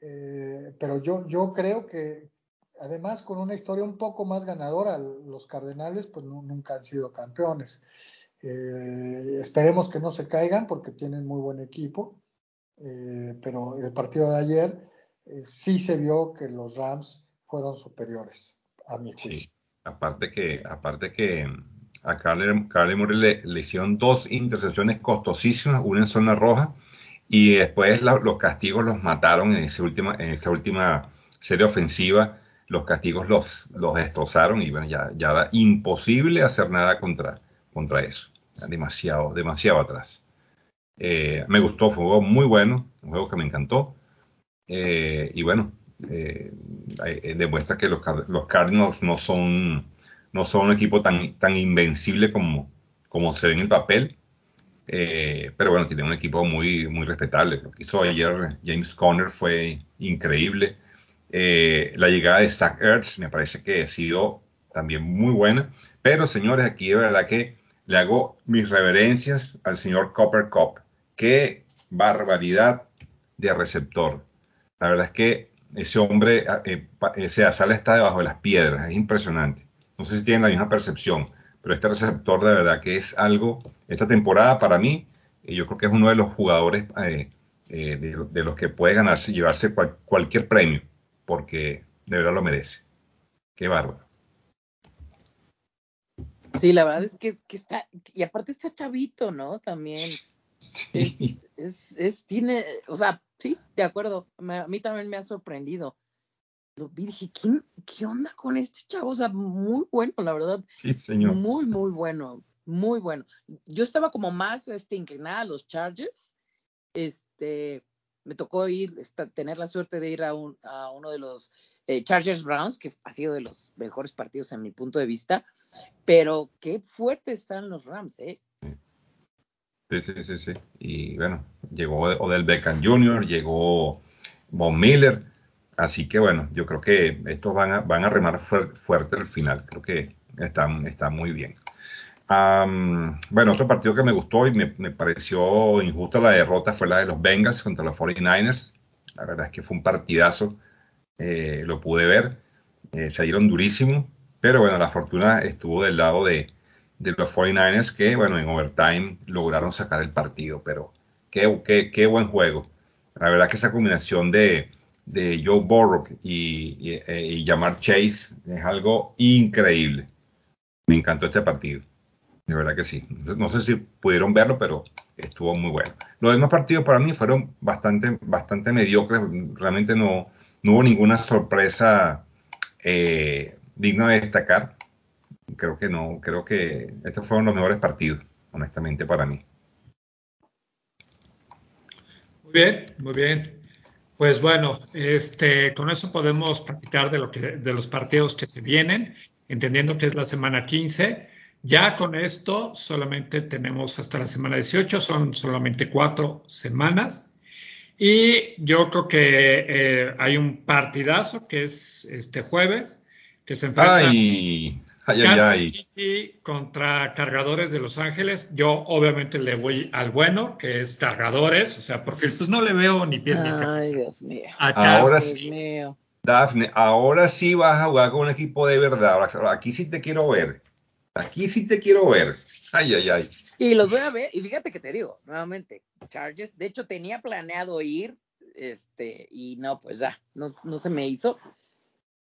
Eh, pero yo, yo creo que, además con una historia un poco más ganadora. Los Cardenales pues nunca han sido campeones. Eh, esperemos que no se caigan porque tienen muy buen equipo, eh, pero el partido de ayer eh, sí se vio que los Rams fueron superiores a mi juicio. Sí. Aparte que, aparte que a Carly, Murray le, hicieron dos intercepciones costosísimas, una en zona roja, y después los castigos los mataron en, esa última, en esa última serie ofensiva los castigos los, los destrozaron y bueno, ya, ya era imposible hacer nada contra, contra eso. Demasiado, demasiado atrás. Eh, me gustó, fue un juego muy bueno, un juego que me encantó. Eh, y bueno, eh, demuestra que los, los, Cardinals no son, no son un equipo tan, tan invencible como, como se ve en el papel. pero bueno, tiene un equipo muy, muy respetable. Lo que hizo ayer James Conner fue increíble. Eh, la llegada de Zach Ertz me parece que ha sido también muy buena. Pero señores, aquí de verdad que le hago mis reverencias al señor Copper Cup. Qué barbaridad de receptor. La verdad es que ese hombre, eh, ese sale está debajo de las piedras. Es impresionante. No sé si tienen la misma percepción, pero este receptor de verdad que es algo, esta temporada para mí, eh, yo creo que es uno de los jugadores de, los que puede ganarse, llevarse cualquier premio porque de verdad lo merece. Qué bárbaro. Sí, la verdad es que, está, y aparte está chavito, ¿no? También. Sí. Es, es, tiene, o sea, sí, de acuerdo. a mí también me ha sorprendido. Lo vi dije, ¿qué, ¿qué onda con este chavo? O sea, muy bueno, la verdad. Sí, señor. Muy, muy bueno, muy bueno. Yo estaba como más este, inclinada a los Chargers, este, me tocó ir, tener la suerte de ir a, un, a uno de los eh, Chargers Browns, que ha sido de los mejores partidos en mi punto de vista, pero qué fuertes están los Rams, ¿eh? Sí, sí, sí, sí. Y bueno, llegó Odell Beckham Jr., llegó Von Miller. Así que bueno, yo creo que estos van a, van a remar fuerte el final. Creo que están, está muy bien. Bueno, otro partido que me gustó y me, pareció injusta la derrota fue la de los Bengals contra los 49ers. La verdad es que fue un partidazo. Eh, lo pude ver. Eh, se dieron durísimo. Pero bueno, la fortuna estuvo del lado de, los 49ers que, bueno, en overtime lograron sacar el partido, pero qué, buen juego. La verdad que esa combinación de, Joe Burrow y, y, eh, Chase es algo increíble. Me encantó este partido. De verdad que sí. No sé si pudieron verlo, pero estuvo muy bueno. Los demás partidos para mí fueron bastante, bastante mediocres. Realmente no, no hubo ninguna sorpresa eh, digna de destacar creo que no, creo que estos fueron los mejores partidos, honestamente, para mí. Muy bien, muy bien. Pues bueno, este, con eso podemos platicar de, lo que, de los partidos que se vienen, entendiendo que es la semana 15. Ya con esto solamente tenemos hasta la semana 18, son solamente cuatro semanas. Y yo creo que eh, hay un partidazo que es este jueves, que se enfrenta. Kansas City contra Cargadores de Los Ángeles. Yo obviamente le voy al bueno, que es Cargadores, o sea, porque pues no le veo ni pie ni cabeza. Ay, Dios mío. ahora sí, Dafne, ahora sí vas a jugar con un equipo de verdad. Aquí sí te quiero ver. Aquí sí te quiero ver. Ay, ay, ay. Y los voy a ver, y fíjate que te digo, nuevamente, Chargers, de hecho tenía planeado ir, este, y no, pues ya, no, no se me hizo.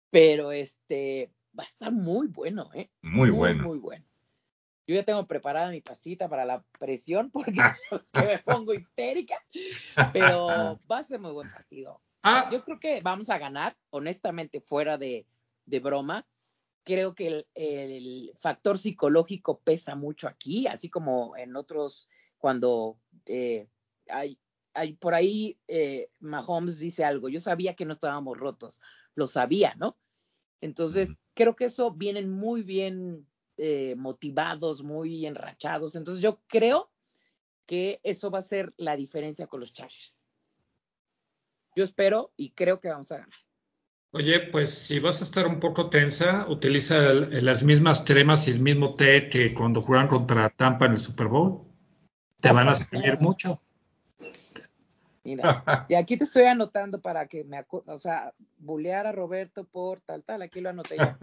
Pero este, va a estar muy bueno, ¿eh? Muy, bueno. Muy bueno. Yo ya tengo preparada mi pastita para la presión porque me pongo histérica, pero va a ser muy buen partido. Ah. Yo creo que vamos a ganar, honestamente, fuera de, broma. Creo que el, el, factor psicológico pesa mucho aquí, así como en otros, cuando eh, hay, hay, por ahí eh, Mahomes dice algo, yo sabía que no estábamos rotos, lo sabía, ¿no? Entonces, creo que eso vienen muy bien eh, motivados, muy enrachados. Entonces, yo creo que eso va a ser la diferencia con los Chargers. Yo espero y creo que vamos a ganar. Oye, pues si vas a estar un poco tensa, utiliza las mismas cremas y el mismo té que cuando juegan contra Tampa en el Super Bowl. Te van a servir mucho. Mira, y aquí te estoy anotando para que me o sea, bulear a Roberto por tal, tal, aquí lo anoté ya.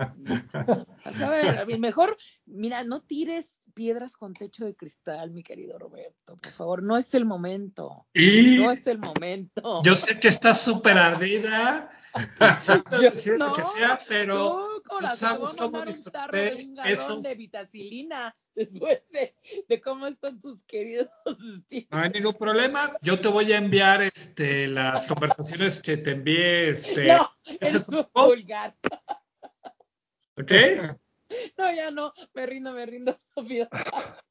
A ver, mejor, mira, no tires piedras con techo de cristal, mi querido Roberto, por favor, no es el momento. no es el momento. Yo sé que estás súper ardida, yo, no, que sea, pero tú, sabes cómo disfruté esos... de vitacilina después de, cómo están tus queridos No hay ningún problema. Yo te voy a enviar este, las conversaciones que te envié. Este, no, es vulgar. ¿Ok? No, ya no, me rindo, me rindo.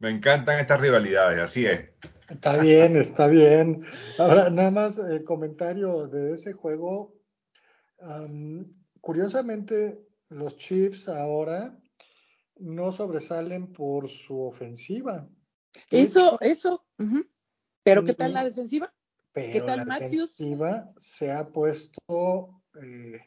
Me encantan estas rivalidades, así es. Está bien, está bien. Ahora, nada más el comentario de ese juego. curiosamente, los Chiefs ahora no sobresalen por su ofensiva. Eso, eso. Pero ¿qué tal la defensiva? ¿Qué tal la defensiva se ha puesto eh,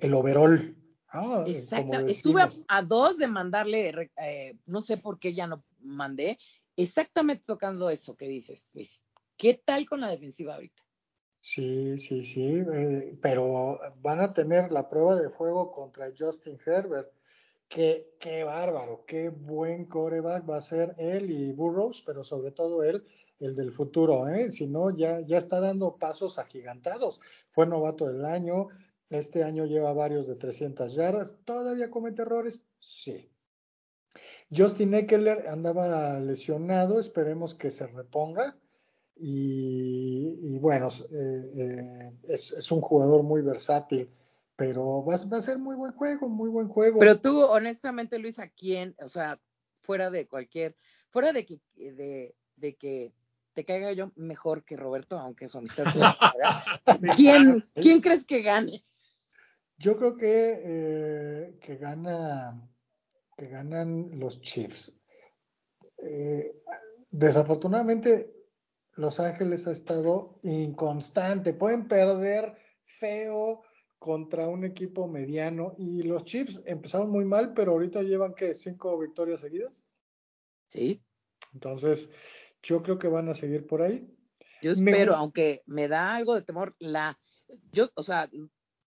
el, overall. Ah, Exacto. Estuve a, dos de mandarle, eh, no sé por qué ya no mandé, exactamente tocando eso que dices, Luis. ¿Qué tal con la defensiva ahorita? Sí, sí, sí, eh, pero van a tener la prueba de fuego contra Justin Herbert. Qué, qué bárbaro, qué buen coreback va a ser él y Burroughs, pero sobre todo él, el del futuro, ¿eh? Si no, ya, ya está dando pasos agigantados. Fue novato del año, este año lleva varios de 300 yardas. ¿Todavía comete errores? Sí. Justin Eckler andaba lesionado, esperemos que se reponga. Y, bueno, eh, eh, es, un jugador muy versátil, pero va, a ser muy buen juego, muy buen juego. Pero tú, honestamente, Luis, ¿a quién? O sea, fuera de cualquier, fuera de que, de, de que te caiga yo mejor que Roberto, aunque su amistad. ¿Quién, ¿Quién crees que gane? Yo creo que, eh, que gana que ganan los Chiefs. eh, desafortunadamente Los Ángeles ha estado inconstante. Pueden perder feo contra un equipo mediano y los Chiefs empezaron muy mal, pero ahorita llevan que cinco victorias seguidas. Sí. Entonces, yo creo que van a seguir por ahí. Yo espero, aunque me da algo de temor, la, yo, o sea,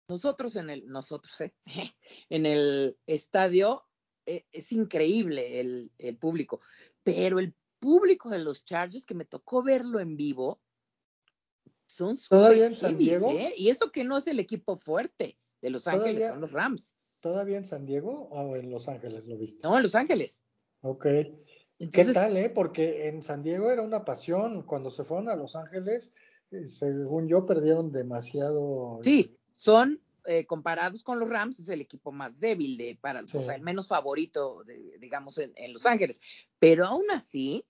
nosotros en el, nosotros, ¿eh? en el estadio es increíble el, el, público, pero el público de los Chargers que me tocó verlo en vivo son todavía en San Diego ¿eh? y eso que no es el equipo fuerte de Los Ángeles, son los Rams. ¿Todavía en San Diego o en Los Ángeles lo viste? No, en Los Ángeles. Ok. ¿Qué tal, eh? Porque en San Diego era una pasión. Cuando se fueron a Los Ángeles, eh, según yo, perdieron demasiado. Sí, son eh, comparados con los Rams, es el equipo más débil, de, para, o sea, el menos favorito, de, digamos, en, Los Ángeles. Pero aún así,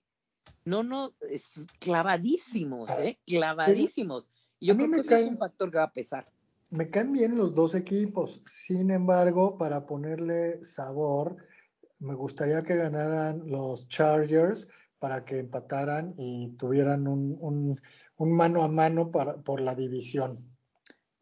no, no, es clavadísimos, ¿eh? Clavadísimos. Y yo creo que es un factor que va a pesar. Me caen bien los dos equipos. Sin embargo, para ponerle sabor, me gustaría que ganaran los Chargers para que empataran y tuvieran un, mano a mano para, por la división.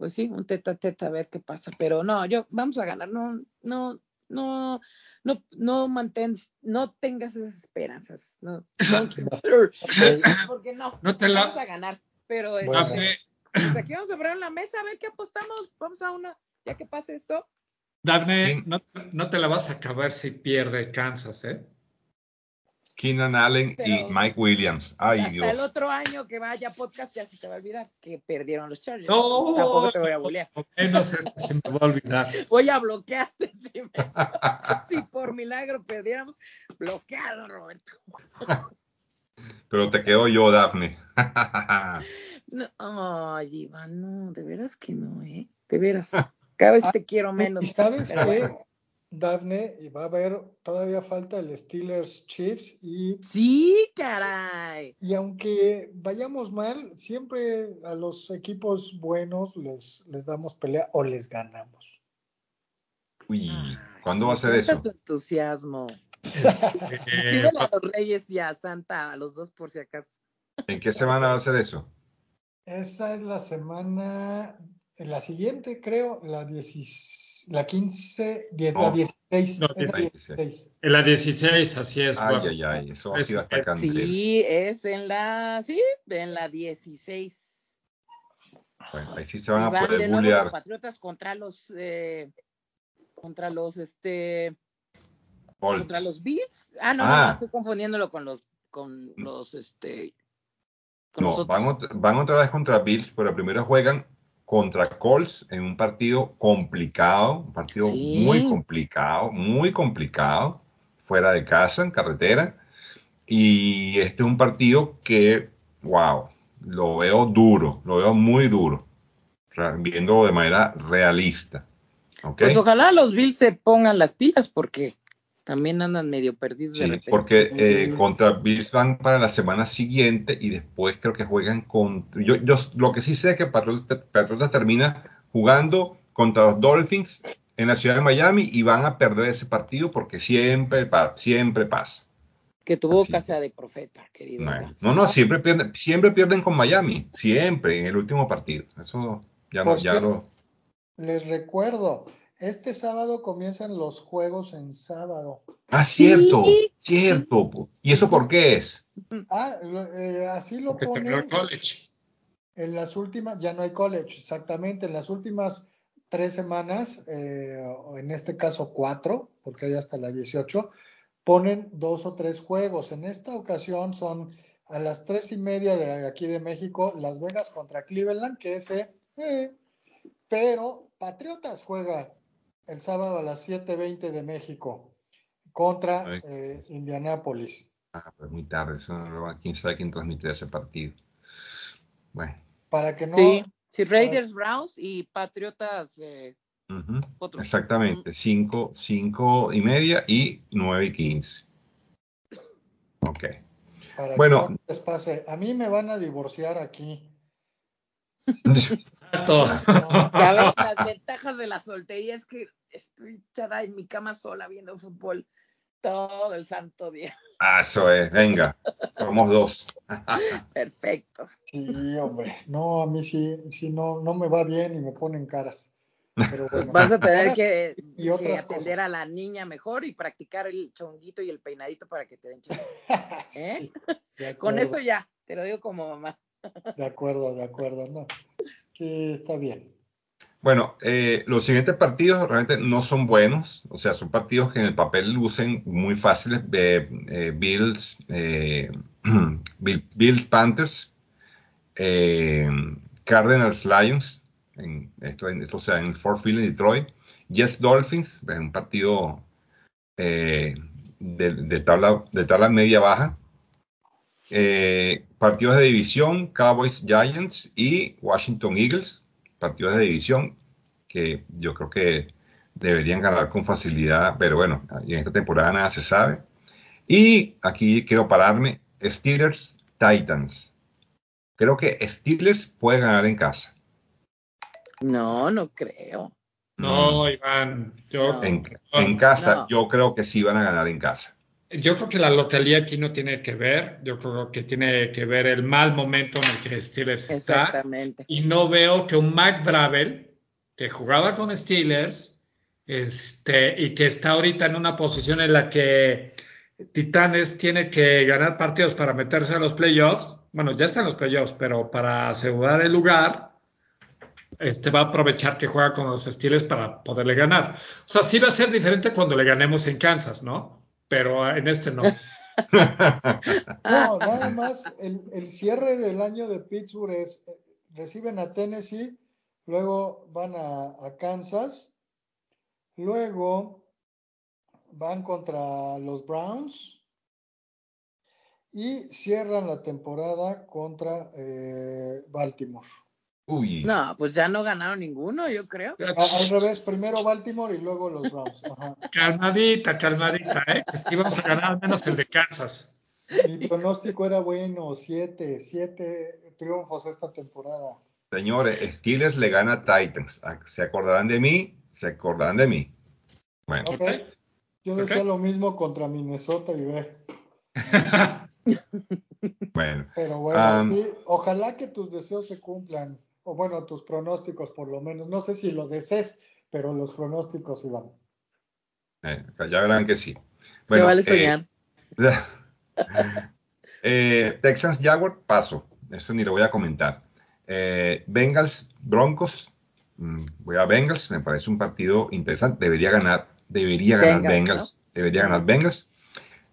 Pues sí, un teta a teta a ver qué pasa, pero no, yo vamos a ganar, no, no, no, no, no mantens, no tengas esas esperanzas, no, porque no, no te la... vamos a ganar, pero este, pues aquí vamos a poner la mesa a ver qué apostamos, vamos a una, ya que pase esto, Daphne, no, te la vas a acabar si pierde Kansas, ¿eh? Keenan Allen y Mike Williams. Ay, hasta el otro año que vaya podcast ya se te va a olvidar que perdieron los Chargers. No, tampoco te voy a bullear. No sé si se me va a olvidar. Voy a bloquearte si, si por milagro perdiéramos. Bloqueado, Roberto. Pero te quedo yo, Daphne. no, ay, Iván, no, de veras que no, ¿eh? De veras. Cada vez te quiero menos. ¿Y sabes qué, Dafne? Y va a haber, todavía falta el Steelers Chiefs y... Sí, caray. Y aunque vayamos mal, siempre a los equipos buenos les, les damos pelea o les ganamos. Uy, ¿cuándo va a ser eso? tu entusiasmo. Eh, a los Reyes y a Santa, a los dos por si acaso. ¿En qué semana va a ser eso? Esa es la semana la siguiente, creo, la, 10, la 15, 10, la 16. No, la 16. En la 16, así es. Ay, ay, ay, eso ha sido hasta Sí, es en la, sí, en la 16. Bueno, ahí sí se van a poder de nuevo los Patriotas contra los, eh, contra los, este, contra los Bills. Ah, no, ah. no, estoy confundiéndolo con los, con los, este, con no, van, van, otra vez contra Bills, pero primero juegan contra Colts en un partido complicado, un partido muy complicado, muy complicado, fuera de casa, en carretera. Y este es un partido que, wow, lo veo duro, lo veo muy duro, viendo de manera realista. Pues ojalá los Bills se pongan las pilas porque también andan medio perdidos. Sí, porque eh, contra Bills van para la semana siguiente y después creo que juegan con... Yo, yo lo que sí sé es que Patriotas termina jugando contra los Dolphins en la ciudad de Miami y van a perder ese partido porque siempre, siempre pasa. Que tuvo casa de profeta, querido. No, no, siempre pierden, siempre pierden con Miami, siempre en el último partido. Eso ya no, ya lo... Les recuerdo, este sábado comienzan los juegos en sábado. Ah, cierto, cierto. ¿Y eso por qué es? Ah, eh, así lo Porque ponen. college. En las últimas, ya no hay college, exactamente. En las últimas tres semanas, eh, en este caso cuatro, porque hay hasta la 18, ponen dos o tres juegos. En esta ocasión son a las tres y media de aquí de México, Las Vegas contra Cleveland, que ese, eh, pero Patriotas juega el sábado a las 7.20 de México contra eh, Indianápolis. Ah, pues muy tarde, eso, quién sabe quién transmitirá ese partido. Bueno. Para que no. Sí, Raiders, Browns y Patriotas. Eh, Exactamente, 5 cinco, y media y 9 y 15. Ok. Para bueno. Que no les pase. A mí me van a divorciar aquí. Ya ven, las ventajas de la soltería es que estoy echada en mi cama sola viendo fútbol. todo el santo día. Ah, eso es, venga, somos dos. Perfecto. Sí, hombre, no, a mí sí, sí no, no me va bien y me ponen caras. Pero bueno. Vas a tener que, Y que otras atender cosas. a la niña mejor y practicar el chonguito y el peinadito para que te den chiste. ¿Eh? Sí, de Con eso ya, te lo digo como mamá. De acuerdo, de acuerdo, no. Sí, está bien. Bueno, eh, los siguientes partidos realmente no son buenos, o sea, son partidos que en el papel lucen muy fáciles. eh, eh, Bills, Bill- Bills Panthers, Cardinals Lions, esto, esto sea en Fort Field en Detroit, Jets Dolphins, es un partido de, tabla, de tabla media baja. Partidos de división, Cowboys Giants y Washington Eagles, partidos de división que yo creo que deberían ganar con facilidad, pero bueno, en esta temporada nada se sabe. Y aquí quiero pararme, Steelers Titans. Creo que Steelers puede ganar en casa. No, no creo. No, Iván, yo, No. En, en casa, No. yo creo que sí van a ganar en casa. Yo creo que la localidad aquí no tiene que ver. Yo creo que tiene que ver el mal momento en el que Steelers está. Exactamente. Y no veo que un Mike Bravel, que jugaba con Steelers, este, y que está ahorita en una posición en la que Titanes tiene que ganar partidos para meterse a los playoffs. Bueno, ya está en los playoffs, pero para asegurar el lugar, este va a aprovechar que juega con los Steelers para poderle ganar. O sea, sí va a ser diferente cuando le ganemos en Kansas, ¿no? Pero en este no. No, nada más, el, el cierre del año de Pittsburgh es, eh, reciben a Tennessee, luego van a, a Kansas, luego van contra los Browns y cierran la temporada contra eh, Baltimore. Uy, No, pues ya no ganaron ninguno, yo creo. A- al revés, primero Baltimore y luego los Browns. Ajá. Calmadita, calmadita, ¿eh? Que sí vamos a ganar al menos el de Kansas. Mi pronóstico era bueno, siete, siete triunfos esta temporada. señores, Steelers le gana a Titans. Ah, ¿Se acordarán de mí? Se acordarán de mí. Bueno, Ok. Ok. Yo decía lo mismo contra Minnesota y ve. bueno. Pero bueno, sí, ojalá que tus deseos se cumplan. O bueno, tus pronósticos por lo menos. No sé si lo desees, pero los pronósticos iban. Eh, ya verán que sí. Se vale soñar. eh, Texans Jaguar, paso. Eso ni lo voy a comentar. Eh, Bengals Broncos. mm, voy a Bengals. Me parece un partido interesante. Debería ganar. Debería ganar Bengals, Bengals. Debería ganar Bengals.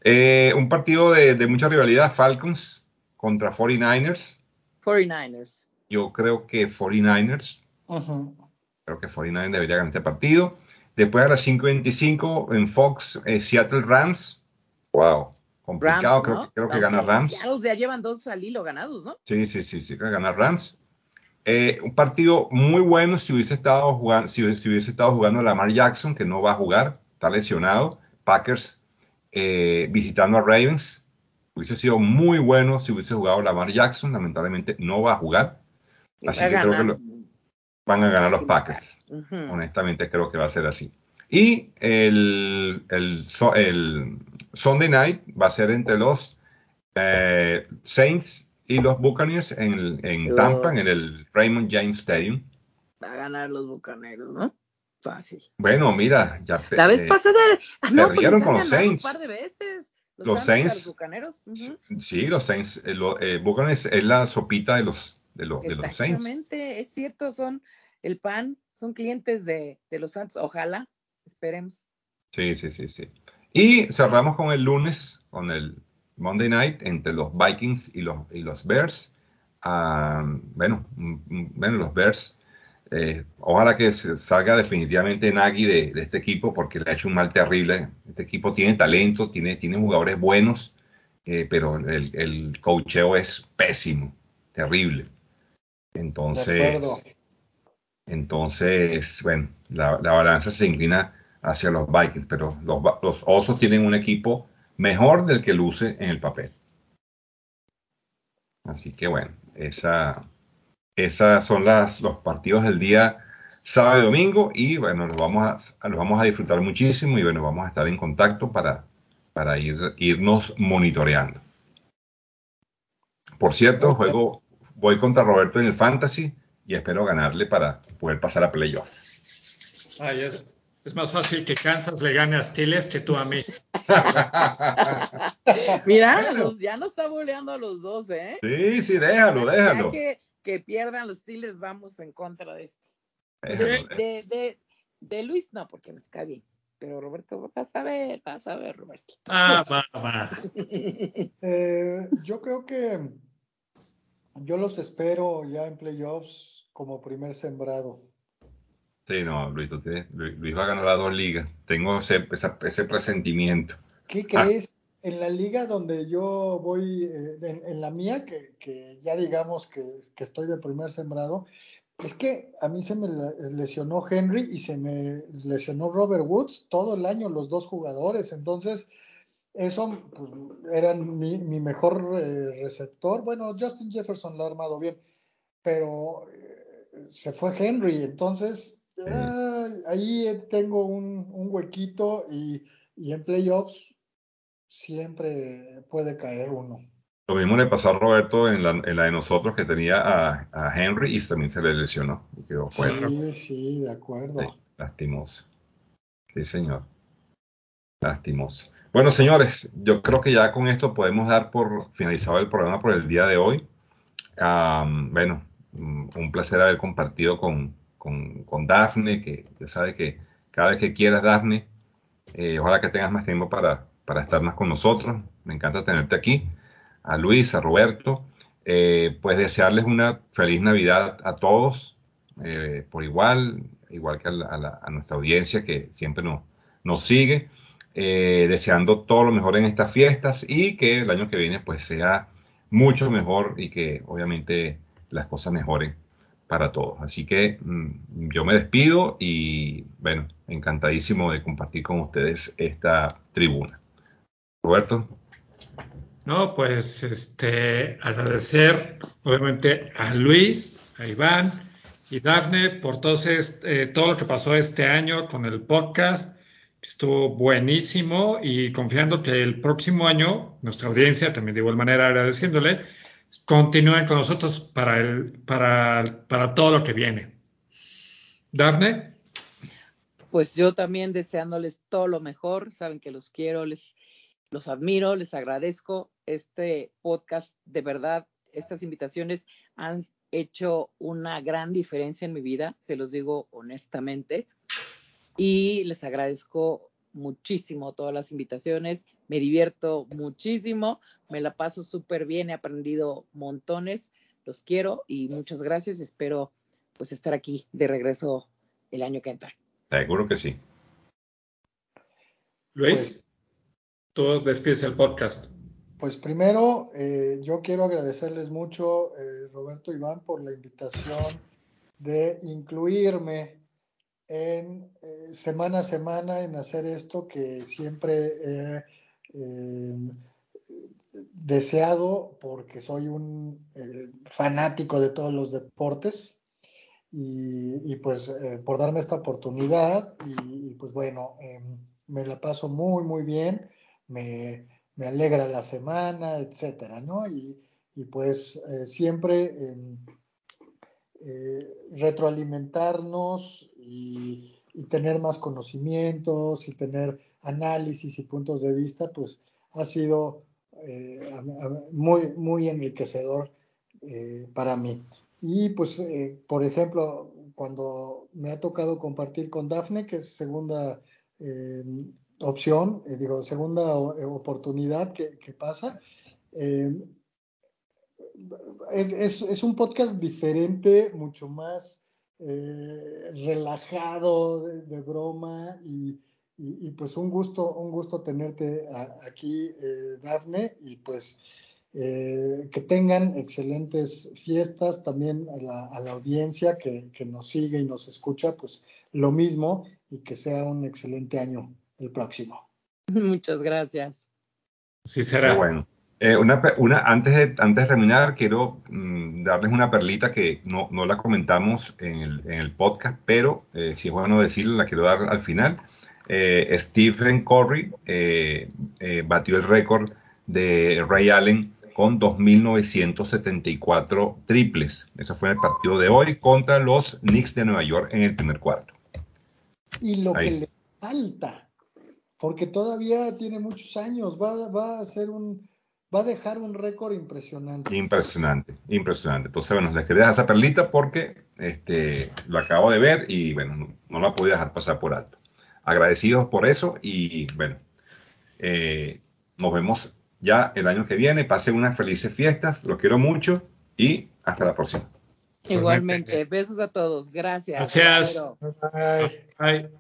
Eh, un partido de, de mucha rivalidad. Falcons contra 49ers. 49ers. Yo creo que 49ers. Ujú. Creo que 49 debería ganar este partido. Después a las 5.25 en Fox, eh, Seattle Rams. Wow, complicado. Rams, creo, ¿no? que, creo que gana Rams. Seattle ya llevan dos al hilo ganados, ¿no? Sí, sí, sí, sí, creo que gana Rams. Eh, un partido muy bueno si hubiese estado jugando, si, si hubiese estado jugando Lamar Jackson, que no va a jugar, está lesionado. Packers eh, visitando a Ravens. Hubiese sido muy bueno si hubiese jugado Lamar Jackson. Lamentablemente no va a jugar. Así que creo que lo- van a ganar los Packers. Ujú. Honestamente creo que va a ser así. Y el, el, el Sunday Night va a ser entre los eh, Saints y los Buccaneers en, en. Tampa, en el Raymond James Stadium. Va a ganar los bucaneros, ¿no? Fácil. Bueno, mira, ya La vez eh, pasada. ah, no, pues perdieron con los Saints. Un par de veces. Los, Los Saints. los bucaneros. Sí, los Saints, eh, lo- eh, Buccaneers es la sopita de los, de los, de los Saints. Exactamente, es cierto, son el pan, son clientes de, de los Santos. Ojalá, esperemos. Sí, sí, sí, sí. Y cerramos con el lunes, con el Monday Night entre los Vikings y los, y los Bears. Ah, bueno, mm, mm, bueno, los Bears. eh, ojalá que se salga definitivamente Nagy de, de este equipo porque le ha hecho un mal terrible. Este equipo tiene talento, tiene, tiene jugadores buenos, eh, pero el, el coacheo es pésimo, terrible. Entonces, entonces, bueno, la, la balanza se inclina hacia los Vikings, pero los, los Osos tienen un equipo mejor del que luce en el papel. Así que bueno, esa, esas son las, los partidos del día sábado y domingo y bueno, los vamos a, los vamos a disfrutar muchísimo y bueno, vamos a estar en contacto para, para ir, irnos monitoreando. Por cierto, juego, voy contra Roberto en el Fantasy y espero ganarle para poder pasar a playoff. Ay, es, es, más fácil que Kansas le gane a Steelers que tú a mí. Mira, los, ya no está boleando a los dos, ¿eh? Sí, sí, déjalo, déjalo. Ya que, que pierdan los Steelers, vamos en contra de esto. Déjalo, de, de, de, de, Luis, no, porque nos cae bien. Pero Roberto, vas a ver, vas a ver, Roberto. Ah, va, va. eh, yo creo que yo los espero ya en playoffs como primer sembrado. Sí, no, Luis, Luis, Luis va a ganar las dos ligas. Tengo ese, ese presentimiento. ¿Qué crees? Ah. En la liga donde yo voy, eh, en, en, la mía, que, que ya digamos que, que, estoy de primer sembrado, es que a mí se me lesionó Henry y se me lesionó Robert Woods todo el año, los dos jugadores. Entonces, eso pues, era mi, mi mejor eh, receptor. Bueno, Justin Jefferson lo ha armado bien, pero eh, se fue Henry. Entonces, eh, ahí tengo un, un huequito y, y, en playoffs siempre puede caer uno. Lo mismo le pasó a Roberto en la, en la de nosotros que tenía a, a, Henry y también se le lesionó. Y quedó fuera. Sí, sí, de acuerdo. Sí, lastimoso. Sí, señor. Lastimoso. Bueno, señores, yo creo que ya con esto podemos dar por finalizado el programa por el día de hoy. Um, bueno, un placer haber compartido con, con, con, Dafne, que ya sabe que cada vez que quieras, Dafne, eh, ojalá que tengas más tiempo para, para estar más con nosotros. Me encanta tenerte aquí. A Luis, a Roberto, eh, pues desearles una feliz Navidad a todos, eh, por igual, igual que a, la, a, la, a, nuestra audiencia que siempre nos sigue. Eh, deseando todo lo mejor en estas fiestas y que el año que viene pues sea mucho mejor y que obviamente las cosas mejoren para todos. Así que mmm, yo me despido y bueno, encantadísimo de compartir con ustedes esta tribuna. Roberto. No, pues este agradecer obviamente a Luis, a Iván y Dafne por todo, este, eh, todo lo que pasó este año con el podcast Estuvo buenísimo y confiando que el próximo año nuestra audiencia, también de igual manera agradeciéndole, continúen con nosotros para, el, para, para todo lo que viene. Dafne. Pues yo también deseándoles todo lo mejor, saben que los quiero, les los admiro, les agradezco este podcast, de verdad, estas invitaciones han hecho una gran diferencia en mi vida, se los digo honestamente y les agradezco muchísimo todas las invitaciones, me divierto muchísimo, me la paso súper bien, he aprendido montones, los quiero y muchas gracias, espero pues estar aquí de regreso el año que entra. Seguro que sí. Luis, pues, tú despides el podcast. Pues primero, eh, yo quiero agradecerles mucho, eh, Roberto Iván, por la invitación de incluirme en eh, semana a semana en hacer esto que siempre he eh, deseado porque soy un eh, fanático de todos los deportes y, y pues eh, por darme esta oportunidad y, pues bueno, em, me la paso muy muy bien, me, me alegra la semana, etcétera, ¿no? Y, y pues siempre em, retroalimentarnos y, tener más conocimientos y tener análisis y puntos de vista, pues ha sido eh, muy, muy enriquecedor eh, para mí. Y pues, eh, por ejemplo, cuando me ha tocado compartir con Dafne, que es segunda opción, digo, segunda oportunidad que, pasa, es, es, un podcast diferente, mucho más eh, relajado, de, de broma y, y, y, pues un gusto, un gusto tenerte a, aquí, eh, Dafne, y pues eh, que tengan excelentes fiestas también a la, a la audiencia que, que, nos sigue y nos escucha, pues lo mismo y que sea un excelente año el próximo. Muchas gracias. Sí será. Bueno. Eh, una, una, antes, de, antes de terminar, quiero mm, darles una perlita que no, no la comentamos en el, en el, podcast, pero eh, si es bueno decirlo, la quiero dar al final. eh, Stephen Curry eh, batió el récord de Ray Allen con 2.974 triples. Eso fue en el partido de hoy contra los Knicks de Nueva York en el primer cuarto. Y lo que le falta, porque todavía tiene muchos años, va, va a ser un, va a dejar un récord impresionante. Impresionante, impresionante. Entonces, bueno, les quería dejar esa perlita porque este, lo acabo de ver y bueno, no, no la podía dejar pasar por alto. Agradecidos por eso y bueno, eh, nos vemos ya el año que viene. Pasen unas felices fiestas, los quiero mucho y hasta la próxima. Igualmente, besos a todos. Gracias. Gracias. Bye. Bye.